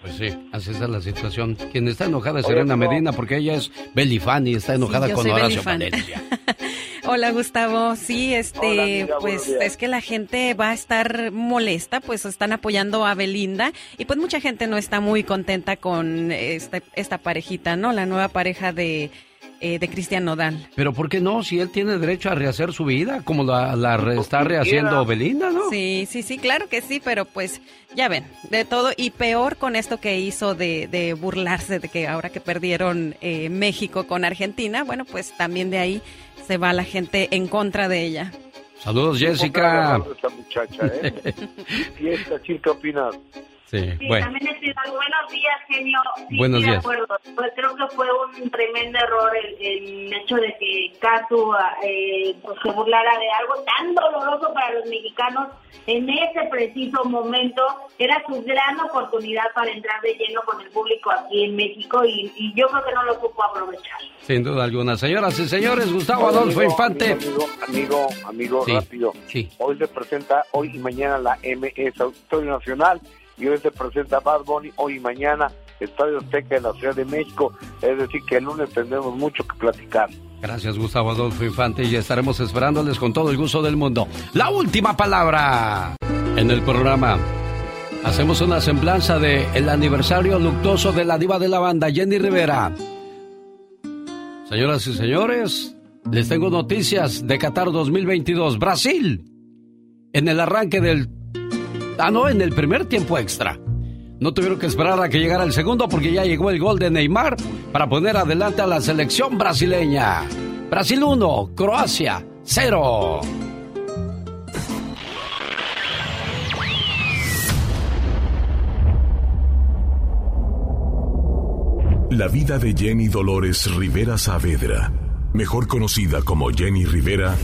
Pues sí, así es la situación. Quien está enojada es Serena Medina porque ella es Belly y está enojada con Horacio Valencia. Hola Gustavo, sí, este, pues es que la gente va a estar molesta, pues están apoyando a Belinda y pues mucha gente no está muy contenta con esta, esta parejita, ¿no? La nueva pareja de eh, de Cristian Nodal. Pero ¿por qué no? Si él tiene derecho a rehacer su vida, como la, la está rehaciendo Belinda, ¿no? Sí, sí, sí, claro que sí, pero pues ya ven, de todo y peor con esto que hizo de, de burlarse de que ahora que perdieron eh, México con Argentina, bueno, pues también de ahí se va la gente en contra de ella. Saludos, Jessica. Esta muchacha, ¿eh? ¿Y esta chica qué opinas? Sí, bueno. También buenos días, genio. buenos días. acuerdo. Pues creo que fue un tremendo error el, hecho de que Casu eh, pues, se burlara de algo tan doloroso para los mexicanos en ese preciso momento. Era su gran oportunidad para entrar de lleno con el público aquí en México y, yo creo que no lo supo aprovechar. Sin duda alguna. Señoras y señores, Gustavo Adolfo Infante. Amigo, amigo, amigo, rápido. Sí. Hoy se presenta, hoy y mañana la MS Auditorio Nacional y hoy se presenta Bad Bunny, hoy y mañana Estadio Azteca de la Ciudad de México, es decir que el lunes tendremos mucho que platicar. Gracias Gustavo Adolfo Infante y estaremos esperándoles con todo el gusto del mundo. La última palabra en el programa. Hacemos una semblanza de el aniversario luctuoso de la diva de la banda, Jenny Rivera. Señoras y señores, les tengo noticias de Qatar 2022. Brasil, en el arranque del Ah, no, en el primer tiempo extra. No tuvieron que esperar a que llegara el segundo porque ya llegó el gol de Neymar para poner adelante a la selección brasileña. Brasil 1, Croacia 0. La vida de Jenny Dolores Rivera Saavedra, mejor conocida como Jenny Rivera,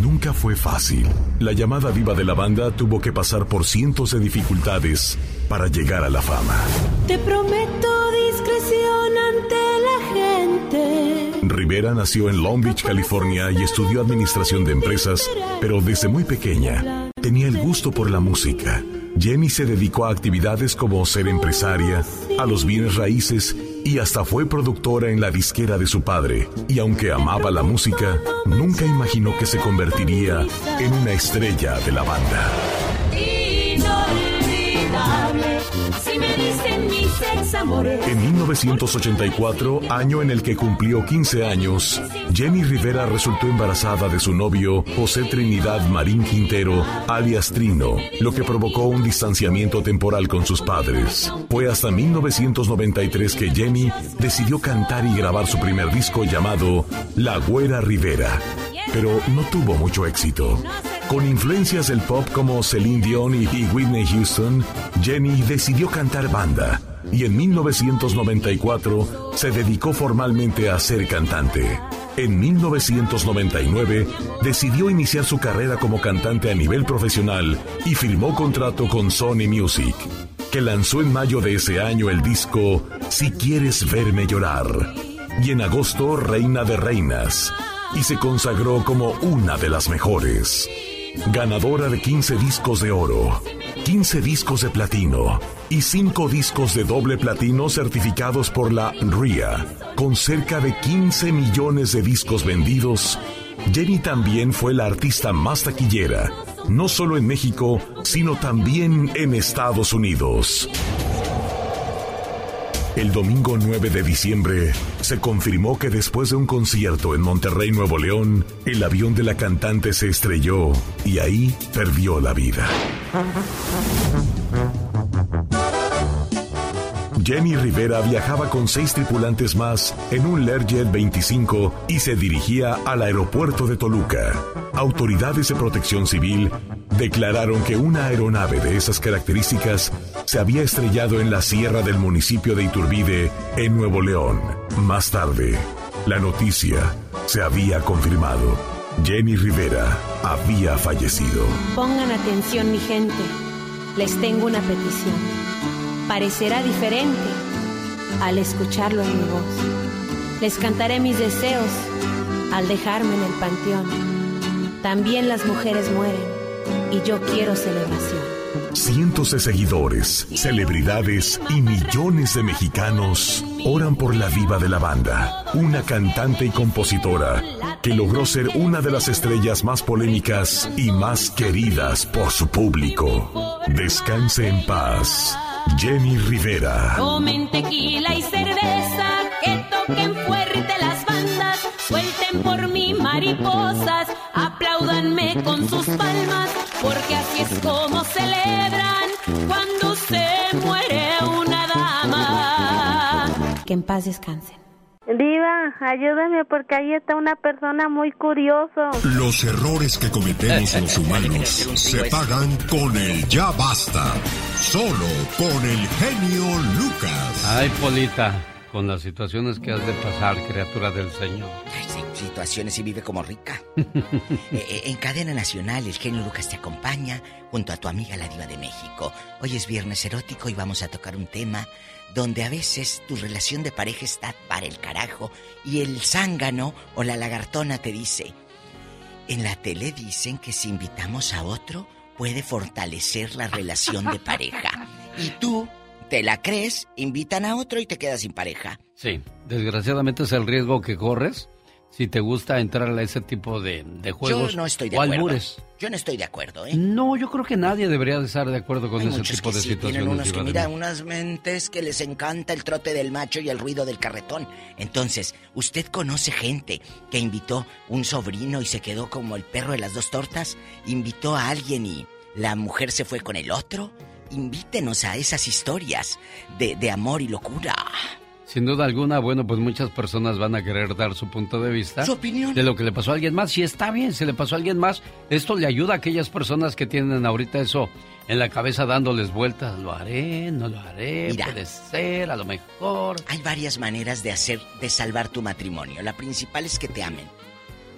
nunca fue fácil. La llamada diva de la banda tuvo que pasar por cientos de dificultades para llegar a la fama. Te prometo discreción ante la gente. Rivera nació en Long Beach, California y estudió administración de empresas, pero desde muy pequeña tenía el gusto por la música. Jenny se dedicó a actividades como ser empresaria, a los bienes raíces y hasta fue productora en la disquera de su padre. Y aunque amaba la música, nunca imaginó que se convertiría en una estrella de la banda. Inolvidable, si me En 1984, año en el que cumplió 15 años, Jenny Rivera resultó embarazada de su novio José Trinidad Marín Quintero, alias Trino, lo que provocó un distanciamiento temporal con sus padres. Fue hasta 1993 que Jenny decidió cantar y grabar su primer disco llamado La Güera Rivera, pero no tuvo mucho éxito. Con influencias del pop como Celine Dion y Whitney Houston, Jenny decidió cantar banda y en 1994 se dedicó formalmente a ser cantante. En 1999 decidió iniciar su carrera como cantante a nivel profesional y firmó contrato con Sony Music, que lanzó en mayo de ese año el disco Si quieres verme llorar y en agosto Reina de Reinas y se consagró como una de las mejores. Ganadora de 15 discos de oro, 15 discos de platino y 5 discos de doble platino certificados por la RIA. Con cerca de 15 millones de discos vendidos, Jenny también fue la artista más taquillera, no solo en México, sino también en Estados Unidos. El domingo 9 de diciembre se confirmó que después de un concierto en Monterrey, Nuevo León, el avión de la cantante se estrelló y ahí perdió la vida. Jenny Rivera viajaba con seis tripulantes más en un Learjet 25 y se dirigía al aeropuerto de Toluca. Autoridades de protección civil declararon que una aeronave de esas características se había estrellado en la sierra del municipio de Iturbide, en Nuevo León. Más tarde, la noticia se había confirmado. Jenny Rivera había fallecido. Pongan atención mi gente, les tengo una petición. Parecerá diferente al escucharlo en mi voz. Les cantaré mis deseos al dejarme en el panteón. También las mujeres mueren y yo quiero celebración. Cientos de seguidores, celebridades y millones de mexicanos oran por la diva de la banda, una cantante y compositora que logró ser una de las estrellas más polémicas y más queridas por su público. Descanse en paz, Jenny Rivera. Tomen tequila y cerveza, que toquen fuerte las bandas, suelten por mí mariposas, con sus palmas, porque así es como celebran cuando se muere una dama. Que en paz descansen. Diva, ayúdame porque ahí está una persona muy curioso. Los errores que cometemos los humanos se pagan con el ya basta. Solo con el genio Lucas. Ay, Polita, con las situaciones que has de pasar, criatura del Señor. Ay, situaciones y vive como rica. Eh, eh, en cadena nacional, el genio Lucas te acompaña junto a tu amiga la diva de México. Hoy es viernes erótico y vamos a tocar un tema donde a veces tu relación de pareja está para el carajo y el zángano o la lagartona te dice, en la tele dicen que si invitamos a otro puede fortalecer la relación de pareja. Y tú te la crees, invitan a otro y te quedas sin pareja. Sí, desgraciadamente es el riesgo que corres si te gusta entrar a ese tipo de, de juegos Yo no estoy de o acuerdo. albures. Yo no estoy de acuerdo, ¿eh? No, yo creo que nadie debería de estar de acuerdo con Hay ese tipo que de sí, situaciones. tienen unos que mira, unas mentes que les encanta el trote del macho y el ruido del carretón. Entonces, ¿usted conoce gente que invitó un sobrino y se quedó como el perro de las dos tortas? ¿Invitó a alguien y la mujer se fue con el otro? Invítenos a esas historias de, de amor y locura. Sin duda alguna, bueno, pues muchas personas van a querer dar su punto de vista. Su opinión. De lo que le pasó a alguien más. Si está bien, si le pasó a alguien más, esto le ayuda a aquellas personas que tienen ahorita eso en la cabeza dándoles vueltas. Lo haré, no lo haré, Mira. puede ser, a lo mejor. Hay varias maneras de hacer, de salvar tu matrimonio. La principal es que te amen.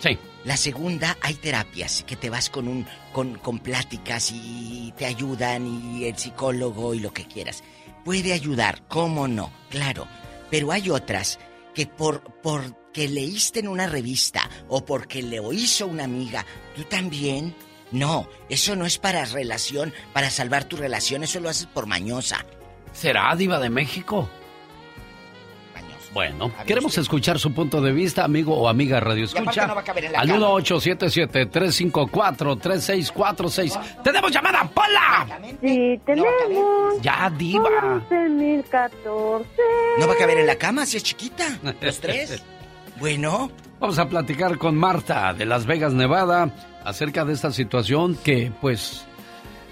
Sí. La segunda, hay terapias que te vas con un, con, con pláticas y te ayudan y el psicólogo y lo que quieras. Puede ayudar, cómo no, claro. Pero hay otras que por porque leíste en una revista o porque le hizo una amiga, tú también. No, eso no es para relación, para salvar tu relación, eso lo haces por mañosa. ¿Será diva de México? Bueno, queremos escuchar su punto de vista, amigo o amiga Radio Escucha. no va a caber en la al cama. 1877-354-3646. ¡Tenemos llamada, Pola! Sí, tenemos. Ya, diva. 11.014. ¿No va a caber en la cama si es chiquita? ¿Los tres? Bueno. Vamos a platicar con Marta de Las Vegas, Nevada, acerca de esta situación que, pues,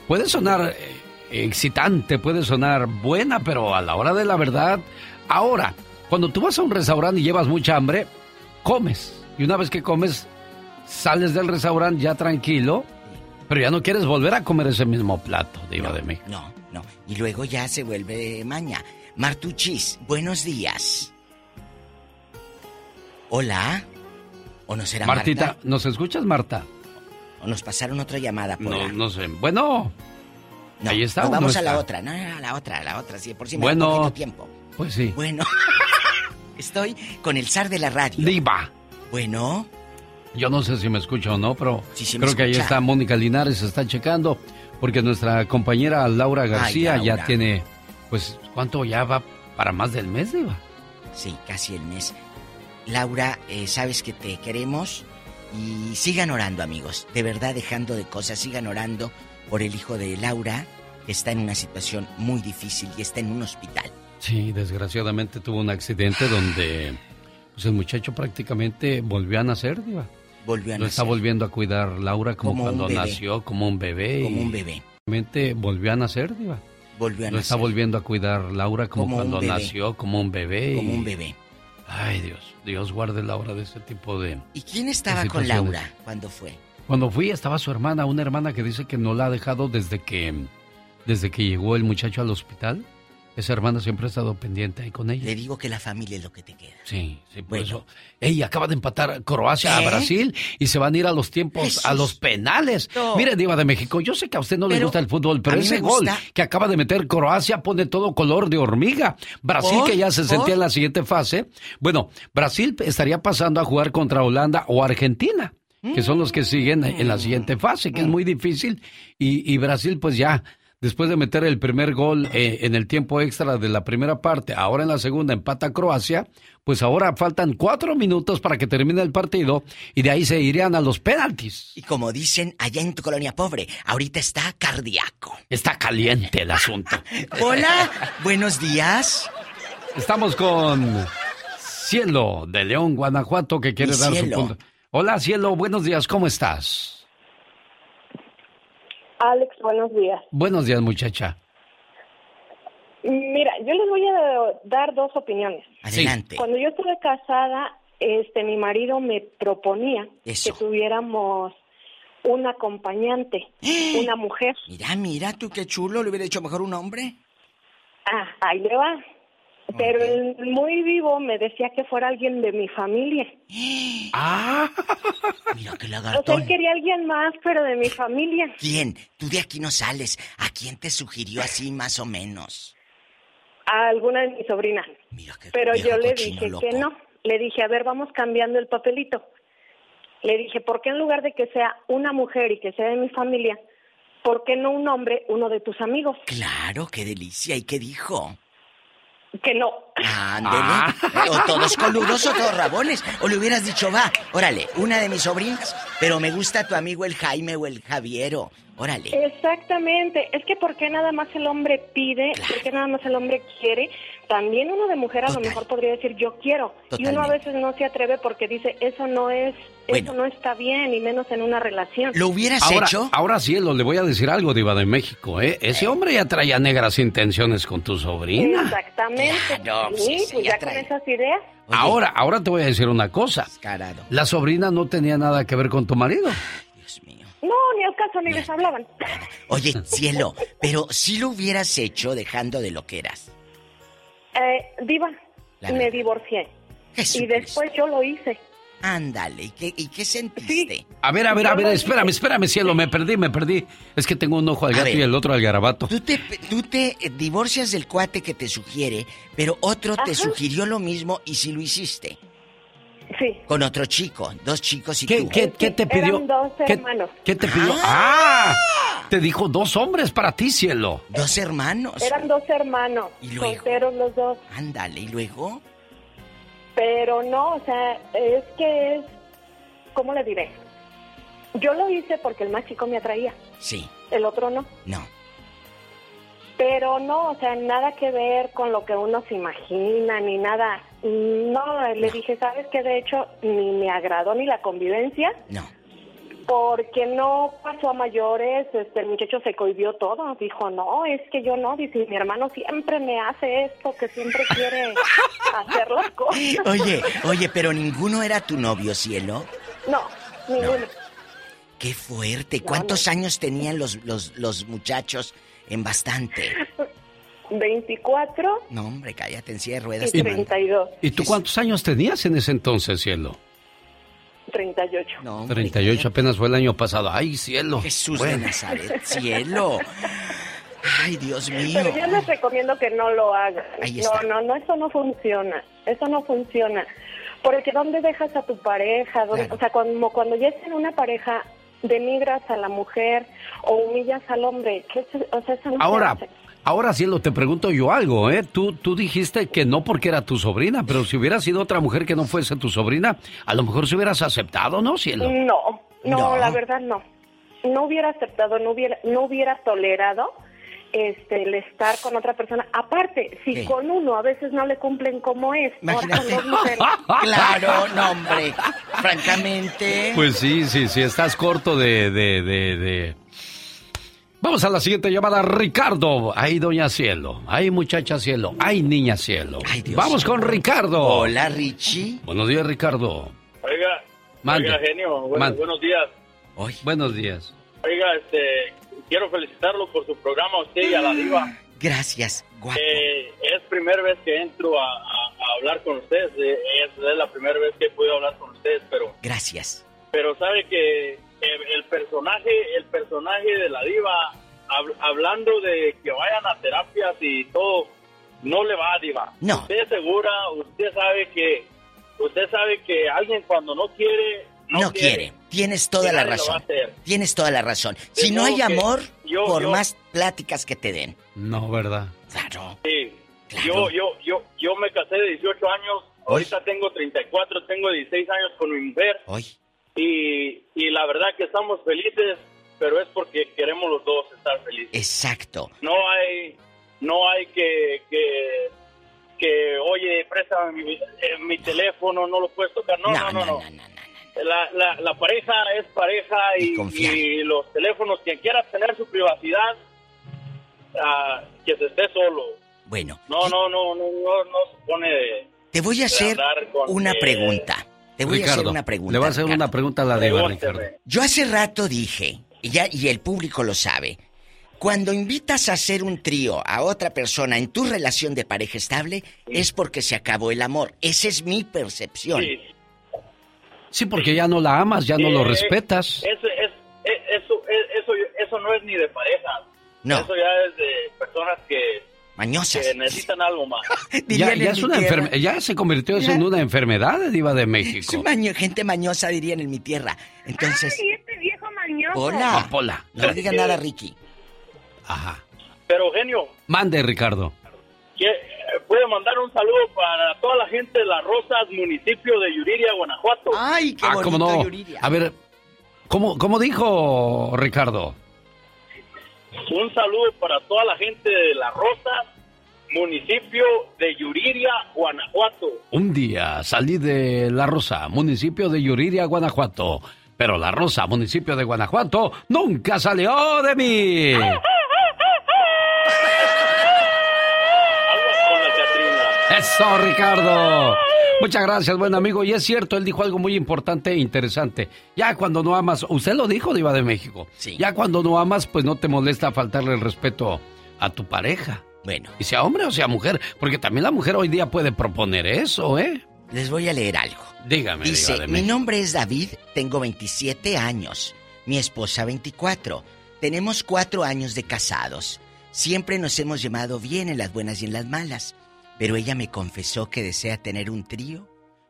puede sonar eh, excitante, puede sonar buena, pero a la hora de la verdad, ahora, cuando tú vas a un restaurante y llevas mucha hambre, comes. Y una vez que comes, sales del restaurante ya tranquilo, pero ya no quieres volver a comer ese mismo plato, Diva de México. No, no. Y luego ya se vuelve maña. Martuchis, buenos días. Hola. ¿O no será Martita, Marta? ¿nos escuchas, Marta? ¿O nos pasaron otra llamada por No, no sé. Bueno, No, ahí está. nos ¿o no vamos a está? la otra. No, no, a la otra, a la otra. Sí, por si me da Bueno. poquito tiempo. Pues sí. Bueno. Estoy con el zar de la radio. Diva. Bueno. Yo no sé si me escucha o no, pero Sí, sí me creo que ahí está Mónica Linares, está checando, porque nuestra compañera Laura García Laura. ya tiene, pues, ¿cuánto ya va para más del mes, Diva? Sí, casi el mes. Laura, eh, sabes que te queremos y sigan orando, amigos. De verdad, dejando de cosas, sigan orando por el hijo de Laura, que está en una situación muy difícil y está en un hospital. Sí, desgraciadamente tuvo un accidente donde pues el muchacho prácticamente volvió a nacer, Diva. Volvió a Lo está volviendo a cuidar Laura como, cuando nació, como un bebé. Como un bebé. Realmente volvió a nacer, Diva. Volvió a Lo está volviendo a cuidar Laura como, Como cuando nació, como un bebé. Como un bebé. Ay, Dios, Dios guarde Laura de ese tipo de... ¿Y quién estaba con. Laura cuando fue? Cuando fui estaba su hermana, una hermana que dice que no la ha dejado desde que desde que llegó el muchacho al hospital. Esa hermana siempre ha estado pendiente ahí con ella. Le digo que la familia es lo que te queda. Sí, sí, por Bueno. eso. Ey, acaba de empatar Croacia a ¿Eh? Brasil y se van a ir a los tiempos, Jesús. a los penales. No. Mire, Diva de México, yo sé que a usted no le gusta el fútbol, pero ese gol que acaba de meter Croacia pone todo color de hormiga. Brasil, ¿Por? que ya se ¿Por? sentía en la siguiente fase. Bueno, Brasil estaría pasando a jugar contra Holanda o Argentina, que son los que siguen en la siguiente fase, que es muy difícil. Y, y Brasil, pues ya. Después de meter el primer gol eh, en el tiempo extra de la primera parte, ahora en la segunda empata Croacia, pues ahora faltan cuatro minutos para que termine el partido y de ahí se irían a los penaltis. Y como dicen allá en tu colonia pobre, ahorita está cardíaco. Está caliente el asunto. Hola, buenos días. Estamos con Cielo de León, Guanajuato, que quiere Mi dar Cielo. su punto. Hola Cielo, buenos días, ¿cómo estás? Alex, buenos días. Buenos días muchacha. Mira, yo les voy a dar dos opiniones. Adelante. Cuando yo estuve casada, este, mi marido me proponía Eso. que tuviéramos un acompañante, una mujer. Mira, mira, tú qué chulo, le hubiera hecho mejor un hombre. Ah, ahí le va. Pero el muy vivo me decía que fuera alguien de mi familia. Ah, Mira qué O sea, él lagartón. quería alguien más, pero de mi familia. ¿Quién? Tú de aquí no sales. ¿A quién te sugirió así más o menos? A alguna de mis sobrinas. Pero viejo yo le dije loco. que no. Le dije, a ver, vamos cambiando el papelito. Le dije, ¿por qué en lugar de que sea una mujer y que sea de mi familia, ¿por qué no un hombre, uno de tus amigos? Claro, qué delicia. ¿Y qué dijo? Que no. Ándele. O todos coludos o todos rabones. O le hubieras dicho, va, órale, una de mis sobrinas, pero me gusta tu amigo el Jaime o el Javiero. Órale. Exactamente. Es que ¿por qué nada más el hombre pide? ¿Por qué nada más el hombre quiere? También uno de mujer a lo mejor podría decir yo quiero. Y uno a veces no se atreve porque dice eso no es, eso no está bien y menos en una relación. ¿Lo hubieras ahora, hecho? Ahora sí, lo, le voy a decir algo, Diva de México, ¿eh? Ese hombre ya traía negras intenciones con tu sobrina. Exactamente. sí, pues ya, con esas ideas. Ahora, ahora te voy a decir una cosa. Descarado. La sobrina no tenía nada que ver con tu marido. No, ni al caso ni les hablaban. Oye, cielo, pero si lo hubieras hecho dejando de lo que eras. Eh, diva, me divorcié. Y después yo lo hice. Ándale, ¿y qué, y qué sentiste? A ver, a ver, a ver, espérame, espérame, cielo, me perdí, me perdí. Es que tengo un ojo al gato ver. y el otro al garabato. Tú te, tú te divorcias del cuate que te sugiere, pero otro te sugirió lo mismo y si lo hiciste. Sí. Con otro chico, dos chicos y ¿Qué, tú. qué, qué te pidió? Eran dos ¿Qué, hermanos. qué te pidió? ¡Ah! Te dijo dos hombres para ti, cielo. Dos hermanos. Eran dos hermanos, ¿Y luego? solteros los dos. Ándale, ¿y luego? Pero no, o sea, es que es, ¿cómo le diré? Yo lo hice porque el más chico me atraía, Sí, el otro no. no. Pero no, o sea, nada que ver con lo que uno se imagina, ni nada. No, le dije, ¿sabes qué? De hecho, ni me agradó ni la convivencia. No. Porque no pasó a mayores, este, el muchacho se cohibió todo. Dijo, no, es que yo no. Dice, mi hermano siempre me hace esto, que siempre quiere hacer las cosas. Oye, oye, pero ninguno era tu novio, cielo. No, ninguno. Qué fuerte. ¿Cuántos años tenían los, los, los muchachos en bastante? 24 No, hombre, cállate en silla de ruedas. y te mando. 32. ¿Y tú cuántos años tenías en ese entonces, cielo? 38. No, hombre, 38 apenas fue el año pasado. ¡Ay, cielo! Jesús Bueno. de Nazaret, cielo. Ay, Dios mío. Pero yo les recomiendo que no lo hagan. Ahí no, está. no, no, eso no funciona. Eso no funciona. Porque ¿dónde dejas a tu pareja? ¿Dónde- O sea, como cuando ya estás en una pareja, denigras a la mujer o humillas al hombre. ¿Qué se- o sea, eso no se Ahora, hace. ahora cielo, te pregunto yo algo, ¿eh? Tú, tú dijiste que no porque era tu sobrina, pero si hubiera sido otra mujer que no fuese tu sobrina, a lo mejor se hubieras aceptado, ¿no, cielo? No, no, No. la verdad no. No hubiera aceptado, no hubiera, no hubiera tolerado este el estar con otra persona. Aparte, si ¿Qué? con uno a veces no le cumplen como es, ahora con Imagínate. dos mujeres. Claro, no, hombre. Francamente. Pues sí, sí, sí, estás corto de, de, de, de- Vamos a la siguiente llamada, Ricardo. Ay, doña Cielo. Ay, muchacha Cielo. Ay, niña Cielo. Vamos con Ricardo. Hola, Richie. Buenos días, Ricardo. Oiga, Mande. oiga, genio, buenos, Mande. buenos días. Buenos días. Oiga, este, quiero felicitarlo por su programa a usted y a la diva. Gracias, guapo. Eh, es primera vez que entro a, a- a hablar con ustedes, eh, es, es la primera vez que podido hablar con ustedes, pero, Gracias. pero sabe que el, el personaje, el personaje de la diva, hab- hablando de que vayan a terapias y todo, no le va a diva. No. Usted es segura, usted sabe que, usted sabe que alguien cuando no quiere, no, No quiere. Tienes toda la razón. Tienes toda la razón. De Si no hay amor, yo- por yo- más pláticas que te den. No, ¿verdad? Claro. Sí. Yo, yo, yo, yo me casé de 18 años, ahorita tengo 34, tengo 16 años con mi mujer. Hoy. Y, y la verdad que estamos felices, pero es porque queremos los dos estar felices. Exacto. No hay, no hay que, que, que oye, préstame mi, eh, mi teléfono, no lo puedes tocar. No, no, no, no. La, la, la pareja es pareja y, y los teléfonos, quien quiera tener su privacidad, ah, que se esté solo. Bueno, No, no, no, no, no, no se pone de- te voy a de hacer una pregunta. Te voy a hacer una pregunta. Le voy a hacer Ricardo. una pregunta a la diva, Ricardo. Yo hace rato dije, y, ya, y el público lo sabe, cuando invitas a hacer un trío a otra persona en tu relación de pareja estable, es porque se acabó el amor. Esa es mi percepción. Sí, porque ya no la amas, ya no Eh, lo respetas. Eso, es, eso, eso, eso no es ni de pareja. No. Eso ya es de personas que, Mañosas. que necesitan algo más. Ya, ya es una enferme- ya se convirtió eso en una enfermedad, diva de Es México. maño- gente mañosa dirían en mi tierra. Entonces, Ay, este viejo mañoso. hola. Pola. No le digas nada, Ricky. Ajá. Pero, genio, Mande, Ricardo. eh, puede mandar un saludo para toda la gente de Las Rosas, municipio de Yuriria, Guanajuato. Ay, qué ah, ¿cómo no? A ver, ¿cómo, ¿cómo dijo Ricardo? Un saludo para toda la gente de La Rosa, municipio de Yuriria, Guanajuato. Un día salí de La Rosa, municipio de Yuriria, Guanajuato. Pero La Rosa, municipio de Guanajuato, nunca salió de mí. Eso, Ricardo. Muchas gracias, buen amigo. Y es cierto, él dijo algo muy importante e interesante. Ya cuando no amas, usted lo dijo, Diva de México. Ya cuando no amas, pues no te molesta faltarle el respeto a tu pareja. Bueno. Y sea hombre o sea mujer, porque también la mujer hoy día puede proponer eso, ¿eh? Les voy a leer algo. Dígame, Dice, Diva de mi nombre es David, tengo 27 años, mi esposa 24. Tenemos cuatro años de casados. Siempre nos hemos llevado bien en las buenas y en las malas. Pero ella me confesó que desea tener un trío.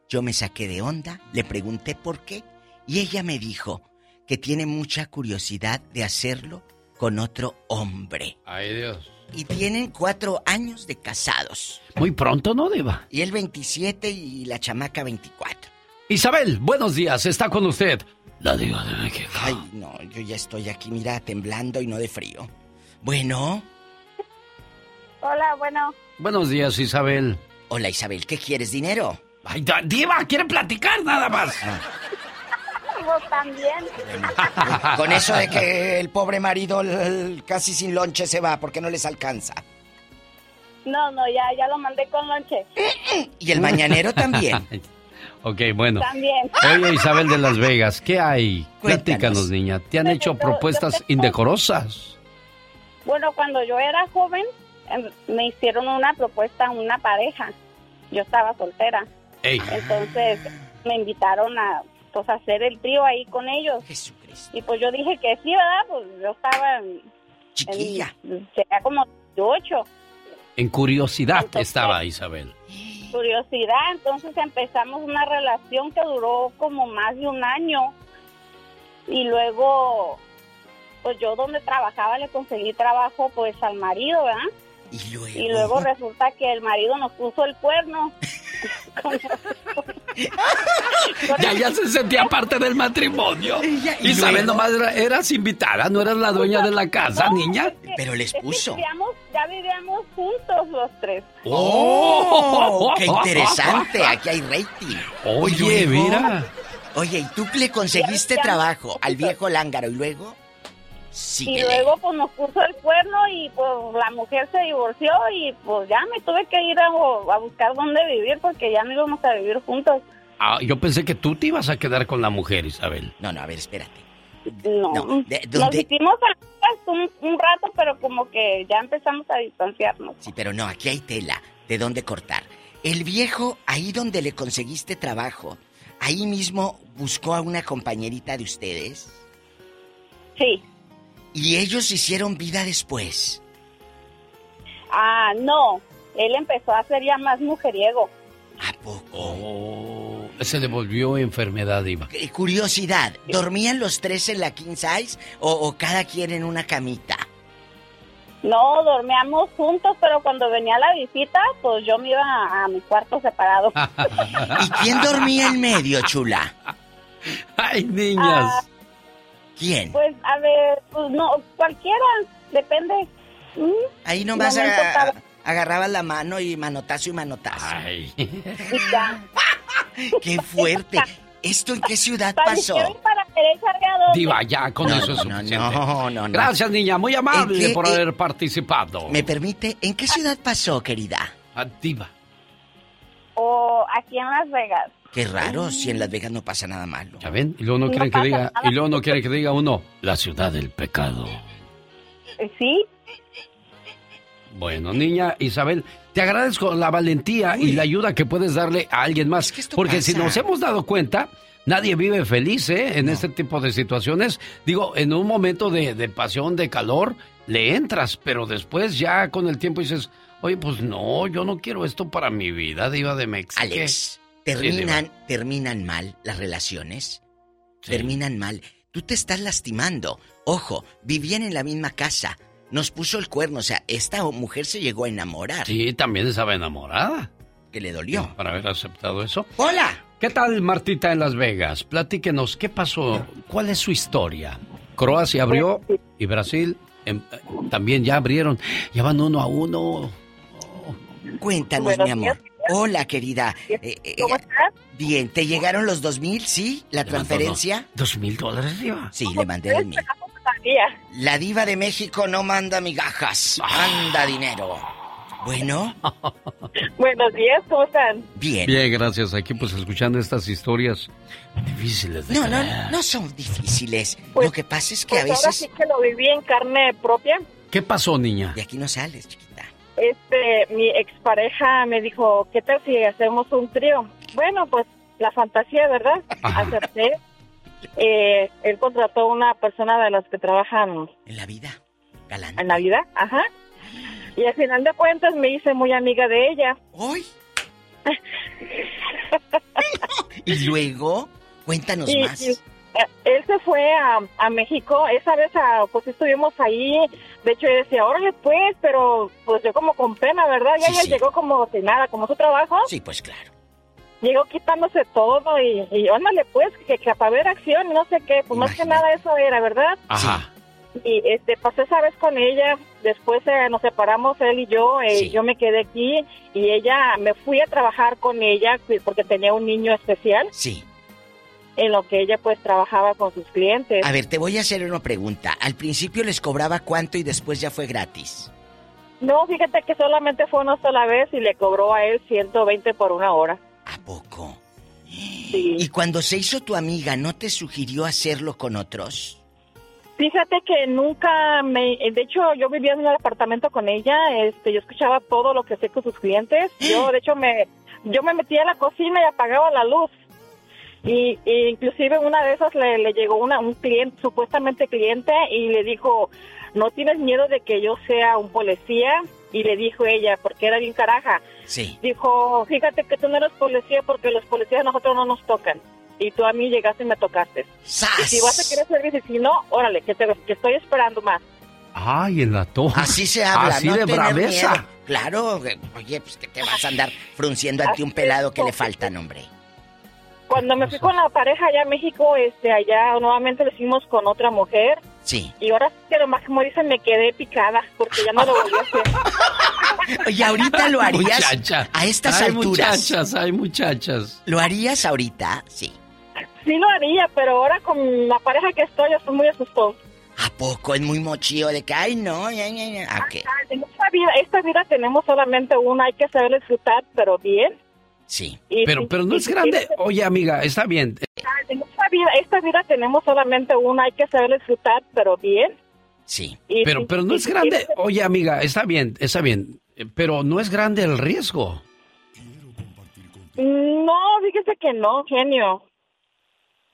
Yo me saqué de onda, le pregunté por qué. Y ella me dijo que tiene mucha curiosidad de hacerlo con otro hombre. Ay, Dios. Y tienen cuatro años de casados. Muy pronto, ¿no, Diva? Y él 27 y la chamaca 24. Isabel, buenos días, está con usted. La Diva de México. Ay, no, yo ya estoy aquí, mira, temblando y no de frío. Bueno. Hola, bueno. Buenos días, Isabel. Hola, Isabel, ¿qué quieres? ¿Dinero? Ay, Diva, quiere platicar nada más. Vos también. Con eso de que el pobre marido el- casi sin lonche se va porque no les alcanza. No, no, ya, ya lo mandé con lonche. Y el mañanero también. ok, bueno. También. Oye, Isabel de Las Vegas, ¿qué hay? Cuéntanos. Platícanos, niña. ¿Te han hecho propuestas indecorosas? Bueno, cuando yo era joven, me hicieron una propuesta a una pareja. Yo estaba soltera. Ey. Entonces me invitaron a pues a hacer el trío ahí con ellos. Y pues yo dije que sí, ¿verdad? Pues yo estaba en, Chiquilla. en- sería como 18. En curiosidad estaba Isabel. curiosidad, entonces empezamos una relación que duró como más de un año y luego pues yo donde trabajaba le conseguí trabajo pues al marido, ¿verdad? Y luego, resulta que el marido nos puso el cuerno. Ya, ya se sentía parte del matrimonio. Isabel, nomás era- eras invitada, no eras la dueña de la casa, niña. Pero les Es que puso. vivíamos- ya vivíamos juntos los tres. ¡Oh! ¡Qué interesante! Aquí hay rating. Oye, Y mira. Oye, ¿y tú le conseguiste Ya, ya. trabajo al viejo lángaro y luego? Y luego pues nos puso el cuerno y pues la mujer se divorció y pues ya me tuve que ir a, a buscar dónde vivir porque ya no íbamos a vivir juntos. Ah, yo pensé que tú te ibas a quedar con la mujer, Isabel. No, no, a ver, espérate. No, de- nos hicimos amigas un, un rato pero como que ya empezamos a distanciarnos. Sí, pero no, aquí hay tela. ¿De dónde cortar? El viejo, ahí donde le conseguiste trabajo, ahí mismo buscó a una compañerita de ustedes. Sí. Y ellos hicieron vida después. Ah, no, él empezó a ser ya más mujeriego. Oh, se le volvió enfermedad, Iba. Eh, Curiosidad, ¿dormían los tres en la king size o, o cada quien en una camita? No, dormíamos juntos, pero cuando venía la visita, pues yo me iba a, a mi cuarto separado. ¿Y quién dormía en medio, chula? Ay, niñas. Ah, ¿Quién? Pues, a ver, pues no, cualquiera, depende. Mm, Ahí nomás no me aga- agarrabas la mano y manotazo y manotazo. Ay. ¡Qué fuerte! ¿Esto en qué ciudad Para pasó? para derecha. Diva, ya, con No, eso es no, suficiente. no, no, no. Gracias, niña, muy amable ¿En qué- por en- haber participado. ¿Me permite? ¿En qué ciudad pasó, querida? Ah, Diva. O aquí en Las Vegas. Qué raro, si en Las Vegas no pasa nada malo. ¿Ya ven? Y luego no No quieren que diga, nada. y luego no quieren que diga uno, la ciudad del pecado. Eh, Sí, Bueno, niña Isabel, te agradezco la valentía y la ayuda que puedes darle a alguien más. porque si nos hemos dado cuenta, nadie vive feliz ¿eh? en este tipo de situaciones. Digo, en un momento de, de pasión, de calor, le entras, pero después ya con el tiempo dices, oye, pues no, yo no quiero esto para mi vida, diva de México. Alex, terminan, terminan mal las relaciones. Terminan mal. Tú te estás lastimando. Ojo, vivían en la misma casa. Nos puso el cuerno. O sea, esta mujer se llegó a enamorar. Sí, también estaba enamorada. Que le dolió. Para haber aceptado eso. ¡Hola! ¿Qué tal, Martita, en Las Vegas? Platíquenos, ¿qué pasó? ¿Cuál es su historia? Croacia abrió y Brasil em, también ya abrieron, ya van uno a uno. Cuéntanos, mi amor. Hola, querida. Eh, eh, ¿Cómo estás? Bien, ¿te llegaron los dos mil, sí? ¿La transferencia? ¿Dos mil dólares, Diva? Sí, le mandé dos mil. La diva de México no manda migajas, manda dinero. Bueno. Buenos días, ¿cómo están? Bien. Bien, gracias. Aquí pues escuchando estas historias difíciles de No, no, no son difíciles. Pues, lo que pasa es que pues a veces... Ahora sí que lo viví en carne propia. ¿Qué pasó, niña? De aquí no sales, chiquita. Este, mi expareja me dijo, ¿qué tal si hacemos un trío? Bueno, pues la fantasía, ¿verdad? Acepté. Eh, él contrató una persona de las que trabajan... En la vida. En la vida, ajá. Y al final de cuentas me hice muy amiga de ella. ¿Hoy? ¿Y luego? Cuéntanos Y- más. y, eh, él se fue a, a México, esa vez ah, pues estuvimos ahí, de hecho yo decía, órale pues, pero pues yo como con pena, ¿verdad? Y Sí, ella sí. llegó como si nada, como su trabajo. Sí, pues claro. Llegó quitándose todo y, y ándale pues, que, que para ver acción y no sé qué, pues más que nada eso era, ¿verdad? Ajá. Y este, pasé esa vez con ella, después eh, nos separamos él y yo, eh, yo me quedé aquí y ella, me fui a trabajar con ella porque tenía un niño especial. Sí. En lo que ella pues trabajaba con sus clientes. A ver, te voy a hacer una pregunta. Al principio les cobraba cuánto y después ya fue gratis. No, fíjate que solamente fue una sola vez y le cobró a él 120 por una hora. ¿A poco? Y cuando se hizo tu amiga, ¿no te sugirió hacerlo con otros? Fíjate que nunca me... De hecho, yo vivía en el apartamento con ella, este, yo escuchaba todo lo que hacía con sus clientes. Yo, de hecho, me yo me metía a la cocina y apagaba la luz. Y, y inclusive una de esas le, le llegó una, un cliente, supuestamente cliente, y le dijo, ¿no tienes miedo de que yo sea un policía? Y le dijo ella, porque era bien caraja. Sí. Dijo, fíjate que tú no eres policía porque los policías a nosotros no nos tocan. Y tú a mí llegaste y me tocaste. Y si vas a querer servicio, y si no, órale, que, te, que estoy esperando más. Ay, en la toja. Así se habla, Así no de braveza. miedo. Claro, eh, oye, pues que te vas a andar frunciendo ante un pelado que le faltan, hombre. Cuando me fui con la pareja allá a México, este, allá nuevamente lo hicimos con otra mujer. Sí. Y ahora sí que nomás como dicen, me quedé picada porque ya no lo volví a hacer. Oye, ahorita lo harías Muchacha. a estas hay alturas. muchachas, hay muchachas. ¿Lo harías ahorita? Sí. Sí lo haría, pero ahora con la pareja que estoy, yo estoy muy asustado. ¿A poco es muy mochillo de que, ay, no, ya, ya, ya. ¿A qué? En esta vida, esta vida tenemos solamente una, hay que saber disfrutar, pero bien. Sí. Y Pero, pero no y es grande. Oye, amiga, está bien. En esta vida, esta vida tenemos solamente una, hay que saber disfrutar, pero bien. Sí. Pero, pero no es grande. Oye, amiga, está bien, está bien. eh, Pero no es grande el riesgo. No, fíjese que no, genio.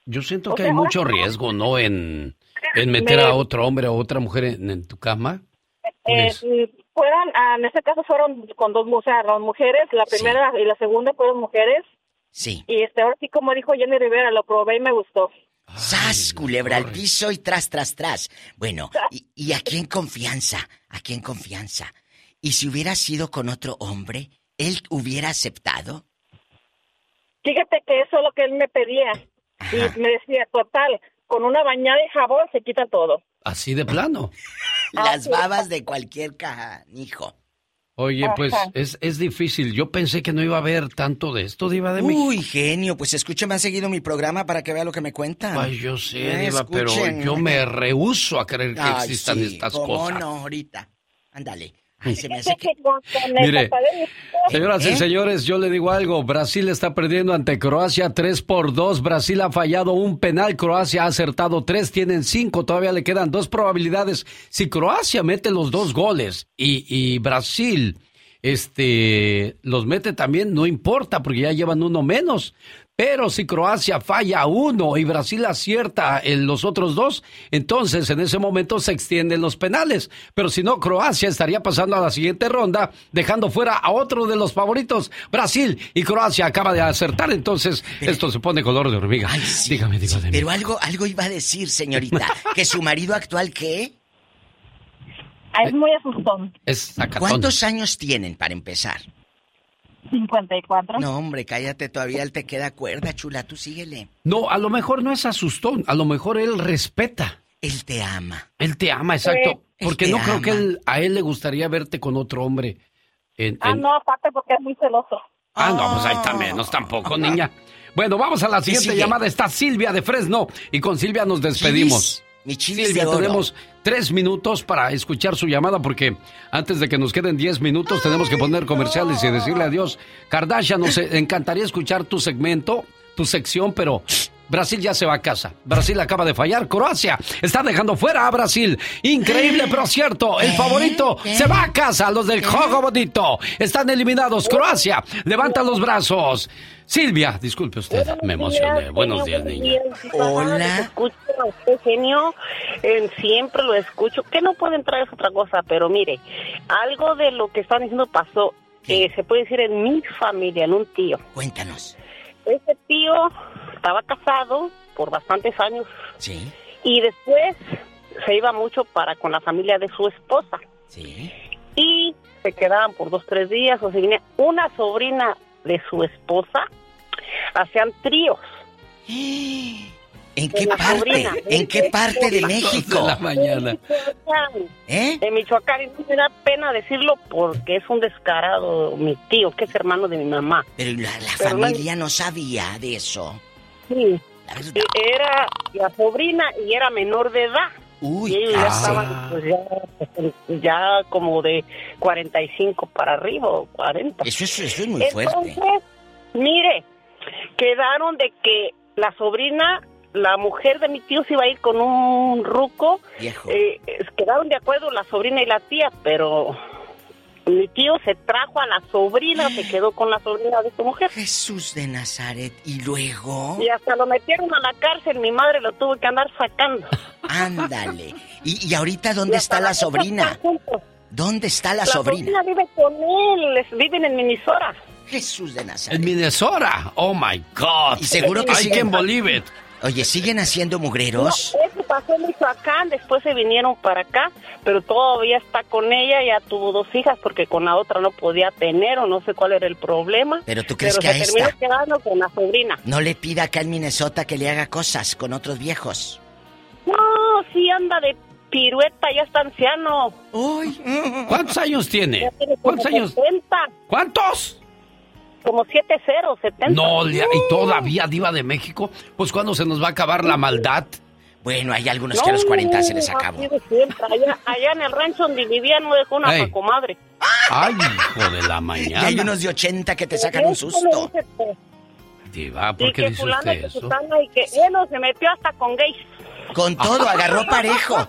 Yo siento O que sea, hay mucho riesgo, ¿no? En, en meter Me- a otro hombre o otra mujer en, en tu cama. Eh, Pues- fueron, ah, en este caso fueron con dos, mu- o sea, dos mujeres, la primera y la segunda fueron mujeres. Sí. Y este, ahora sí, como dijo Jenny Rivera, lo probé y me gustó. ¡Sas! Culebra al piso y tras, tras, tras. Bueno, y, y aquí en confianza, aquí en confianza. ¿Y si hubiera sido con otro hombre, él hubiera aceptado? Fíjate que eso es lo que él me pedía. Y me decía, total, con una bañada de jabón se quita todo. Así de plano. Las babas de cualquier canijo. Oye, pues es, es difícil. Yo pensé que no iba a haber tanto de esto, Diva de México. Uy, genio, pues escuche más seguido mi programa para que vea lo que me cuentan. Ay, yo sé, Eh, Diva, pero yo me rehuso a creer que Ay, existan sí, estas ¿cómo cosas. no, ahorita. Ándale. Ay, se me hace que... Que con- con el Mire, Señoras y ¿Eh? señores, yo le digo algo. Brasil está perdiendo ante Croacia 3 por 2. Brasil ha fallado un penal. Croacia ha acertado 3. Tienen 5. Todavía le quedan dos probabilidades. Si Croacia mete los dos goles y, y Brasil este, los mete también, no importa porque ya llevan uno menos. Pero si Croacia falla uno y Brasil acierta en los otros dos, entonces en ese momento se extienden los penales. Pero si no, Croacia estaría pasando a la siguiente ronda, dejando fuera a otro de los favoritos. Brasil y Croacia acaba de acertar, entonces esto se pone color de hormiga. dígame, dígame. Pero algo, algo iba a decir, señorita. ¿Que su marido actual qué? Ah, Es muy asustón. Es sacatón. ¿Cuántos años tienen para empezar? 54. No, hombre, cállate, todavía él te queda cuerda, chula, tú síguele. No, a lo mejor no es asustón, a lo mejor él respeta. Él te ama. Él te ama, exacto. Porque te no creo ama. que él- a él le gustaría verte con otro hombre. En, Ah, en- no, aparte porque es muy celoso. Ah, no, pues ahí está menos tampoco, niña. Bueno, vamos a la siguiente sigue? llamada. Está Silvia de Fresno y con Silvia nos despedimos. Mi Silvia, de oro. tenemos tres minutos para escuchar su llamada porque antes de que nos queden diez minutos tenemos que poner comerciales y decirle adiós. Kardashian, nos encantaría escuchar tu segmento, tu sección, pero Brasil ya se va a casa. Brasil acaba de fallar. Croacia está dejando fuera a Brasil. Increíble, pero cierto. El favorito se va a casa. Los del juego bonito están eliminados. Croacia levanta los brazos. Silvia, disculpe usted, me emocioné. Buenos días, niña. Hola. Escucho a este genio, eh, siempre lo escucho. Que no puede entrar es otra cosa, pero mire, algo de lo que están diciendo pasó, eh, se puede decir en mi familia, en un tío. Cuéntanos. Ese tío estaba casado por bastantes años Sí. y después se iba mucho para con la familia de su esposa. Sí. Y se quedaban por dos, tres días, o se venía una sobrina de su esposa, hacían tríos. ¿En qué parte? sobrina. ¿En qué parte de México? De la mañana. ¿Eh? En Michoacán, y no me da pena decirlo porque es un descarado mi tío, que es hermano de mi mamá. Pero la, la Pero no- familia no sabía de eso. Sí. Era la sobrina y era menor de edad. Uy, y ellos ya estaban pues, ya, ya como de 45 para arriba o 40. Eso es, eso es muy fuerte. Entonces, mire, quedaron de que la sobrina, la mujer de mi tío se iba a ir con un ruco. Viejo. Eh, quedaron de acuerdo la sobrina y la tía, pero mi tío se trajo a la sobrina, se quedó con la sobrina de su mujer. Jesús de Nazaret. ¿Y luego? Y hasta lo metieron a la cárcel, mi madre lo tuvo que andar sacando. Ándale. ¿Y, y ahorita dónde está la sobrina? ¿Dónde está la, La sobrina? vive con él, les- viven en Minnesota. Jesús de Nazaret. En Minnesota. Oh my God. Y seguro que siguen- can believe it. Oye, ¿siguen haciendo mugreros? No, eso pasó en Michoacán, después se vinieron para acá, pero todavía está con ella, ya tuvo dos hijas porque con la otra no podía tener o no sé cuál era el problema. Pero tú crees pero que a se esta- terminó quedando con la sobrina. No le pida acá en Minnesota que le haga cosas con otros viejos. No, sí anda de pirueta, ya está anciano. ¿Cuántos años tiene? Ya tiene como ¿Cuántos años? 70, ¿Cuántos? Como 7-0, 70. No, le- y todavía diva de México. Pues ¿cuándo se nos va a acabar la maldad? Bueno, hay algunos que a los 40 se les acabó. Allá, allá en el rancho donde vivía no dejó una Ey. pa' comadre. Ay, hijo de la Y mañana. hay unos de 80 que te sacan un susto. Diva, Y ¿por qué que dice usted que eso? y que bueno, se metió hasta con gays. Con todo, agarró parejo.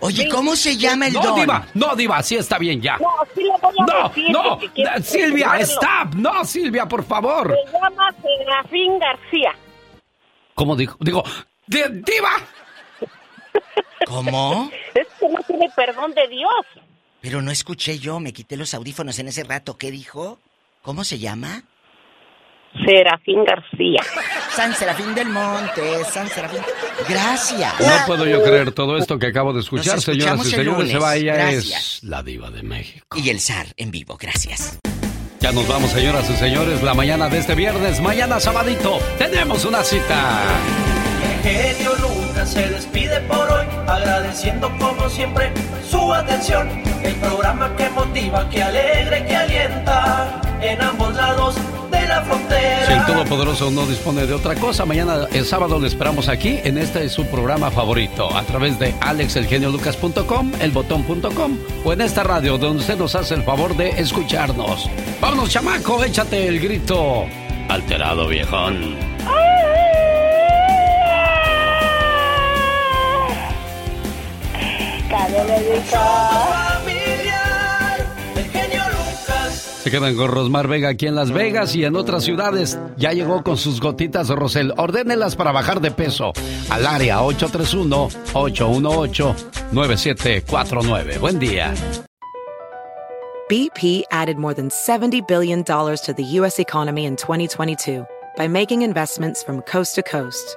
Oye, ¿cómo se llama el no, don? Diva, no, Diva, sí está bien ya. No, sí le voy a No, decir. no, Silvia, stop. No, Silvia, por favor. Se llama Serafín García. ¿Cómo dijo? Digo, "Di- Diva. ¿Cómo? Es que no tiene perdón de Dios. Pero no escuché yo, me quité los audífonos en ese rato. ¿Qué dijo? ¿Cómo se llama? Serafín García. San Serafín del Monte, San Serafín. Gracias. No puedo yo creer todo esto que acabo de escuchar, señoras y señores. Se lunes. va, ella Gracias. es la diva de México. Y el zar en vivo, gracias. Ya nos vamos, señoras y señores, la mañana de este viernes, mañana sabadito, tenemos una cita. Genio Lucas se despide por hoy, agradeciendo como siempre su atención. El programa que motiva, que alegra y que alienta en ambos lados de la frontera. Si el Todopoderoso no dispone de otra cosa, mañana el sábado le esperamos aquí en este es su programa favorito, a través de alexelgeniolucas.com, elbotón.com o en esta radio donde usted nos hace el favor de escucharnos. Vámonos, chamaco, échate el grito. Alterado, viejón. familiar, Se quedan con Rosmar Vega aquí en Las Vegas y en otras ciudades. Ya llegó con sus gotitas Rosel. Ordénelas para bajar de peso. Al área 831-818-9749. Buen día. BP added more than $70 billion to the U.S. economy in 2022 by making investments from coast to coast.